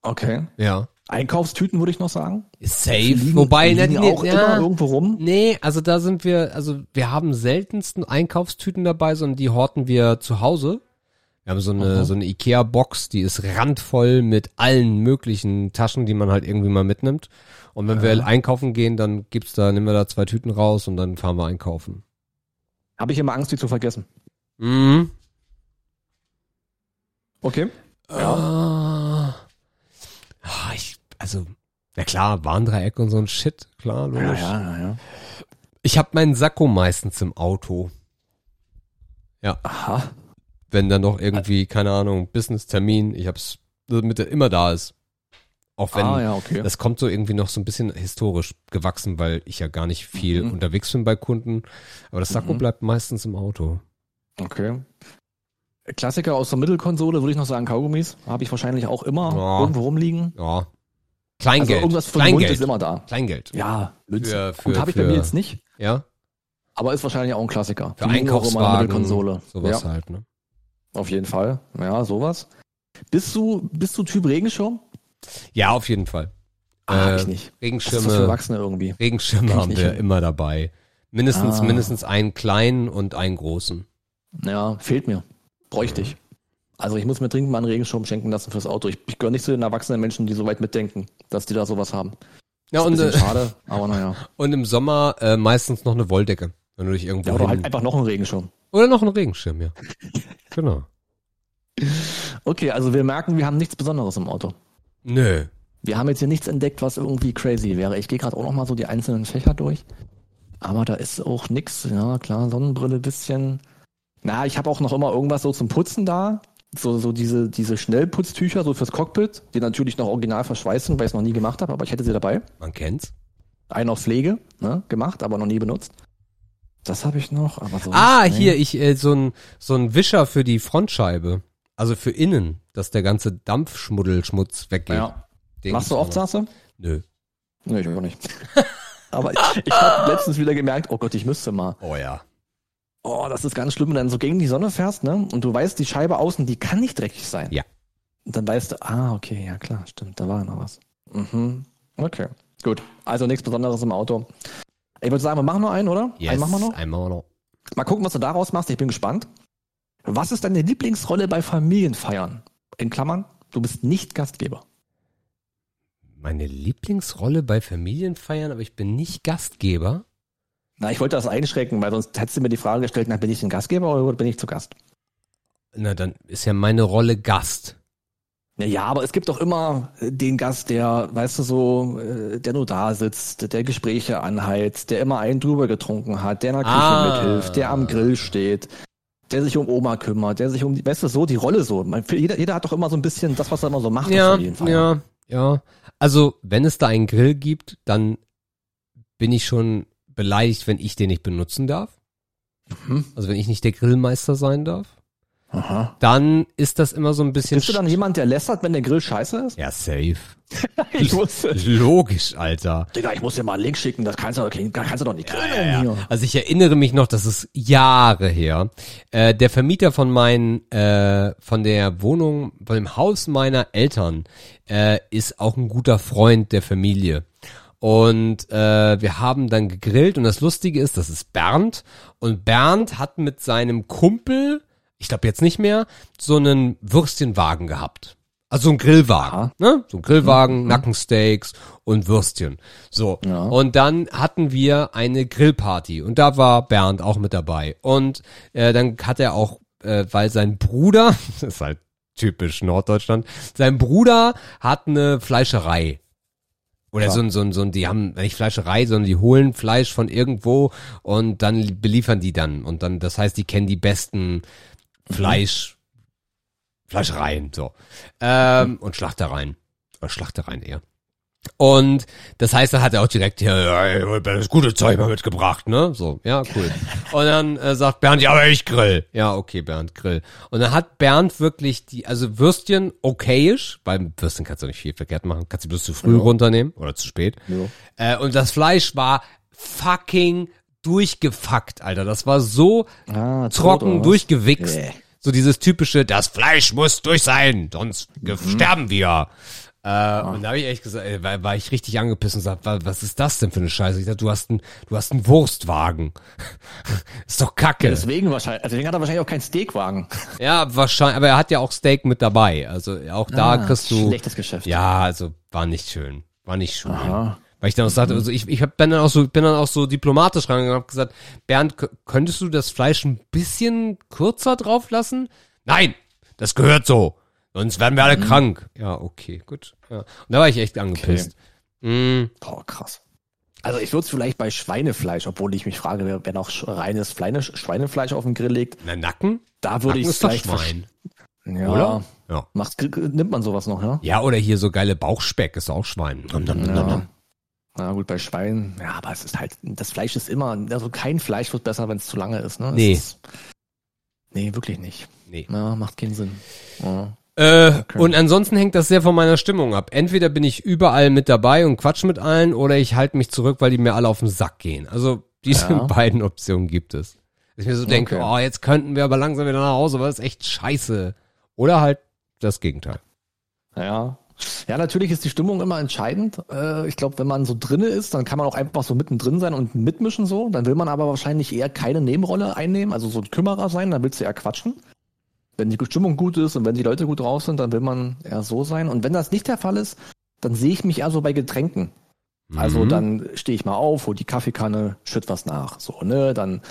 Okay. Ja. Einkaufstüten würde ich noch sagen. Safe. Liegen- Wobei, liegen ne, auch ne, immer ja. irgendwo rum. Nee, also da sind wir, also wir haben seltensten Einkaufstüten dabei, sondern die horten wir zu Hause. Wir haben so eine, so eine Ikea-Box, die ist randvoll mit allen möglichen Taschen, die man halt irgendwie mal mitnimmt. Und wenn wir einkaufen gehen, dann gibt's da, nehmen wir da zwei Tüten raus und dann fahren wir einkaufen. Habe ich immer Angst, die zu vergessen. Mhm. Okay. Ja. Ah, ich, also, na klar, Warndreieck und so ein Shit, klar, Ja, logisch. ja, ja, ja. Ich habe meinen Sakko meistens im Auto. Aha. Wenn dann noch irgendwie, keine Ahnung, Business-Termin, ich hab's, damit er immer da ist. Auch wenn, ah, ja, okay. das kommt so irgendwie noch so ein bisschen historisch gewachsen, weil ich ja gar nicht viel Mhm. unterwegs bin bei Kunden. Aber das Sakko Mhm. bleibt meistens im Auto. Okay. Klassiker aus der Mittelkonsole würde ich noch sagen, Kaugummis. Habe ich wahrscheinlich auch immer Ja. irgendwo rumliegen. Ja. Also Kleingeld. irgendwas für den Mund Kleingeld. ist immer da. Kleingeld. Ja, Münze. Für- für- Gut, habe ich bei für- mir jetzt nicht, Ja. aber ist wahrscheinlich auch ein Klassiker. Für Die Einkaufswagen. Mittelkonsole. Sowas Ja, halt, ne? auf jeden Fall. Ja, sowas. Bist du, bist du Typ Regenschirm? Ja, auf jeden Fall. Ah, Äh, ich nicht. Das ist für Regenschirme, Erwachsene irgendwie. Regenschirme haben wir hin. immer dabei. Mindestens, Ah. mindestens einen kleinen und einen großen. Ja, fehlt mir. Bräuchte ich. Also ich muss mir dringend mal einen Regenschirm schenken lassen fürs Auto. Ich, ich gehöre nicht zu den erwachsenen Menschen, die so weit mitdenken, dass die da sowas haben. Ja, und, äh, schade, aber naja. und im Sommer äh, meistens noch eine Wolldecke. Wenn du dich irgendwo Ja, oder halt einfach noch einen Regenschirm. Oder noch einen Regenschirm, ja. genau. Okay, also wir merken, wir haben nichts Besonderes im Auto. Nö. Wir haben jetzt hier nichts entdeckt, was irgendwie crazy wäre. Ich gehe gerade auch noch mal so die einzelnen Fächer durch. Aber da ist auch nix. Ja, klar, Sonnenbrille bisschen. Na, ich habe auch noch immer irgendwas so zum Putzen da. So, so diese, diese Schnellputztücher so fürs Cockpit, die natürlich noch original verschweißen, weil ich es noch nie gemacht habe, aber ich hätte sie dabei. Man kennt's. Einen auf Pflege, ne, gemacht, aber noch nie benutzt. Das habe ich noch, aber so. Ah, hier, ich, äh, so ein, so ein Wischer für die Frontscheibe. Also für innen, dass der ganze Dampfschmuddelschmutz weggeht. Ja. Den Machst du oft, sagst du? Nö. Nee, ich auch nicht. aber ich, ich habe letztens wieder gemerkt, oh Gott, ich müsste mal. Oh ja. Oh, das ist ganz schlimm, wenn du dann so gegen die Sonne fährst, ne? Und du weißt, die Scheibe außen, die kann nicht dreckig sein. Ja. Und dann weißt du, ah, okay, ja klar, stimmt, da war noch was. Mhm. Okay. Gut. Also nichts Besonderes im Auto. Ich würde sagen, wir machen noch einen, oder? Yes. Einen machen wir noch. Einmal noch. Mal gucken, was du daraus machst. Ich bin gespannt. Was ist deine Lieblingsrolle bei Familienfeiern? In Klammern, du bist nicht Gastgeber. Meine Lieblingsrolle bei Familienfeiern, aber ich bin nicht Gastgeber. Na, ich wollte das einschränken, weil sonst hättest du mir die Frage gestellt, na, bin ich ein Gastgeber oder bin ich zu Gast? Na, dann ist ja meine Rolle Gast. Na Ja, aber es gibt doch immer äh, den Gast, der, weißt du so, äh, der nur da sitzt, der Gespräche anheizt, der immer einen drüber getrunken hat, der in der Küche Ah. mithilft, der am Grill steht, der sich um Oma kümmert, der sich um die, weißt du, so die Rolle so. Man, jeder, jeder hat doch immer so ein bisschen das, was er immer so macht. auf Ja, ja, ja. Also, wenn es da einen Grill gibt, dann bin ich schon beleidigt, wenn ich den nicht benutzen darf. Mhm. Also, wenn ich nicht der Grillmeister sein darf. Aha. Dann ist das immer so ein bisschen... Bist du dann jemand, der lästert, wenn der Grill scheiße ist? ja, safe. Ich wusste. Logisch, Alter. Digga, ich muss dir mal einen Link schicken, das kannst du, doch- kannst du doch nicht grillen hier. Also ich erinnere mich noch, das ist Jahre her. Äh, der Vermieter von meinen, äh, von der Wohnung, von dem Haus meiner Eltern, äh, ist auch ein guter Freund der Familie. Und äh, wir haben dann gegrillt und das Lustige ist, das ist Bernd und Bernd hat mit seinem Kumpel, ich glaube jetzt nicht mehr, so einen Würstchenwagen gehabt. Also so ein Grillwagen, ne? So ein Grillwagen, Nackensteaks und Würstchen. So. Ja. Und dann hatten wir eine Grillparty und da war Bernd auch mit dabei. Und äh, dann hat er auch, äh, weil sein Bruder, das ist halt typisch Norddeutschland, sein Bruder hat eine Fleischerei. Oder so ein, so ein, so ein, die haben nicht Fleischerei, sondern die holen Fleisch von irgendwo und dann beliefern die dann. Und dann, das heißt, die kennen die besten Fleisch, Fleischereien, so. Ähm, und Schlachtereien. Oder Schlachtereien eher. Und das heißt, dann hat er auch direkt hier ja, das gute Zeug mal mitgebracht, ne? So, ja, cool. Und dann äh, sagt Bernd, ja, aber ich grill. Ja, okay, Bernd, grill. Und dann hat Bernd wirklich die, also Würstchen okayisch, weil Würstchen kannst du nicht viel verkehrt machen, kannst du bloß zu früh runternehmen oder zu spät. Ja. Äh, und das Fleisch war fucking durchgefuckt, Alter. Das war so Ah, trocken durchgewichst. Nee. So dieses typische, das Fleisch muss durch sein, sonst Mhm. sterben wir. Äh, Ah. Und da habe ich echt gesagt, ey, war, war ich richtig angepisst und gesagt, wa- was ist das denn für eine Scheiße? Ich dachte, du hast einen, du hast einen Wurstwagen. ist doch kacke. Deswegen wahrscheinlich, also deswegen hat er wahrscheinlich auch keinen Steakwagen. Ja, wahrscheinlich, aber er hat ja auch Steak mit dabei. Also auch da Ah, kriegst du. Schlechtes Geschäft. Ja, also war nicht schön. War nicht schön. Aha. Weil ich dann auch sagte, also ich, ich hab, bin dann auch so, bin dann auch so diplomatisch rangegangen und hab gesagt, Bernd, könntest du das Fleisch ein bisschen kürzer drauf lassen? Nein, das gehört so. Sonst werden wir alle krank. Ja, okay, gut. Ja. Und da war ich echt angepisst. Mm, Boah, krass. Also ich würde es vielleicht bei Schweinefleisch, obwohl ich mich frage, wer, wer noch reines Schweinefleisch auf den Grill legt, na, Nacken? da würde ich es vielleicht Schwein. Ja, Oder? Ja. Macht, nimmt man sowas noch, ja? Ja, oder hier so geile Bauchspeck ist auch Schwein. Nom, nom, nom, Ja. nom. Na gut, bei Schwein, ja, aber es ist halt, das Fleisch ist immer, also kein Fleisch wird besser, wenn es zu lange ist, ne? Es Nee. Ist, nee, wirklich nicht. Nee. Ja, macht keinen Sinn. Ja. Äh, Okay. Und ansonsten hängt das sehr von meiner Stimmung ab. Entweder bin ich überall mit dabei und quatsch mit allen oder ich halte mich zurück, weil die mir alle auf den Sack gehen. Also diese Ja. beiden Optionen gibt es. Dass ich mir so denke, Okay. oh, jetzt könnten wir aber langsam wieder nach Hause, weil das ist echt scheiße. Oder halt das Gegenteil. Ja. Ja, natürlich ist die Stimmung immer entscheidend. Äh, Ich glaube, wenn man so drinne ist, dann kann man auch einfach so mittendrin sein und mitmischen so. Dann will man aber wahrscheinlich eher keine Nebenrolle einnehmen, also so ein Kümmerer sein, dann willst du eher quatschen. Wenn die Stimmung gut ist und wenn die Leute gut drauf sind, dann will man eher so sein. Und wenn das nicht der Fall ist, dann sehe ich mich eher so bei Getränken. Also Mhm. dann stehe ich mal auf, hol die Kaffeekanne, schütt was nach. So, ne? Dann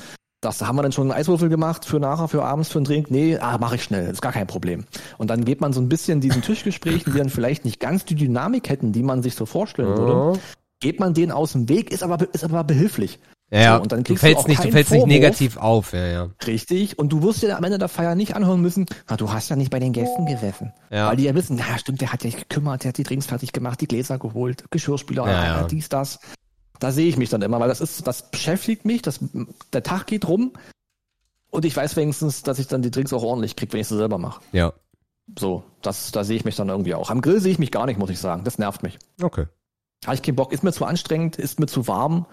das haben wir dann schon einen Eiswürfel gemacht für nachher, für abends, für einen Drink. Nee, ah, mache ich schnell, ist gar kein Problem. Und dann geht man so ein bisschen diesen Tischgesprächen, die dann vielleicht nicht ganz die Dynamik hätten, die man sich so vorstellen würde, geht man denen aus dem Weg, ist aber, ist aber behilflich. Ja. So, und dann du kriegst du fällst auch nicht, du fällst nicht negativ auf, ja, ja. Richtig. Und du wirst dir am Ende der Feier nicht anhören müssen, na, du hast ja nicht bei den Gästen gesessen. Ja. Weil die ja wissen, na stimmt, der hat ja gekümmert, der hat die Drinks fertig gemacht, die Gläser geholt, Geschirrspüler, Ja, ja, dies, das. Da sehe ich mich dann immer, weil das ist, das beschäftigt mich, das, der Tag geht rum und ich weiß wenigstens, dass ich dann die Drinks auch ordentlich krieg, wenn ich sie selber mache. Ja. So, das, da sehe ich mich dann irgendwie auch. Am Grill sehe ich mich gar nicht, muss ich sagen. Das nervt mich. Okay. Habe ich keinen Bock, ist mir zu anstrengend, ist mir zu warm,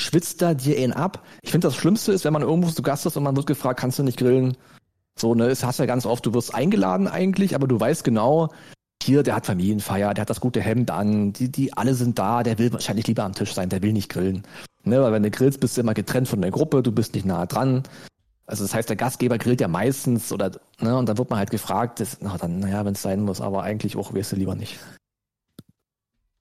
schwitzt da dir ihn ab. Ich finde, das Schlimmste ist, wenn man irgendwo zu Gast ist und man wird gefragt, kannst du nicht grillen? So, ne, es hast ja ganz oft, du wirst eingeladen eigentlich, aber du weißt genau, hier, der hat Familienfeier, der hat das gute Hemd an, die, die alle sind da, der will wahrscheinlich lieber am Tisch sein, der will nicht grillen. Ne, weil wenn du grillst, bist du immer getrennt von der Gruppe, du bist nicht nah dran. Also das heißt, der Gastgeber grillt ja meistens oder, ne, und dann wird man halt gefragt, das, na dann, naja, wenn es sein muss, aber eigentlich auch wirst du lieber nicht.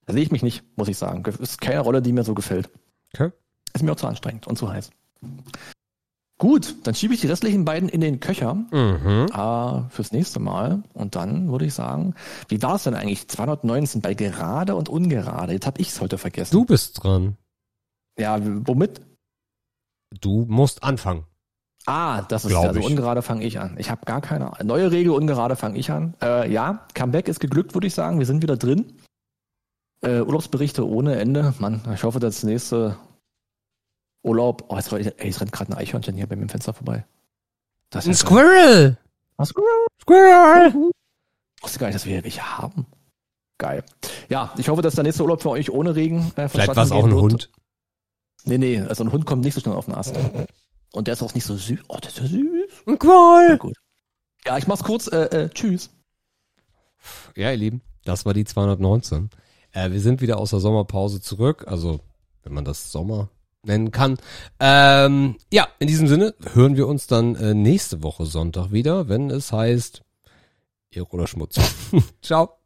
Da sehe ich mich nicht, muss ich sagen. Ist keine Rolle, die mir so gefällt. Okay. Ist mir auch zu anstrengend und zu heiß. Gut, dann schiebe ich die restlichen beiden in den Köcher Mhm. äh, fürs nächste Mal. Und dann würde ich sagen, wie war es denn eigentlich? 219 bei gerade und ungerade. Jetzt habe ich es heute vergessen. Du bist dran. Ja, womit? Du musst anfangen. Ah, das ist Glaub also ich. ungerade fange ich an. Ich habe gar keine. Neue Regel, ungerade fange ich an. Äh, ja, Comeback ist geglückt, würde ich sagen. Wir sind wieder drin. Äh, Urlaubsberichte ohne Ende. Mann, ich hoffe, das nächste Urlaub. Oh, jetzt, ey, jetzt rennt gerade ein Eichhörnchen hier bei mir im Fenster vorbei. Das Ein ist ja Squirrel! Squirrel! Ich wusste gar nicht, dass wir hier welche haben. Geil. Ja, ich hoffe, dass der nächste Urlaub für euch ohne Regen äh, Vielleicht war es auch ein wird. Hund. Nee, nee, also ein Hund kommt nicht so schnell auf den Ast. Und der ist auch nicht so süß. Oh, der ist ja süß. Ein Qual! gut. Ja, ich mach's kurz. Äh, äh, tschüss. Ja, ihr Lieben, das war die 219. Äh, wir sind wieder aus der Sommerpause zurück, also wenn man das Sommer nennen kann. Ähm, ja, in diesem Sinne hören wir uns dann äh, nächste Woche Sonntag wieder, wenn es heißt Ehre oder Schmutz. Ciao.